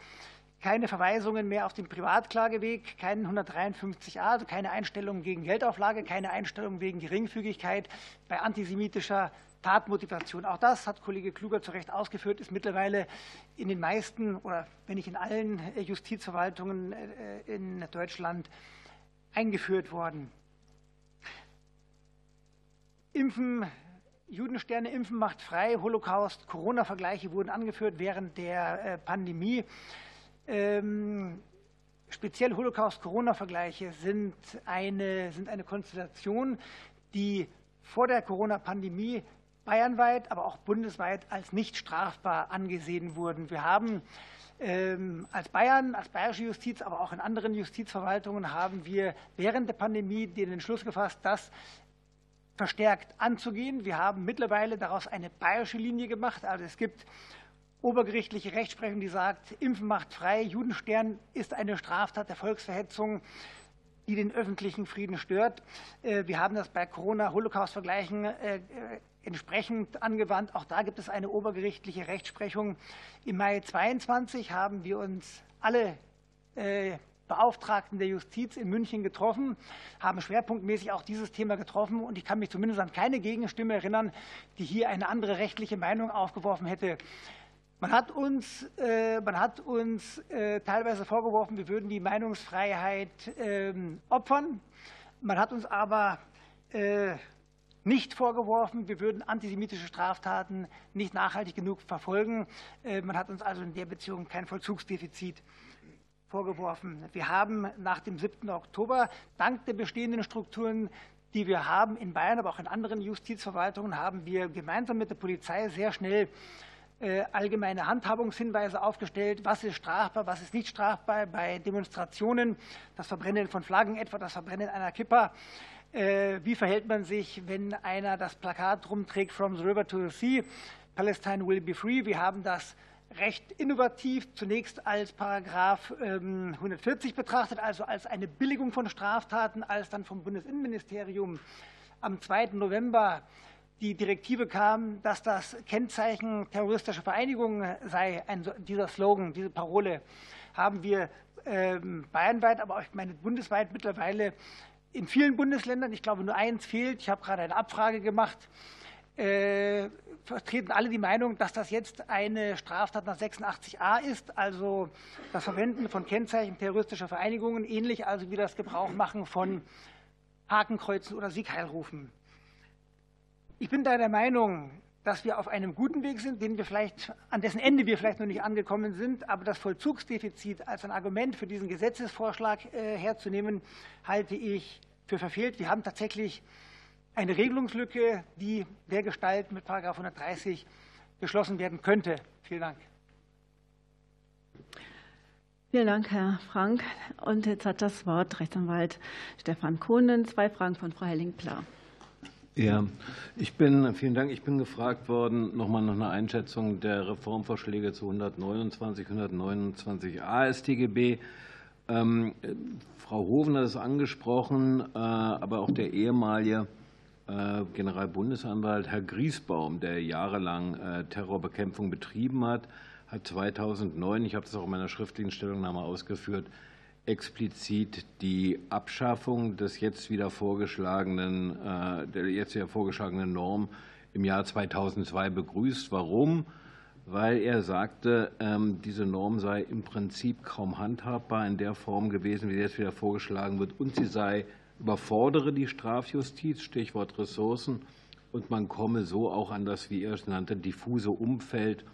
keine Verweisungen mehr auf den Privatklageweg, keinen 153a, also keine Einstellung gegen Geldauflage, keine Einstellung wegen Geringfügigkeit bei antisemitischer Tatmotivation. Auch das hat Kollege Kluger zu Recht ausgeführt, ist mittlerweile in den meisten oder wenn nicht in allen Justizverwaltungen äh, in Deutschland eingeführt worden. Impfen, Judensterne impfen macht frei, Holocaust, Corona-Vergleiche wurden angeführt während der äh, Pandemie. Ähm, speziell Holocaust-Corona-Vergleiche sind eine, sind eine Konstellation, die vor der Corona-Pandemie bayernweit, aber auch bundesweit als nicht strafbar angesehen wurden. Wir haben ähm, als Bayern, als bayerische Justiz, aber auch in anderen Justizverwaltungen haben wir während der Pandemie den Entschluss gefasst, das verstärkt anzugehen. Wir haben mittlerweile daraus eine bayerische Linie gemacht. Also es gibt obergerichtliche Rechtsprechung, die sagt, Impfen macht frei, Judenstern ist eine Straftat der Volksverhetzung, die den öffentlichen Frieden stört. Äh, wir haben das bei Corona-Holocaust-Vergleichen äh, entsprechend angewandt. Auch da gibt es eine obergerichtliche Rechtsprechung. Im Mai 22 haben wir uns alle äh, Beauftragten der Justiz in München getroffen, haben schwerpunktmäßig auch dieses Thema getroffen. Und ich kann mich zumindest an keine Gegenstimme erinnern, die hier eine andere rechtliche Meinung aufgeworfen hätte. Man hat uns, äh, man hat uns äh, teilweise vorgeworfen, wir würden die Meinungsfreiheit ähm, opfern. Man hat uns aber äh, nicht vorgeworfen, wir würden antisemitische Straftaten nicht nachhaltig genug verfolgen. Man hat uns also in der Beziehung kein Vollzugsdefizit vorgeworfen. Wir haben nach dem 7. Oktober dank der bestehenden Strukturen die wir haben in Bayern, aber auch in anderen Justizverwaltungen, haben wir gemeinsam mit der Polizei sehr schnell allgemeine Handhabungshinweise aufgestellt, was ist strafbar, was ist nicht strafbar bei Demonstrationen, das Verbrennen von Flaggen etwa, das Verbrennen einer Kippa. Wie verhält man sich, wenn einer das Plakat rumträgt, From the River to the Sea, Palestine will be free? Wir haben das recht innovativ zunächst als Paragraph 140 betrachtet, also als eine Billigung von Straftaten, als dann vom Bundesinnenministerium am 2. November die Direktive kam, dass das Kennzeichen terroristischer Vereinigungen sei, dieser Slogan, diese Parole, haben wir ähm, bayernweit, aber auch ich meine bundesweit mittlerweile in vielen Bundesländern, ich glaube nur eins fehlt, ich habe gerade eine Abfrage gemacht, äh, vertreten alle die Meinung, dass das jetzt eine Straftat nach 86a ist, also das Verwenden von Kennzeichen terroristischer Vereinigungen, ähnlich also wie das Gebrauch machen von Hakenkreuzen oder Siegheilrufen. Ich bin da der Meinung, dass wir auf einem guten Weg sind, den wir vielleicht, an dessen Ende wir vielleicht noch nicht angekommen sind. Aber das Vollzugsdefizit als ein Argument für diesen Gesetzesvorschlag äh, herzunehmen, halte ich für verfehlt. Wir haben tatsächlich eine Regelungslücke, die der Gestalt mit 130 geschlossen werden könnte. Vielen Dank. Vielen Dank, Herr Frank. Und jetzt hat das Wort Rechtsanwalt Stefan Kohnen. Zwei Fragen von Frau Helling-Pla. Ja, ich bin, vielen Dank. Ich bin gefragt worden, nochmal nach einer Einschätzung der Reformvorschläge zu 129, 129a StGB. Ähm, Frau Hoven hat es angesprochen, äh, aber auch der ehemalige Generalbundesanwalt Herr Griesbaum, der jahrelang äh, Terrorbekämpfung betrieben hat, hat 2009, ich habe das auch in meiner schriftlichen Stellungnahme ausgeführt, explizit die Abschaffung des jetzt wieder vorgeschlagenen, äh, der jetzt wieder vorgeschlagenen Norm im Jahr 2002 begrüßt. Warum? Weil er sagte, ähm, diese Norm sei im Prinzip kaum handhabbar in der Form gewesen, wie sie jetzt wieder vorgeschlagen wird, und sie sei überfordere die Strafjustiz, Stichwort Ressourcen, und man komme so auch an das, wie er es nannte, diffuse Umfeld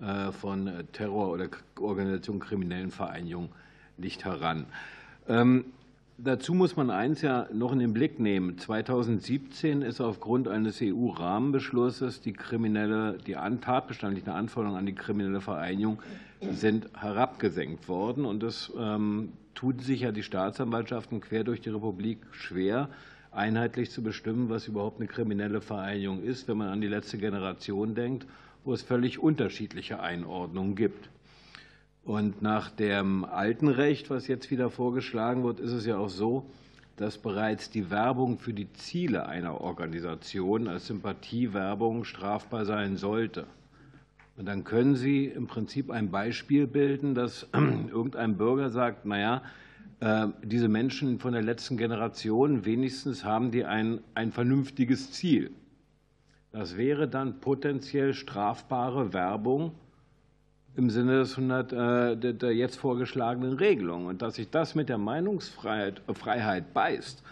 äh, von Terror- oder Organisation kriminellen Vereinigungen nicht heran. Ähm, dazu muss man eins ja noch in den Blick nehmen. 2017 ist aufgrund eines EU-Rahmenbeschlusses die kriminelle, die tatbestandlichen Anforderungen an die kriminelle Vereinigung sind herabgesenkt worden. Und das ähm, tun sich ja die Staatsanwaltschaften quer durch die Republik schwer, einheitlich zu bestimmen, was überhaupt eine kriminelle Vereinigung ist, wenn man an die letzte Generation denkt, wo es völlig unterschiedliche Einordnungen gibt. Und nach dem alten Recht, was jetzt wieder vorgeschlagen wird, ist es ja auch so, dass bereits die Werbung für die Ziele einer Organisation als Sympathiewerbung strafbar sein sollte. Und dann können Sie im Prinzip ein Beispiel bilden, dass irgendein Bürger sagt, naja, äh, diese Menschen von der letzten Generation, wenigstens haben die ein, ein vernünftiges Ziel. Das wäre dann potenziell strafbare Werbung im Sinne des 100, der jetzt vorgeschlagenen Regelung. Und dass sich das mit der Meinungsfreiheit Freiheit beißt,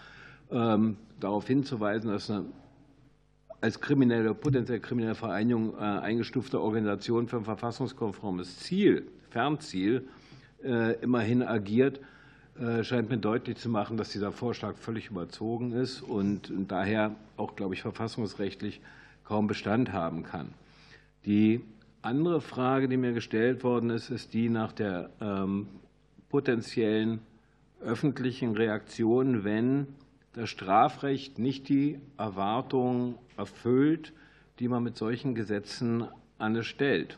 ähm, darauf hinzuweisen, dass eine als kriminelle, potenziell kriminelle Vereinigung eingestufte Organisation für ein verfassungskonformes Ziel, Fernziel, immerhin agiert, äh, scheint mir deutlich zu machen, dass dieser Vorschlag völlig überzogen ist und daher auch, glaube ich, verfassungsrechtlich kaum Bestand haben kann. Die andere Frage, die mir gestellt worden ist, ist die nach der ähm, potenziellen öffentlichen Reaktion, wenn das Strafrecht nicht die Erwartungen erfüllt, die man mit solchen Gesetzen an stellt.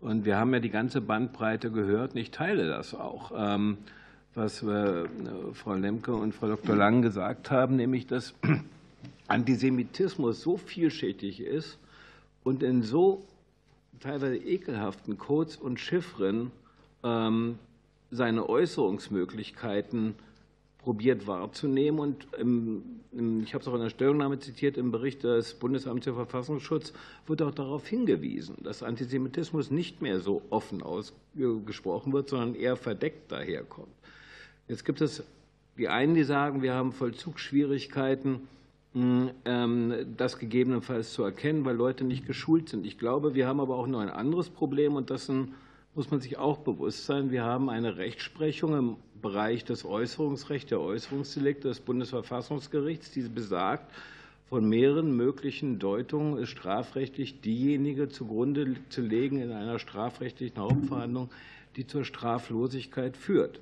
Und wir haben ja die ganze Bandbreite gehört und ich teile das auch. Ähm, was äh, Frau Lemke und Frau Dr. Lang gesagt haben, nämlich dass Antisemitismus so vielschichtig ist und in so teilweise ekelhaften Codes und Chiffren ähm, seine Äußerungsmöglichkeiten probiert wahrzunehmen. Und ich habe es auch in der Stellungnahme zitiert, im Bericht des Bundesamts für Verfassungsschutz wird auch darauf hingewiesen, dass Antisemitismus nicht mehr so offen ausgesprochen wird, sondern eher verdeckt daherkommt. Jetzt gibt es die einen, die sagen, wir haben Vollzugsschwierigkeiten, hm, ähm, das gegebenenfalls zu erkennen, weil Leute nicht geschult sind. Ich glaube, wir haben aber auch noch ein anderes Problem und dessen muss man sich auch bewusst sein. Wir haben eine Rechtsprechung im Bereich des Äußerungsrechts, der Äußerungsdelikte des Bundesverfassungsgerichts, die besagt, von mehreren möglichen Deutungen ist strafrechtlich diejenige zugrunde zu legen in einer strafrechtlichen Hauptverhandlung, die zur Straflosigkeit führt.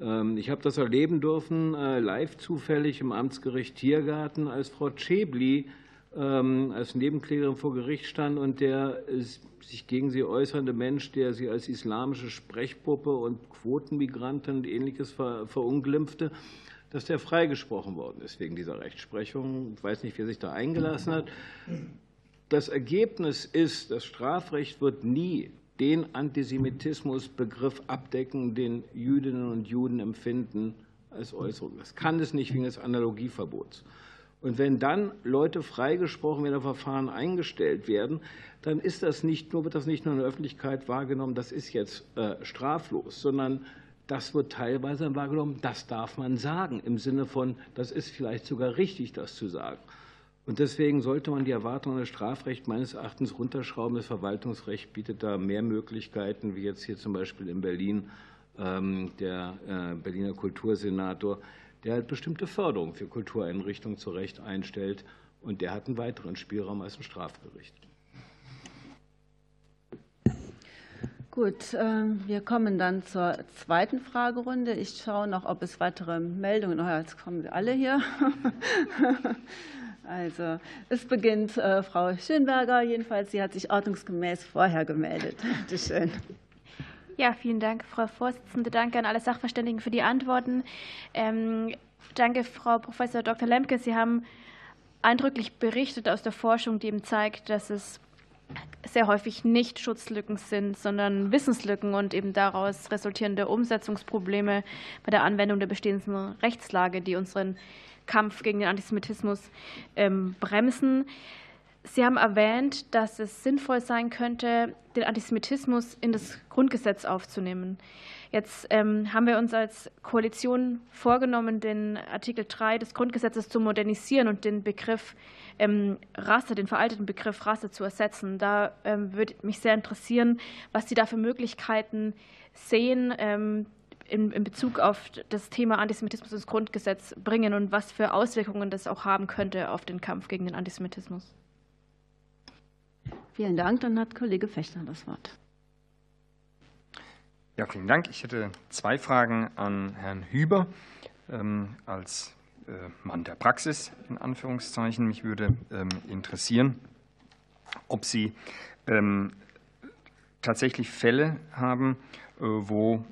Ähm, ich habe das erleben dürfen, äh, live zufällig im Amtsgericht Tiergarten, als Frau Schäbli ähm, als Nebenklägerin vor Gericht stand und der sich gegen sie äußernde Mensch, der sie als islamische Sprechpuppe und Quotenmigrantin und Ähnliches verunglimpfte, dass der freigesprochen worden ist wegen dieser Rechtsprechung. Ich weiß nicht, wer sich da eingelassen hat. Das Ergebnis ist, das Strafrecht wird nie den Antisemitismusbegriff abdecken, den Jüdinnen und Juden empfinden als Äußerung. Das kann es nicht wegen des Analogieverbots. Und wenn dann Leute freigesprochen werden, Verfahren eingestellt werden, dann ist das nicht nur, wird das nicht nur in der Öffentlichkeit wahrgenommen, das ist jetzt äh, straflos, sondern das wird teilweise wahrgenommen, das darf man sagen, im Sinne von, das ist vielleicht sogar richtig, das zu sagen. Und deswegen sollte man die Erwartungen des Strafrechts meines Erachtens runterschrauben. Das Verwaltungsrecht bietet da mehr Möglichkeiten, wie jetzt hier zum Beispiel in Berlin ähm, der äh, Berliner Kultursenator, der halt bestimmte Förderungen für Kultureinrichtungen zu Recht einstellt. Und der hat einen weiteren Spielraum als ein Strafgericht. Gut, ähm, wir kommen dann zur zweiten Fragerunde. Ich schaue noch, ob es weitere Meldungen. Oh, jetzt kommen Sie alle hier. Also, es beginnt äh, Frau Schönberger. Jedenfalls, sie hat sich ordnungsgemäß vorher gemeldet. Bitte schön. Ja, vielen Dank, Frau Vorsitzende. Danke an alle Sachverständigen für die Antworten. Ähm, danke, Frau Professor Dr. Lemke. Sie haben eindrücklich berichtet aus der Forschung, die eben zeigt, dass es sehr häufig nicht Schutzlücken sind, sondern Wissenslücken und eben daraus resultierende Umsetzungsprobleme bei der Anwendung der bestehenden Rechtslage, die unseren Kampf gegen den Antisemitismus ähm, bremsen. Sie haben erwähnt, dass es sinnvoll sein könnte, den Antisemitismus in das Grundgesetz aufzunehmen. Jetzt ähm, haben wir uns als Koalition vorgenommen, den Artikel 3 des Grundgesetzes zu modernisieren und den Begriff ähm, Rasse, den veralteten Begriff Rasse zu ersetzen. Da würde mich sehr interessieren, was Sie da für Möglichkeiten sehen, in, in Bezug auf das Thema Antisemitismus ins Grundgesetz bringen und was für Auswirkungen das auch haben könnte auf den Kampf gegen den Antisemitismus. Vielen Dank. Dann hat Kollege Fechter das Wort. Ja, vielen Dank. Ich hätte zwei Fragen an Herrn Hüber ähm, als äh, Mann der Praxis, in Anführungszeichen. Mich würde ähm, interessieren, ob Sie ähm, tatsächlich Fälle haben, äh, wo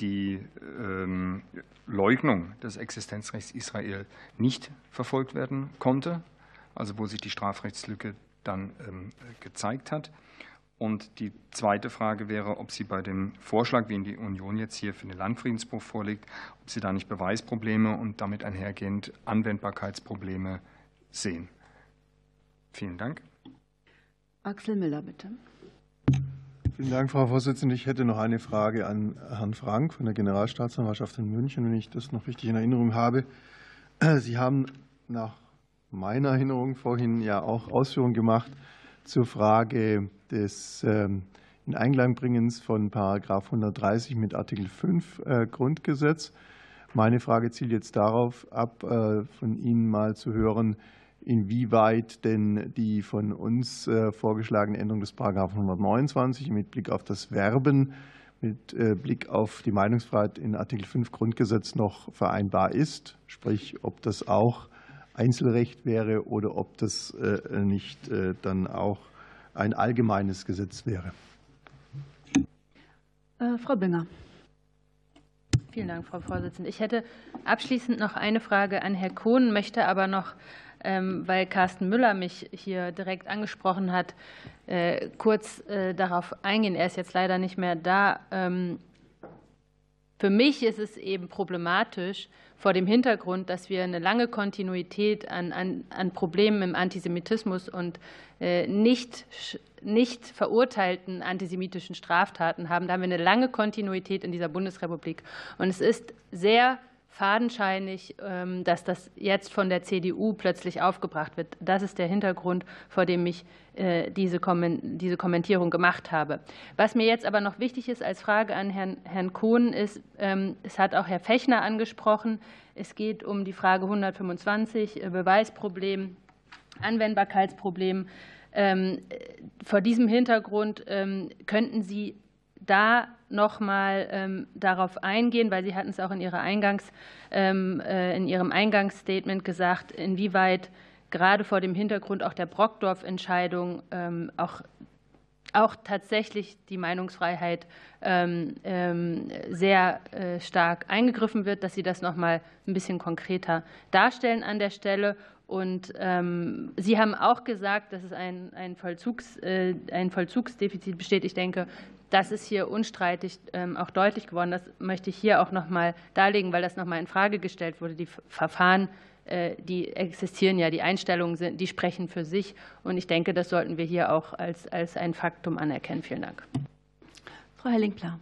die Leugnung des Existenzrechts Israel nicht verfolgt werden konnte, also wo sich die Strafrechtslücke dann ähm, gezeigt hat. Und die zweite Frage wäre, ob Sie bei dem Vorschlag, den die Union jetzt hier für den Landfriedensbruch vorlegt, ob Sie da nicht Beweisprobleme und damit einhergehend Anwendbarkeitsprobleme sehen. Vielen Dank. Axel Miller, bitte. Vielen Dank, Frau Vorsitzende. Ich hätte noch eine Frage an Herrn Frank von der Generalstaatsanwaltschaft in München, wenn ich das noch richtig in Erinnerung habe. Sie haben nach meiner Erinnerung vorhin ja auch Ausführungen gemacht zur Frage des ähm, in Einklang bringens von Paragraph 130 mit Artikel 5 äh, Grundgesetz. Meine Frage zielt jetzt darauf ab, äh, von Ihnen mal zu hören, inwieweit denn die von uns äh, vorgeschlagene Änderung des Paragraphen 129 mit Blick auf das Werben, mit Blick auf die Meinungsfreiheit in Artikel 5 Grundgesetz noch vereinbar ist, sprich, ob das auch Einzelrecht wäre oder ob das nicht dann auch ein allgemeines Gesetz wäre. Äh, Frau Bünger. Vielen Dank, Frau Vorsitzende. Ich hätte abschließend noch eine Frage an Herrn Kohn, möchte aber noch, ähm, weil Carsten Müller mich hier direkt angesprochen hat, äh, kurz äh, darauf eingehen. Er ist jetzt leider nicht mehr da. Für mich ist es eben problematisch, vor dem Hintergrund, dass wir eine lange Kontinuität an, an, an Problemen im Antisemitismus und äh, nicht, nicht verurteilten antisemitischen Straftaten haben. Da haben wir eine lange Kontinuität in dieser Bundesrepublik. Und es ist sehr fadenscheinig, ähm, dass das jetzt von der CDU plötzlich aufgebracht wird. Das ist der Hintergrund, vor dem ich äh, diese Kommentierung gemacht habe. Was mir jetzt aber noch wichtig ist als Frage an Herrn, Kohn ist, ähm, es hat auch Herr Fechner angesprochen, es geht um die Frage 125, äh, Beweisproblem, Anwendbarkeitsproblem. Ähm, vor diesem Hintergrund könnten Sie da noch mal ähm, darauf eingehen, weil Sie hatten es auch in, Ihrer Eingangs, ähm, äh, in Ihrem Eingangsstatement gesagt, inwieweit gerade vor dem Hintergrund auch der Brockdorf-Entscheidung ähm, auch auch tatsächlich die Meinungsfreiheit sehr äh, stark eingegriffen wird, dass Sie das noch mal ein bisschen konkreter darstellen an der Stelle. Und ähm, Sie haben auch gesagt, dass es ein, ein, Vollzugs, äh, ein Vollzugsdefizit besteht. Ich denke, das ist hier unstreitig ähm, auch deutlich geworden. Das möchte ich hier auch noch mal darlegen, weil das noch mal in Frage gestellt wurde. Die Verfahren, äh, die existieren ja, die Einstellungen sind, die sprechen für sich. Und ich denke, das sollten wir hier auch als, als ein Faktum anerkennen. Vielen Dank. Frau Helling-Pla.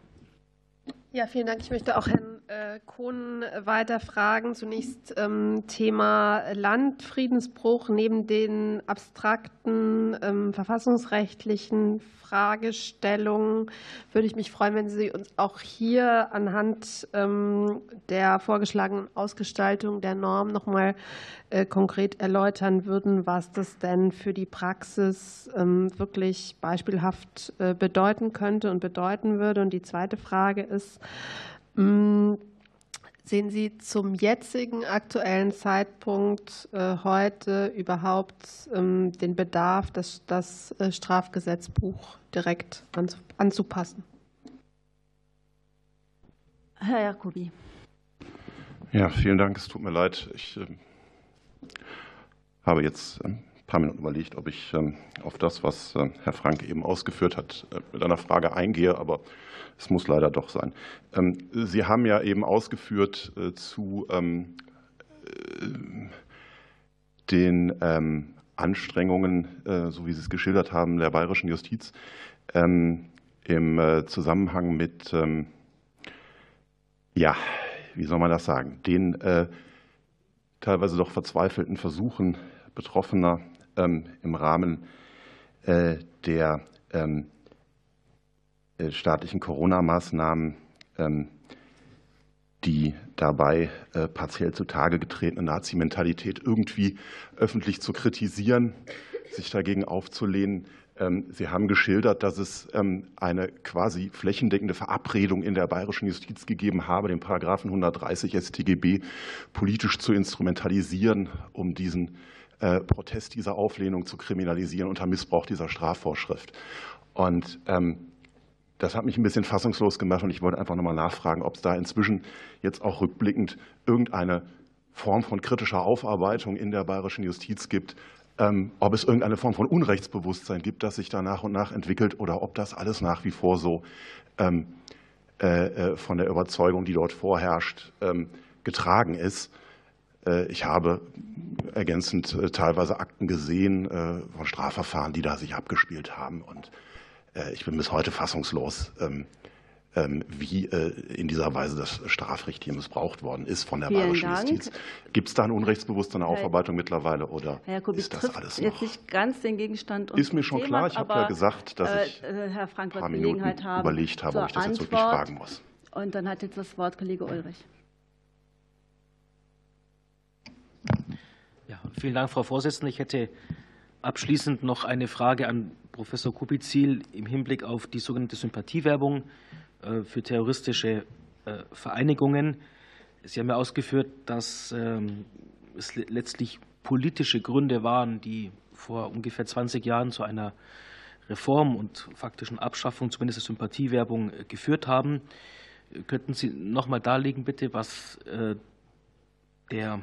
Ja, vielen Dank. Ich möchte auch Herrn äh, Kohn weiter fragen. Zunächst ähm, Thema Landfriedensbruch. Neben den abstrakten ähm, verfassungsrechtlichen Fragestellungen würde ich mich freuen, wenn Sie uns auch hier anhand ähm, der vorgeschlagenen Ausgestaltung der Norm noch mal äh, konkret erläutern würden, was das denn für die Praxis wirklich beispielhaft äh, bedeuten könnte und bedeuten würde. Und die zweite Frage ist, hm, sehen Sie zum jetzigen aktuellen Zeitpunkt äh, heute überhaupt ähm, den Bedarf, das, das äh, Strafgesetzbuch direkt anzupassen? Herr Jacobi. Ja, vielen Dank. Es tut mir leid. Ich äh, habe jetzt ein paar Minuten überlegt, ob ich ähm, auf das, was Herr Frank eben ausgeführt hat, mit einer Frage eingehe, aber es muss leider doch sein. Ähm, Sie haben ja eben ausgeführt äh, zu ähm, äh, den ähm, Anstrengungen, äh, so wie Sie es geschildert haben, der bayerischen Justiz im Zusammenhang mit, ja, wie soll man das sagen, den teilweise doch verzweifelten Versuchen Betroffener im Rahmen der äh, staatlichen Corona-Maßnahmen ähm, die dabei äh, partiell zutage getretene Nazi-Mentalität irgendwie öffentlich zu kritisieren, sich dagegen aufzulehnen. Ähm, Sie haben geschildert, dass es ähm, eine quasi flächendeckende Verabredung in der bayerischen Justiz gegeben habe, den Paragraphen 130 StGB politisch zu instrumentalisieren, um diesen äh, Protest dieser Auflehnung zu kriminalisieren unter Missbrauch dieser Strafvorschrift. Und das hat mich ein bisschen fassungslos gemacht und ich wollte einfach nochmal nachfragen, ob es da inzwischen jetzt auch rückblickend irgendeine Form von kritischer Aufarbeitung in der bayerischen Justiz gibt, ähm, ob es irgendeine Form von Unrechtsbewusstsein gibt, das sich da nach und nach entwickelt oder ob das alles nach wie vor so ähm, äh, äh, von der Überzeugung, die dort vorherrscht, ähm, getragen ist. Äh, ich habe ergänzend teilweise Akten gesehen von Strafverfahren, die da sich abgespielt haben und ich bin bis heute fassungslos, ähm, ähm, wie äh, in dieser Weise das Strafrecht hier missbraucht worden ist von der Vielen bayerischen Dank. Justiz. Gibt es da ein Unrechtsbewusstsein in der Aufarbeitung mittlerweile oder Herr Kubitz ist das alles jetzt noch? nicht ganz den Gegenstand Ist mir schon unseres klar. Themas, Ich habe ja gesagt, dass äh, ich äh, Herr Frank ein paar Minuten überlegt habe, ob ich das jetzt wirklich Antwort. fragen muss. Und dann hat jetzt das Wort Kollege Ulrich. Ja, vielen Dank, Frau Vorsitzende. Ich hätte abschließend noch eine Frage an Professor Kubizil im Hinblick auf die sogenannte Sympathiewerbung für terroristische äh, Vereinigungen. Sie haben ja ausgeführt, dass ähm, es letztlich politische Gründe waren, die vor ungefähr 20 Jahren zu einer Reform und faktischen Abschaffung zumindest der Sympathiewerbung äh, geführt haben. Könnten Sie noch mal darlegen, bitte, was der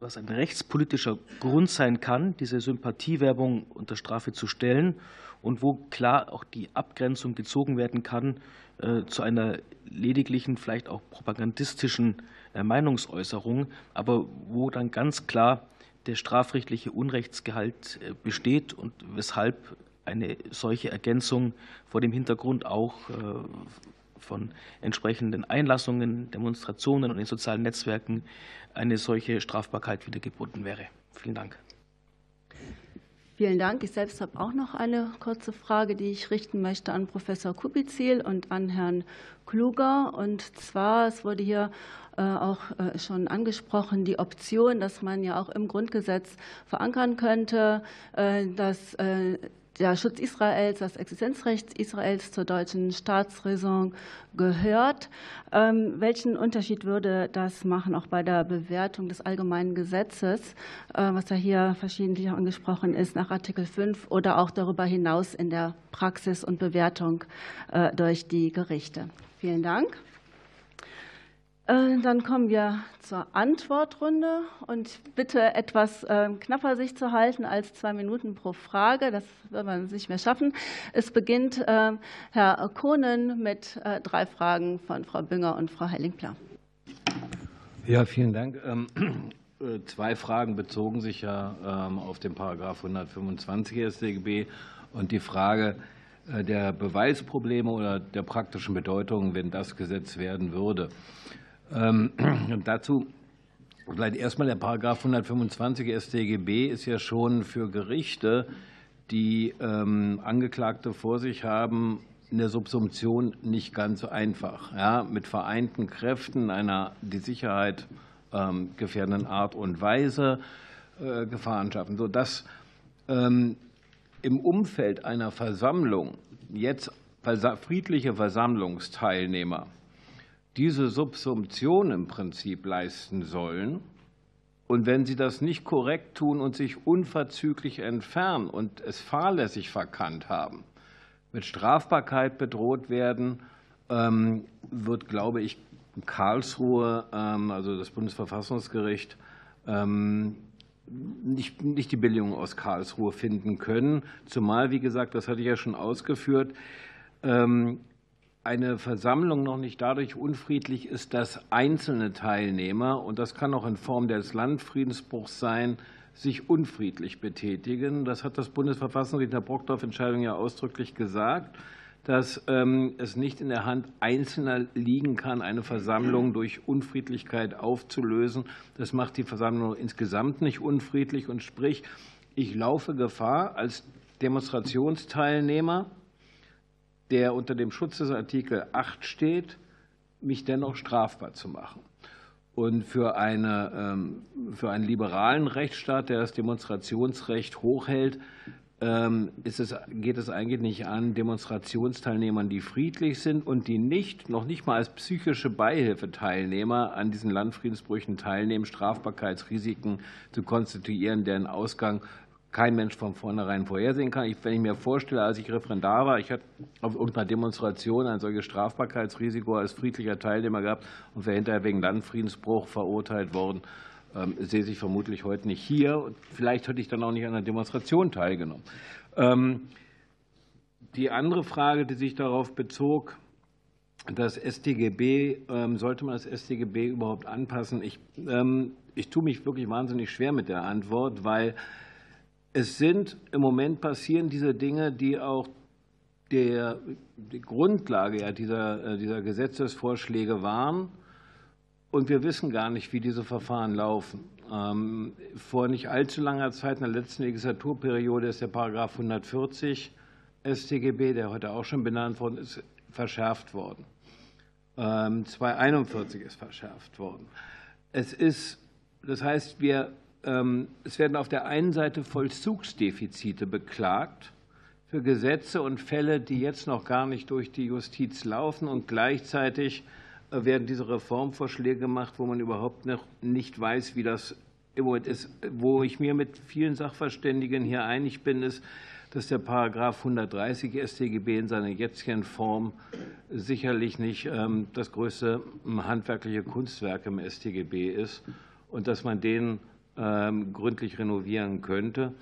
was ein rechtspolitischer Grund sein kann, diese Sympathiewerbung unter Strafe zu stellen und wo klar auch die Abgrenzung gezogen werden kann äh, zu einer lediglichen, vielleicht auch propagandistischen äh, Meinungsäußerung, aber wo dann ganz klar der strafrechtliche Unrechtsgehalt äh, besteht und weshalb eine solche Ergänzung vor dem Hintergrund auch von entsprechenden Einlassungen, Demonstrationen und in sozialen Netzwerken eine solche Strafbarkeit wieder geboten wäre. Vielen Dank. Vielen Dank. Ich selbst habe auch noch eine kurze Frage, die ich richten möchte an Professor Kubizil und an Herrn Kluger. Und zwar, es wurde hier äh, auch äh, schon angesprochen, die Option, dass man ja auch im Grundgesetz verankern könnte, äh, dass der Schutz Israels, das Existenzrecht Israels zur deutschen Staatsräson gehört. Ähm, welchen Unterschied würde das machen, auch bei der Bewertung des allgemeinen Gesetzes, was ja hier verschiedentlich angesprochen ist, nach Artikel 5 oder auch darüber hinaus in der Praxis und Bewertung durch die Gerichte? Vielen Dank. Dann kommen wir zur Antwortrunde und bitte etwas knapper sich zu halten als zwei Minuten pro Frage. Das wird man nicht mehr schaffen. Es beginnt Herr Kohnen mit drei Fragen von Frau Bünger und Frau Helling-Pla. Ja, vielen Dank. Zwei Fragen bezogen sich ja auf den Paragraph 125 StGB und die Frage der Beweisprobleme oder der praktischen Bedeutung, wenn das Gesetz werden würde. Ähm, dazu vielleicht erstmal der Paragraph 125 StGB ist ja schon für Gerichte, die ähm, Angeklagte vor sich haben, in der Subsumption nicht ganz so einfach. Ja, mit vereinten Kräften einer die Sicherheit ähm, gefährdenden Art und Weise äh, Gefahren schaffen, sodass ähm, im Umfeld einer Versammlung jetzt friedliche Versammlungsteilnehmer diese Subsumption im Prinzip leisten sollen. Und wenn sie das nicht korrekt tun und sich unverzüglich entfernen und es fahrlässig verkannt haben, mit Strafbarkeit bedroht werden, wird, glaube ich, Karlsruhe, also das Bundesverfassungsgericht, nicht, nicht die Billigung aus Karlsruhe finden können. Zumal, wie gesagt, das hatte ich ja schon ausgeführt, eine Versammlung noch nicht dadurch unfriedlich ist, dass einzelne Teilnehmer, und das kann auch in Form des Landfriedensbruchs sein, sich unfriedlich betätigen. Das hat das Bundesverfassungsgericht in der Brockdorf-Entscheidung ja ausdrücklich gesagt, dass es nicht in der Hand Einzelner liegen kann, eine Versammlung durch Unfriedlichkeit aufzulösen. Das macht die Versammlung insgesamt nicht unfriedlich. Und sprich, ich laufe Gefahr als Demonstrationsteilnehmer der unter dem Schutz des Artikel 8 steht, mich dennoch strafbar zu machen. Und für, eine, für einen liberalen Rechtsstaat, der das Demonstrationsrecht hochhält, ist es, geht es eigentlich nicht an, Demonstrationsteilnehmern, die friedlich sind und die nicht, noch nicht mal als psychische Beihilfeteilnehmer an diesen Landfriedensbrüchen teilnehmen, Strafbarkeitsrisiken zu konstituieren, deren Ausgang kein Mensch von vornherein vorhersehen kann. wenn ich mir vorstelle, als ich Referendar war, ich hatte auf irgendeiner Demonstration ein solches Strafbarkeitsrisiko als friedlicher Teilnehmer gehabt und wäre hinterher wegen Landfriedensbruch verurteilt worden, sehe ich vermutlich heute nicht hier. Vielleicht hätte ich dann auch nicht an der Demonstration teilgenommen. Die andere Frage, die sich darauf bezog, das StGB, sollte man das StGB überhaupt anpassen? Ich, ich tue mich wirklich wahnsinnig schwer mit der Antwort, weil es sind im Moment passieren diese Dinge, die auch der, die Grundlage ja, dieser, dieser Gesetzesvorschläge waren. Und wir wissen gar nicht, wie diese Verfahren laufen. Ähm, vor nicht allzu langer Zeit, in der letzten Legislaturperiode, ist der Paragraph 140 StGB, der heute auch schon benannt worden ist, verschärft worden. 241 ähm, ist verschärft worden. Es ist, das heißt, wir, es werden auf der einen Seite Vollzugsdefizite beklagt für Gesetze und Fälle, die jetzt noch gar nicht durch die Justiz laufen und gleichzeitig äh, werden diese Reformvorschläge gemacht, wo man überhaupt noch nicht weiß, wie das im Moment ist. Wo ich mir mit vielen Sachverständigen hier einig bin, ist, dass der Paragraph 130 StGB in seiner jetzigen Form sicherlich nicht ähm, das größte ähm, handwerkliche Kunstwerk im StGB ist und dass man den ähm, gründlich renovieren könnte.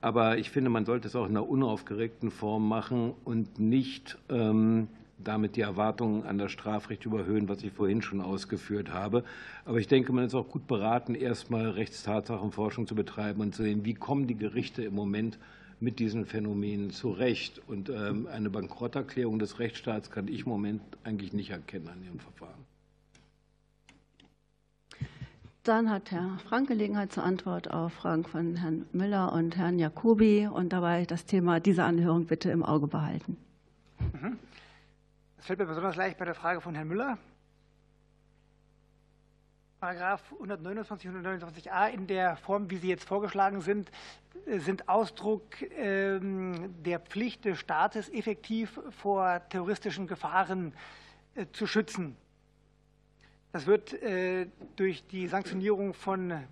Aber ich finde, man sollte es auch in einer unaufgeregten Form machen und nicht damit die Erwartungen an das Strafrecht überhöhen, was ich vorhin schon ausgeführt habe. Aber ich denke, man ist auch gut beraten, erstmal Rechtstatsachenforschung zu betreiben und zu sehen, wie kommen die Gerichte im Moment mit diesen Phänomenen zurecht. Und ähm, eine Bankrotterklärung des Rechtsstaats kann ich im Moment eigentlich nicht erkennen an Ihrem Verfahren. Dann hat Herr Frank Gelegenheit zur Antwort auf Fragen von Herrn Müller und Herrn Jacobi und dabei das Thema dieser Anhörung bitte im Auge behalten. Mhm. Das fällt mir besonders leicht bei der Frage von Herrn Müller. Paragraph 129 und 129a in der Form, wie sie jetzt vorgeschlagen sind, sind Ausdruck ähm, der Pflicht des Staates, effektiv vor terroristischen Gefahren äh, zu schützen. Das wird äh, durch die Sanktionierung von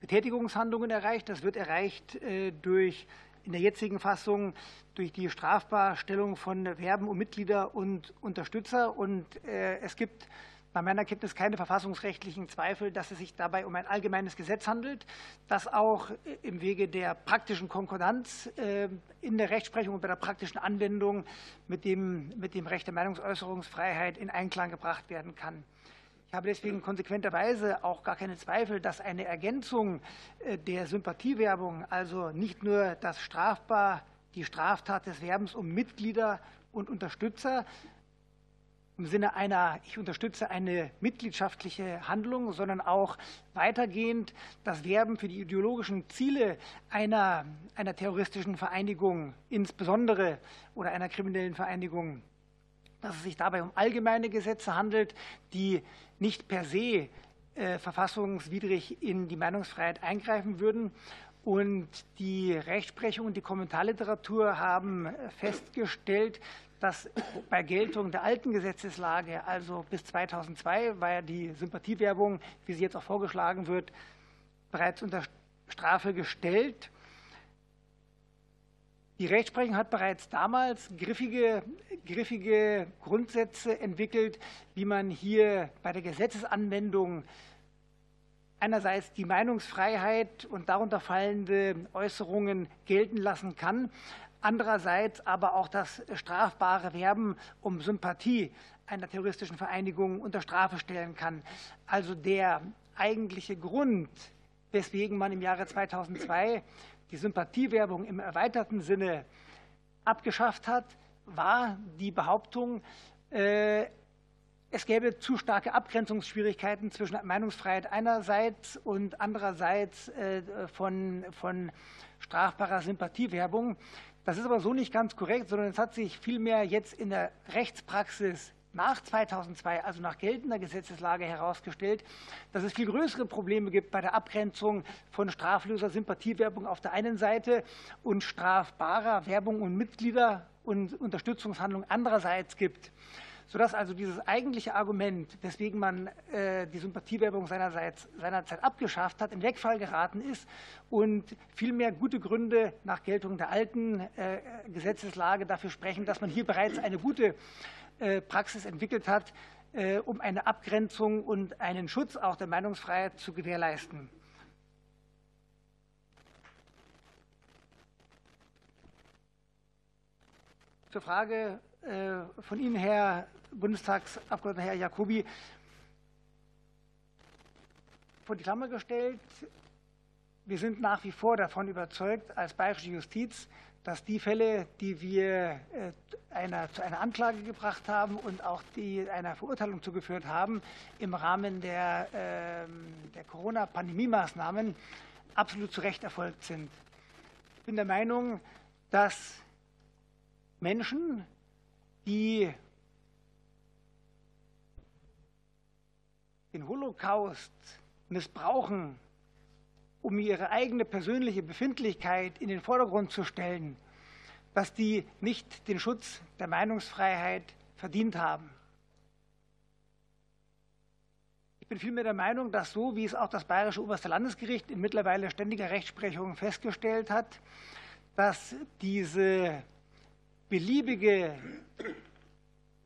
Betätigungshandlungen erreicht. Das wird erreicht durch in der jetzigen Fassung durch die Strafbarstellung von Verben um Mitglieder und Unterstützer. Und es gibt nach meiner Kenntnis keine verfassungsrechtlichen Zweifel, dass es sich dabei um ein allgemeines Gesetz handelt, das auch im Wege der praktischen Konkordanz äh, in der Rechtsprechung und bei der praktischen Anwendung mit dem, mit dem Recht der Meinungsäußerungsfreiheit in Einklang gebracht werden kann. Ich habe deswegen konsequenterweise auch gar keine Zweifel, dass eine Ergänzung äh, der Sympathiewerbung, also nicht nur das strafbar, die Straftat des Werbens um Mitglieder und Unterstützer, im Sinne einer, ich unterstütze eine mitgliedschaftliche Handlung, sondern auch weitergehend das Werben für die ideologischen Ziele einer, einer terroristischen Vereinigung, insbesondere oder einer kriminellen Vereinigung, dass es sich dabei um allgemeine Gesetze handelt, die nicht per se äh, verfassungswidrig in die Meinungsfreiheit eingreifen würden. Und die Rechtsprechung und die Kommentarliteratur haben festgestellt, dass bei Geltung der alten Gesetzeslage, also bis 2002, war ja die Sympathiewerbung, wie sie jetzt auch vorgeschlagen wird, bereits unter Strafe gestellt. Die Rechtsprechung hat bereits damals griffige, griffige Grundsätze entwickelt, wie man hier bei der Gesetzesanwendung einerseits die Meinungsfreiheit und darunter fallende Äußerungen gelten lassen kann, andererseits aber auch das strafbare Werben um Sympathie einer terroristischen Vereinigung unter Strafe stellen kann. Also der eigentliche Grund, weswegen man im Jahre 2002 die Sympathiewerbung im erweiterten Sinne abgeschafft hat, war die Behauptung, äh, es gäbe zu starke Abgrenzungsschwierigkeiten zwischen Meinungsfreiheit einerseits und andererseits äh, von, von strafbarer Sympathiewerbung. Das ist aber so nicht ganz korrekt, sondern es hat sich vielmehr jetzt in der Rechtspraxis nach 2002, also nach geltender Gesetzeslage, herausgestellt, dass es viel größere Probleme gibt bei der Abgrenzung von strafloser Sympathiewerbung auf der einen Seite und strafbarer Werbung und Mitglieder und Unterstützungshandlungen andererseits gibt. Sodass also dieses eigentliche Argument, weswegen man äh, die Sympathiewerbung seinerseits, seinerzeit abgeschafft hat, in Wegfall geraten ist und vielmehr gute Gründe nach Geltung der alten äh, Gesetzeslage dafür sprechen, dass man hier bereits eine gute Praxis entwickelt hat, um eine Abgrenzung und einen Schutz auch der Meinungsfreiheit zu gewährleisten. Zur Frage von Ihnen, Herr Bundestagsabgeordneter Herr Jacobi vor die Klammer gestellt. wir sind nach wie vor davon überzeugt, als bayerische Justiz, dass die Fälle, die wir äh, einer, zu einer Anklage gebracht haben und auch die einer Verurteilung zugeführt haben, im Rahmen der, ähm, der Corona-Pandemie-Maßnahmen absolut zu Recht erfolgt sind. Ich bin der Meinung, dass Menschen, die den Holocaust missbrauchen, um ihre eigene persönliche Befindlichkeit in den Vordergrund zu stellen, dass die nicht den Schutz der Meinungsfreiheit verdient haben. Ich bin vielmehr der Meinung, dass so, wie es auch das Bayerische Oberste Landesgericht in mittlerweile ständiger Rechtsprechung festgestellt hat, dass diese beliebige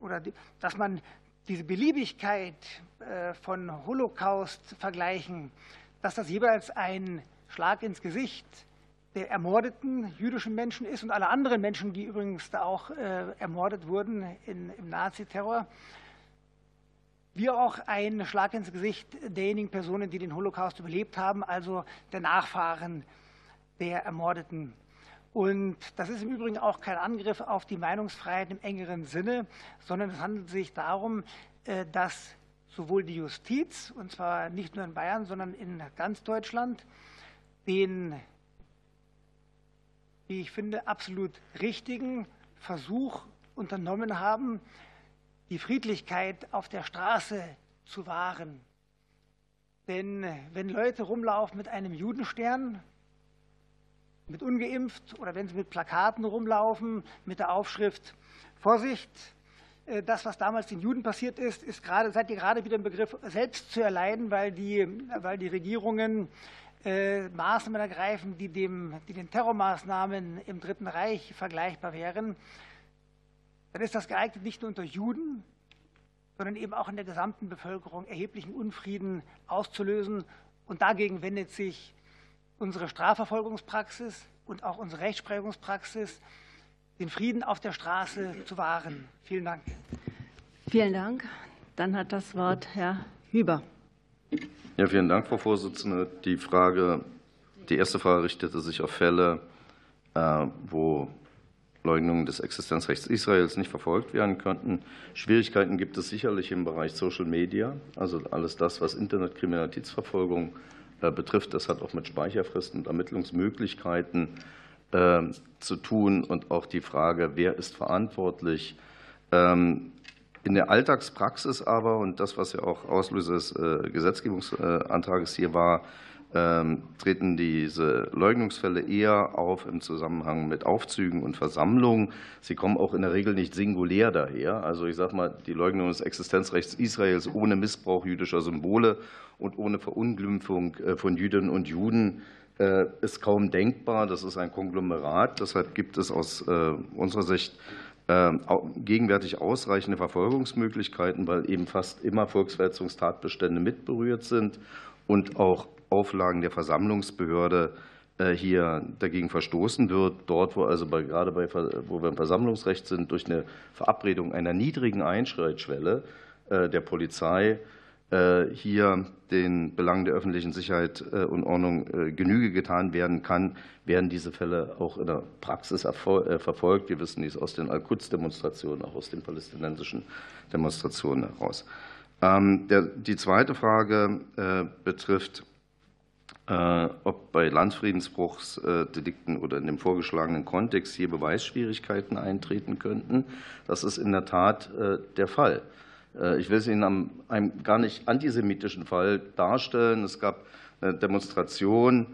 oder dass man diese Beliebigkeit äh, von Holocaust-Vergleichen dass das jeweils ein Schlag ins Gesicht der ermordeten jüdischen Menschen ist und aller anderen Menschen, die übrigens da auch äh, ermordet wurden in, im Naziterror, wie auch ein Schlag ins Gesicht derjenigen Personen, die den Holocaust überlebt haben, also der Nachfahren der Ermordeten. Und das ist im Übrigen auch kein Angriff auf die Meinungsfreiheit im engeren Sinne, sondern es handelt sich darum, äh, dass sowohl die Justiz, und zwar nicht nur in Bayern, sondern in ganz Deutschland, den, wie ich finde, absolut richtigen Versuch unternommen haben, die Friedlichkeit auf der Straße zu wahren. Denn wenn Leute rumlaufen mit einem Judenstern, mit ungeimpft oder wenn sie mit Plakaten rumlaufen, mit der Aufschrift Vorsicht, das, was damals den Juden passiert ist, ist gerade, seid ihr gerade wieder im Begriff selbst zu erleiden, weil die, weil die Regierungen äh, Maßnahmen ergreifen, die, dem, die den Terrormaßnahmen im Dritten Reich vergleichbar wären, dann ist das geeignet, nicht nur unter Juden, sondern eben auch in der gesamten Bevölkerung erheblichen Unfrieden auszulösen. Und dagegen wendet sich unsere Strafverfolgungspraxis und auch unsere Rechtsprechungspraxis den Frieden auf der Straße zu wahren. Vielen Dank. Vielen Dank. Dann hat das Wort Herr Hüber. Ja, vielen Dank, Frau Vorsitzende. Die Frage, die erste Frage richtete sich auf Fälle, äh, wo Leugnungen des Existenzrechts Israels nicht verfolgt werden könnten. Schwierigkeiten gibt es sicherlich im Bereich Social Media, also alles das, was Internetkriminalitätsverfolgung äh, betrifft. Das hat auch mit Speicherfristen und Ermittlungsmöglichkeiten zu tun und auch die Frage, wer ist verantwortlich. Ähm, in der Alltagspraxis aber, und das, was ja auch Auslöser des äh, Gesetzgebungsantrages hier war, ähm, treten diese Leugnungsfälle eher auf im Zusammenhang mit Aufzügen und Versammlungen. Sie kommen auch in der Regel nicht singulär daher. Also ich sage mal, die Leugnung des Existenzrechts Israels ohne Missbrauch jüdischer Symbole und ohne Verunglimpfung äh, von Jüdinnen und Juden ist kaum denkbar. Das ist ein Konglomerat. Deshalb gibt es aus äh, unserer Sicht äh, gegenwärtig ausreichende Verfolgungsmöglichkeiten, weil eben fast immer Volksverhetzungstatbestände mitberührt sind und auch Auflagen der Versammlungsbehörde hier dagegen verstoßen wird. Dort, wo also bei, gerade bei, wo wir im Versammlungsrecht sind, durch eine Verabredung einer niedrigen Einschreitschwelle der Polizei äh, hier den Belangen der öffentlichen Sicherheit äh, und Ordnung äh, Genüge getan werden kann, werden diese Fälle auch in der Praxis verfolgt. Wir wissen dies aus den Al-Quds-Demonstrationen, auch aus den palästinensischen Demonstrationen heraus. Ähm, die zweite Frage betrifft, ob bei Landfriedensbruchsdelikten oder in dem vorgeschlagenen Kontext hier Beweisschwierigkeiten eintreten könnten. Das ist in der Tat der Fall. Äh, ich will es Ihnen an einem gar nicht antisemitischen Fall darstellen. Es gab eine Demonstration.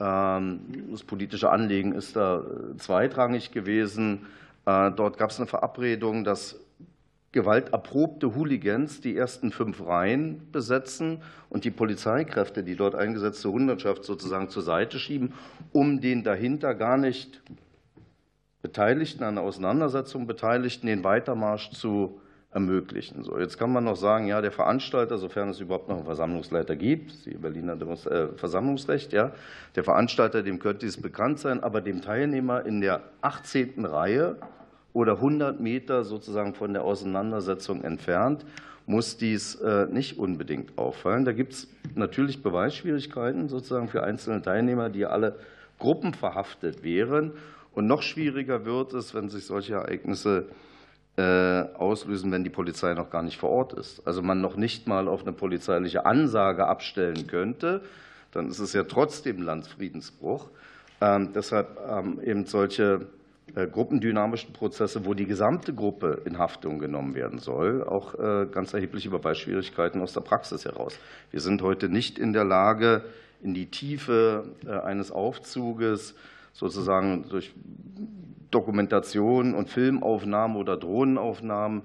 Ähm, das politische Anliegen ist da äh, zweitrangig gewesen. Äh, dort gab es eine Verabredung, dass gewalterprobte Hooligans die ersten fünf Reihen besetzen und die Polizeikräfte, die dort eingesetzte Hundertschaft sozusagen zur Seite schieben, um den dahinter gar nicht Beteiligten an der Auseinandersetzung Beteiligten den Weitermarsch zu ermöglichen. So, jetzt kann man noch sagen, ja, der Veranstalter, sofern es überhaupt noch einen Versammlungsleiter gibt, die Berliner äh, Versammlungsrecht, ja, der Veranstalter, dem könnte es bekannt sein, aber dem Teilnehmer in der 18. Reihe oder 100 Meter sozusagen von der Auseinandersetzung entfernt muss dies nicht unbedingt auffallen. Da gibt es natürlich Beweisschwierigkeiten sozusagen für einzelne Teilnehmer, die alle gruppenverhaftet wären. Und noch schwieriger wird es, wenn sich solche Ereignisse auslösen, wenn die Polizei noch gar nicht vor Ort ist. Also man noch nicht mal auf eine polizeiliche Ansage abstellen könnte, dann ist es ja trotzdem Landfriedensbruch. Ähm, deshalb eben solche äh, gruppendynamischen Prozesse, wo die gesamte Gruppe in Haftung genommen werden soll, auch äh, ganz erhebliche Beweisschwierigkeiten aus der Praxis heraus. Wir sind heute nicht in der Lage, in die Tiefe äh, eines Aufzuges sozusagen durch Dokumentation und Filmaufnahmen oder Drohnenaufnahmen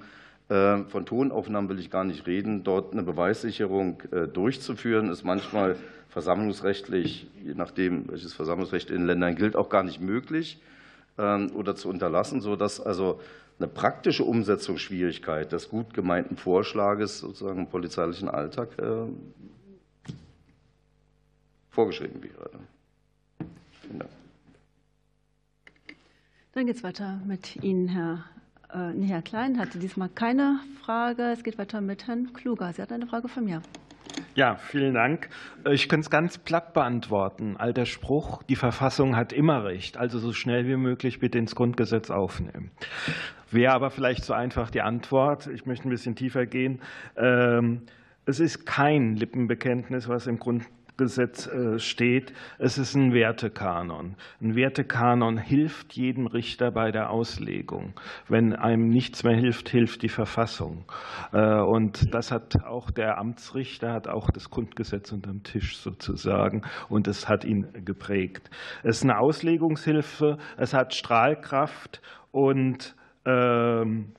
von Tonaufnahmen will ich gar nicht reden, dort eine Beweissicherung durchzuführen, ist manchmal versammlungsrechtlich, je nachdem, welches Versammlungsrecht in den Ländern gilt, auch gar nicht möglich ähm, oder zu unterlassen, sodass also eine praktische Umsetzungsschwierigkeit des gut gemeinten Vorschlages sozusagen im polizeilichen Alltag äh, vorgeschrieben wäre. Vielen Dank. Dann geht es weiter mit Ihnen, Herr, äh, nee, Herr Klein hatte diesmal keine Frage. Es geht weiter mit Herrn Kluger. Sie hat eine Frage von mir. Ja, vielen Dank. Ich könnte es ganz platt beantworten. Alter Spruch, die Verfassung hat immer recht, also so schnell wie möglich bitte ins Grundgesetz aufnehmen. Wäre aber vielleicht so einfach die Antwort. Ich möchte ein bisschen tiefer gehen. Ähm, es ist kein Lippenbekenntnis, was im Grund Gesetz äh, steht, es ist ein Wertekanon. Ein Wertekanon hilft jedem Richter bei der Auslegung. Wenn einem nichts mehr hilft, hilft die Verfassung. Äh, und das hat auch der Amtsrichter, hat auch das Grundgesetz unterm Tisch sozusagen und es hat ihn geprägt. Es ist eine Auslegungshilfe, es hat Strahlkraft und ähm,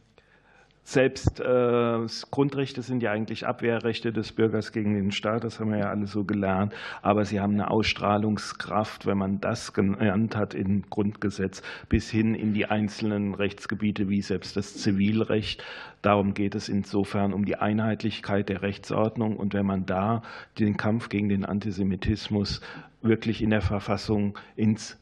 selbst äh, Grundrechte sind ja eigentlich Abwehrrechte des Bürgers gegen den Staat, das haben wir ja alle so gelernt, aber sie haben eine Ausstrahlungskraft, wenn man das genannt hat im Grundgesetz, bis hin in die einzelnen Rechtsgebiete wie selbst das Zivilrecht. Darum geht es insofern um die Einheitlichkeit der Rechtsordnung. Und wenn man da den Kampf gegen den Antisemitismus wirklich in der Verfassung ins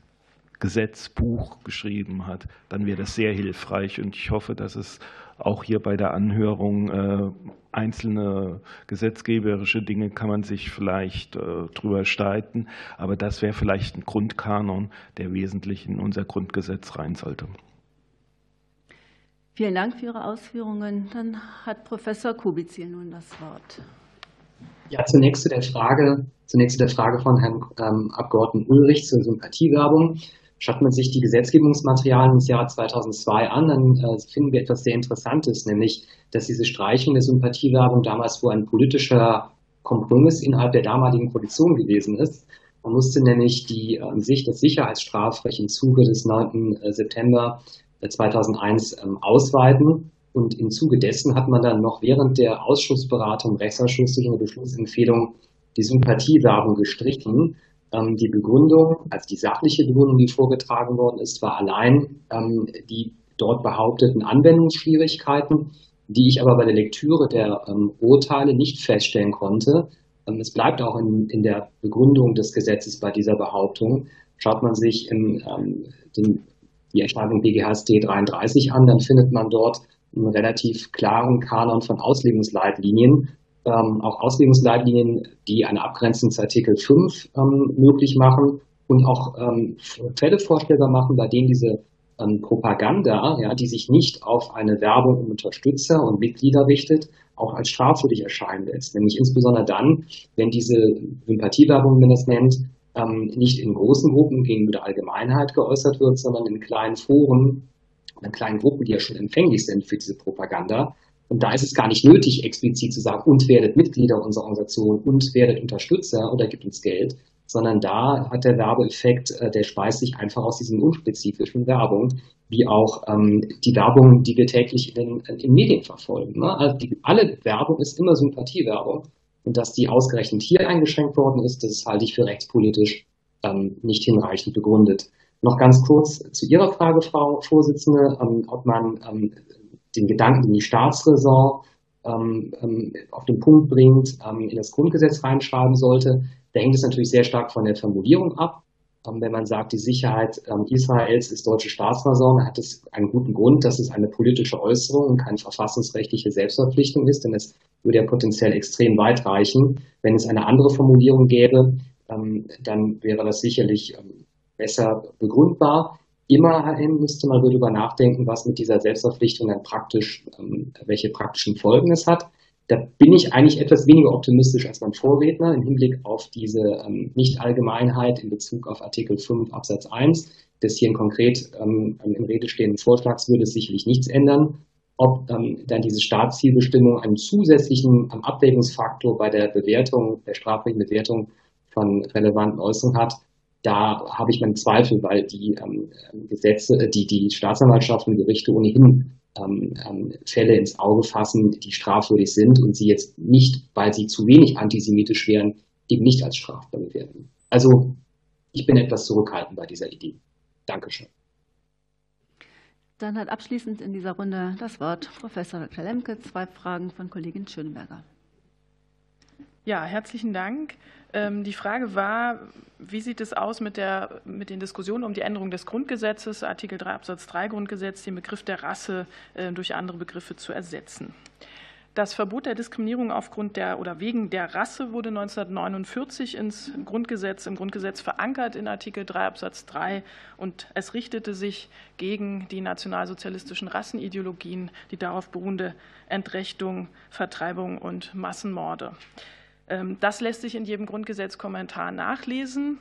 Gesetzbuch geschrieben hat, dann wäre das sehr hilfreich. Und ich hoffe, dass es auch hier bei der Anhörung äh, einzelne gesetzgeberische Dinge kann man sich vielleicht äh, drüber streiten, aber das wäre vielleicht ein Grundkanon, der wesentlich in unser Grundgesetz rein sollte. Vielen Dank für Ihre Ausführungen. Dann hat Professor Kubizil nun das Wort. Ja, zunächst zu der Frage, zunächst zu der Frage von Herrn ähm, Abgeordneten Ulrich zur Sympathiewerbung. Schaut man sich die Gesetzgebungsmaterialien des Jahres 2002 an, dann äh, finden wir etwas sehr Interessantes, nämlich, dass diese Streichung der Sympathiewerbung damals wohl ein politischer Kompromiss innerhalb der damaligen Koalition gewesen ist. Man musste nämlich die äh, Sicht des Sicherheitsstrafrechts im Zuge des 9. Äh, September 2001 ähm, ausweiten. Und im Zuge dessen hat man dann noch während der Ausschussberatung, Rechtsausschuss durch eine Beschlussempfehlung die Sympathiewerbung gestrichen. Ähm, die Begründung, also die sachliche Begründung, die vorgetragen worden ist, war allein ähm, die dort behaupteten Anwendungsschwierigkeiten, die ich aber bei der Lektüre der ähm, Urteile nicht feststellen konnte. Es bleibt auch in, in der Begründung des Gesetzes bei dieser Behauptung. Schaut man sich in, den, die Entscheidung BGHST 33 an, dann findet man dort einen relativ klaren Kanon von Auslegungsleitlinien, ähm, auch Auslegungsleitlinien, die eine Abgrenzung zu Artikel 5 ähm, möglich machen und auch ähm, Fälle vorstellbar machen, bei denen diese ähm, Propaganda, ja, die sich nicht auf eine Werbung um Unterstützer und Mitglieder richtet, auch als strafwürdig erscheinen lässt. Nämlich insbesondere dann, wenn diese Sympathiewerbung, wie man das nennt, ähm, nicht in großen Gruppen gegenüber der Allgemeinheit geäußert wird, sondern in kleinen Foren, in kleinen Gruppen, die ja schon empfänglich sind für diese Propaganda. Und da ist es gar nicht nötig, explizit zu sagen, und werdet Mitglieder unserer Organisation und werdet Unterstützer oder gibt uns Geld, sondern da hat der Werbeeffekt, äh, der speist sich einfach aus diesen unspezifischen Werbung, wie auch ähm, die Werbung, die wir täglich in den, in Medien verfolgen. Ne? Also die, alle Werbung ist immer Sympathiewerbung. Und dass die ausgerechnet hier eingeschränkt worden ist, das halte ich für rechtspolitisch ähm, nicht hinreichend begründet. Noch ganz kurz zu Ihrer Frage, Frau Vorsitzende, ähm, ob man ähm, den Gedanken in die Staatsräson ähm, ähm, auf den Punkt bringt, ähm, in das Grundgesetz reinschreiben sollte. Da hängt es natürlich sehr stark von der Formulierung ab. wenn man sagt, die Sicherheit Israels ist deutsche Staatsräson, hat es einen guten Grund, dass es eine politische Äußerung und keine verfassungsrechtliche Selbstverpflichtung ist, denn es würde ja potenziell extrem weit reichen. Wenn es eine andere Formulierung gäbe, ähm, dann wäre das sicherlich ähm, besser begründbar. Immerhin müsste man darüber nachdenken, was mit dieser Selbstverpflichtung dann praktisch, ähm, welche praktischen Folgen es hat. Da bin ich eigentlich etwas weniger optimistisch als mein Vorredner im Hinblick auf diese Nicht-Allgemeinheit in Bezug auf Artikel 5 Absatz 1 des hier konkret im Rede stehenden Vorschlags würde es sicherlich nichts ändern ob ähm, dann diese Staatszielbestimmung einen zusätzlichen ähm, Abwägungsfaktor bei der Bewertung, der strafrechtlichen Bewertung von relevanten Äußerungen hat, da habe ich meine Zweifel, weil die ähm, Gesetze, äh, die, die Staatsanwaltschaften und Gerichte ohnehin ähm, ähm, Fälle ins Auge fassen, die strafwürdig sind und sie jetzt nicht, weil sie zu wenig antisemitisch wären, eben nicht als strafbar bewerten. Also ich bin etwas zurückhaltend bei dieser Idee. Dankeschön. Dann hat abschließend in dieser Runde das Wort Professor Dr. Lemke. Zwei Fragen von Kollegin Schönberger. Ja, herzlichen Dank. Ähm, die Frage war, wie sieht es aus mit, der, mit den Diskussionen um die Änderung des Grundgesetzes, Artikel 3 Absatz 3 Grundgesetz, den Begriff der Rasse äh, durch andere Begriffe zu ersetzen? Das Verbot der Diskriminierung aufgrund der oder wegen der Rasse wurde 1949 ins Grundgesetz, im Grundgesetz verankert in Artikel 3 Absatz 3 und es richtete sich gegen die nationalsozialistischen Rassenideologien, die darauf beruhende Entrechtung, Vertreibung und Massenmorde. Ähm, das lässt sich in jedem Grundgesetzkommentar nachlesen.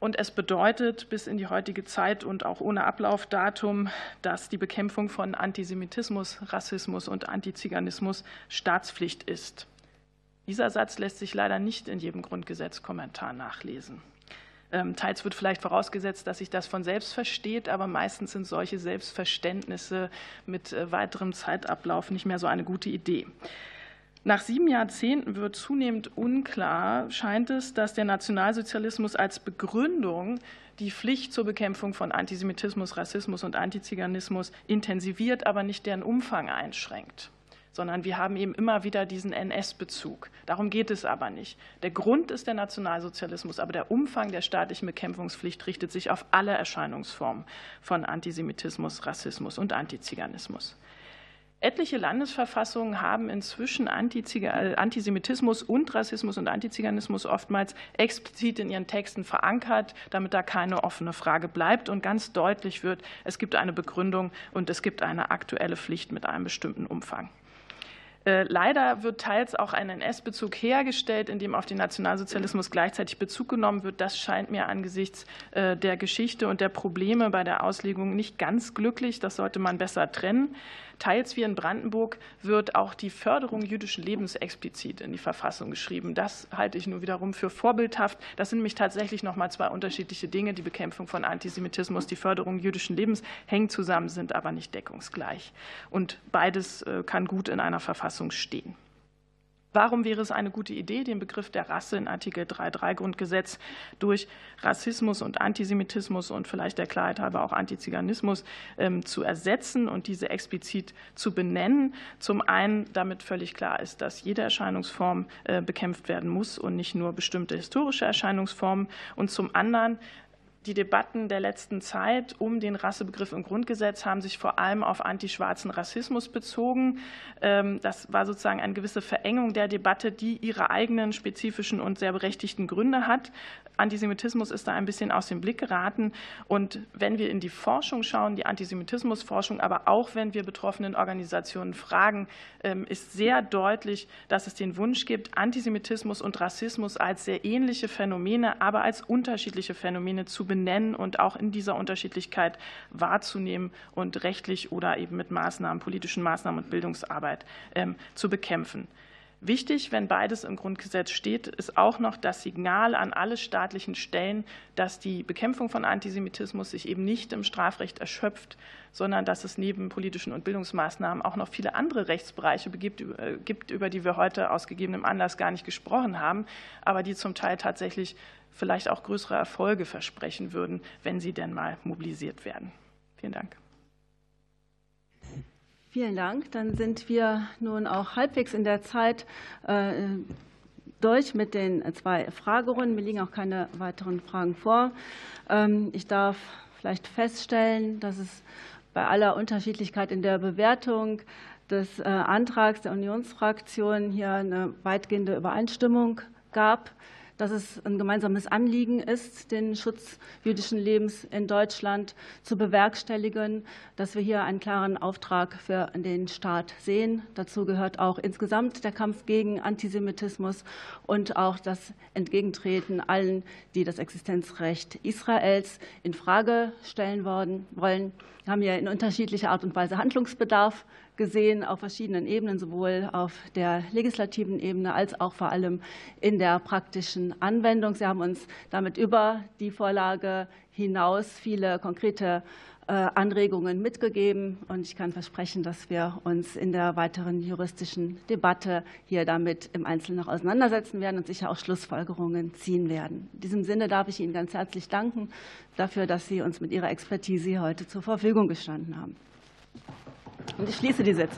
Und es bedeutet bis in die heutige Zeit und auch ohne Ablaufdatum, dass die Bekämpfung von Antisemitismus, Rassismus und Antiziganismus Staatspflicht ist. Dieser Satz lässt sich leider nicht in jedem Grundgesetzkommentar nachlesen. Ähm, teils wird vielleicht vorausgesetzt, dass sich das von selbst versteht, aber meistens sind solche Selbstverständnisse mit äh, weiterem Zeitablauf nicht mehr so eine gute Idee. Nach sieben Jahrzehnten wird zunehmend unklar, scheint es, dass der Nationalsozialismus als Begründung die Pflicht zur Bekämpfung von Antisemitismus, Rassismus und Antiziganismus intensiviert, aber nicht deren Umfang einschränkt sondern wir haben eben immer wieder diesen NS-Bezug. Darum geht es aber nicht. Der Grund ist der Nationalsozialismus, aber der Umfang der staatlichen Bekämpfungspflicht richtet sich auf alle Erscheinungsformen von Antisemitismus, Rassismus und Antiziganismus. Etliche Landesverfassungen haben inzwischen Antisemitismus und Rassismus und Antiziganismus oftmals explizit in ihren Texten verankert, damit da keine offene Frage bleibt und ganz deutlich wird, es gibt eine Begründung und es gibt eine aktuelle Pflicht mit einem bestimmten Umfang. Äh, leider wird teils auch ein NS-Bezug hergestellt, in dem auf den Nationalsozialismus gleichzeitig Bezug genommen wird. Das scheint mir angesichts äh, der Geschichte und der Probleme bei der Auslegung nicht ganz glücklich. Das sollte man besser trennen. Teils wie in Brandenburg wird auch die Förderung jüdischen Lebens explizit in die Verfassung geschrieben. Das halte ich nur wiederum für vorbildhaft. Das sind nämlich tatsächlich noch mal zwei unterschiedliche Dinge. Die Bekämpfung von Antisemitismus, die Förderung jüdischen Lebens hängen zusammen, sind aber nicht deckungsgleich. Und beides äh, kann gut in einer Verfassung stehen. Warum wäre es eine gute Idee, den Begriff der Rasse in Artikel 3.3 Grundgesetz durch Rassismus und Antisemitismus und vielleicht der Klarheit halber auch Antiziganismus ähm, zu ersetzen und diese explizit zu benennen? Zum einen, damit völlig klar ist, dass jede Erscheinungsform äh, bekämpft werden muss und nicht nur bestimmte historische Erscheinungsformen. Und zum anderen, die Debatten der letzten Zeit um den Rassebegriff im Grundgesetz haben sich vor allem auf antischwarzen Rassismus bezogen. Ähm, das war sozusagen eine gewisse Verengung der Debatte, die ihre eigenen spezifischen und sehr berechtigten Gründe hat. Antisemitismus ist da ein bisschen aus dem Blick geraten. Und wenn wir in die Forschung schauen, die Antisemitismusforschung, aber auch wenn wir betroffenen Organisationen fragen, ähm, ist sehr deutlich, dass es den Wunsch gibt, Antisemitismus und Rassismus als sehr ähnliche Phänomene, aber als unterschiedliche Phänomene zu benennen und auch in dieser Unterschiedlichkeit wahrzunehmen und rechtlich oder eben mit Maßnahmen, politischen Maßnahmen und Bildungsarbeit ähm, zu bekämpfen. Wichtig, wenn beides im Grundgesetz steht, ist auch noch das Signal an alle staatlichen Stellen, dass die Bekämpfung von Antisemitismus sich eben nicht im Strafrecht erschöpft, sondern dass es neben politischen und Bildungsmaßnahmen auch noch viele andere Rechtsbereiche äh, gibt, über die wir heute aus gegebenem Anlass gar nicht gesprochen haben, aber die zum Teil tatsächlich vielleicht auch größere Erfolge versprechen würden, wenn sie denn mal mobilisiert werden. Vielen Dank. Vielen Dank. Dann sind wir nun auch halbwegs in der Zeit äh, durch mit den zwei Fragerunden. Mir liegen auch keine weiteren Fragen vor. Ähm, ich darf vielleicht feststellen, dass es bei aller Unterschiedlichkeit in der Bewertung des Antrags der Unionsfraktion hier eine weitgehende Übereinstimmung gab dass es ein gemeinsames Anliegen ist, den Schutz jüdischen Lebens in Deutschland zu bewerkstelligen, dass wir hier einen klaren Auftrag für den Staat sehen. Dazu gehört auch insgesamt der Kampf gegen Antisemitismus und auch das Entgegentreten allen, die das Existenzrecht Israels in Frage stellen wollen. Wir haben hier in unterschiedlicher Art und Weise Handlungsbedarf gesehen auf verschiedenen Ebenen, sowohl auf der legislativen Ebene als auch vor allem in der praktischen Anwendung. Sie haben uns damit über die Vorlage hinaus viele konkrete äh, Anregungen mitgegeben. Und ich kann versprechen, dass wir uns in der weiteren juristischen Debatte hier damit im Einzelnen noch auseinandersetzen werden und sicher auch Schlussfolgerungen ziehen werden. In diesem Sinne darf ich Ihnen ganz herzlich danken dafür, dass Sie uns mit Ihrer Expertise heute zur Verfügung gestanden haben. Und ich schließe die Sitzung.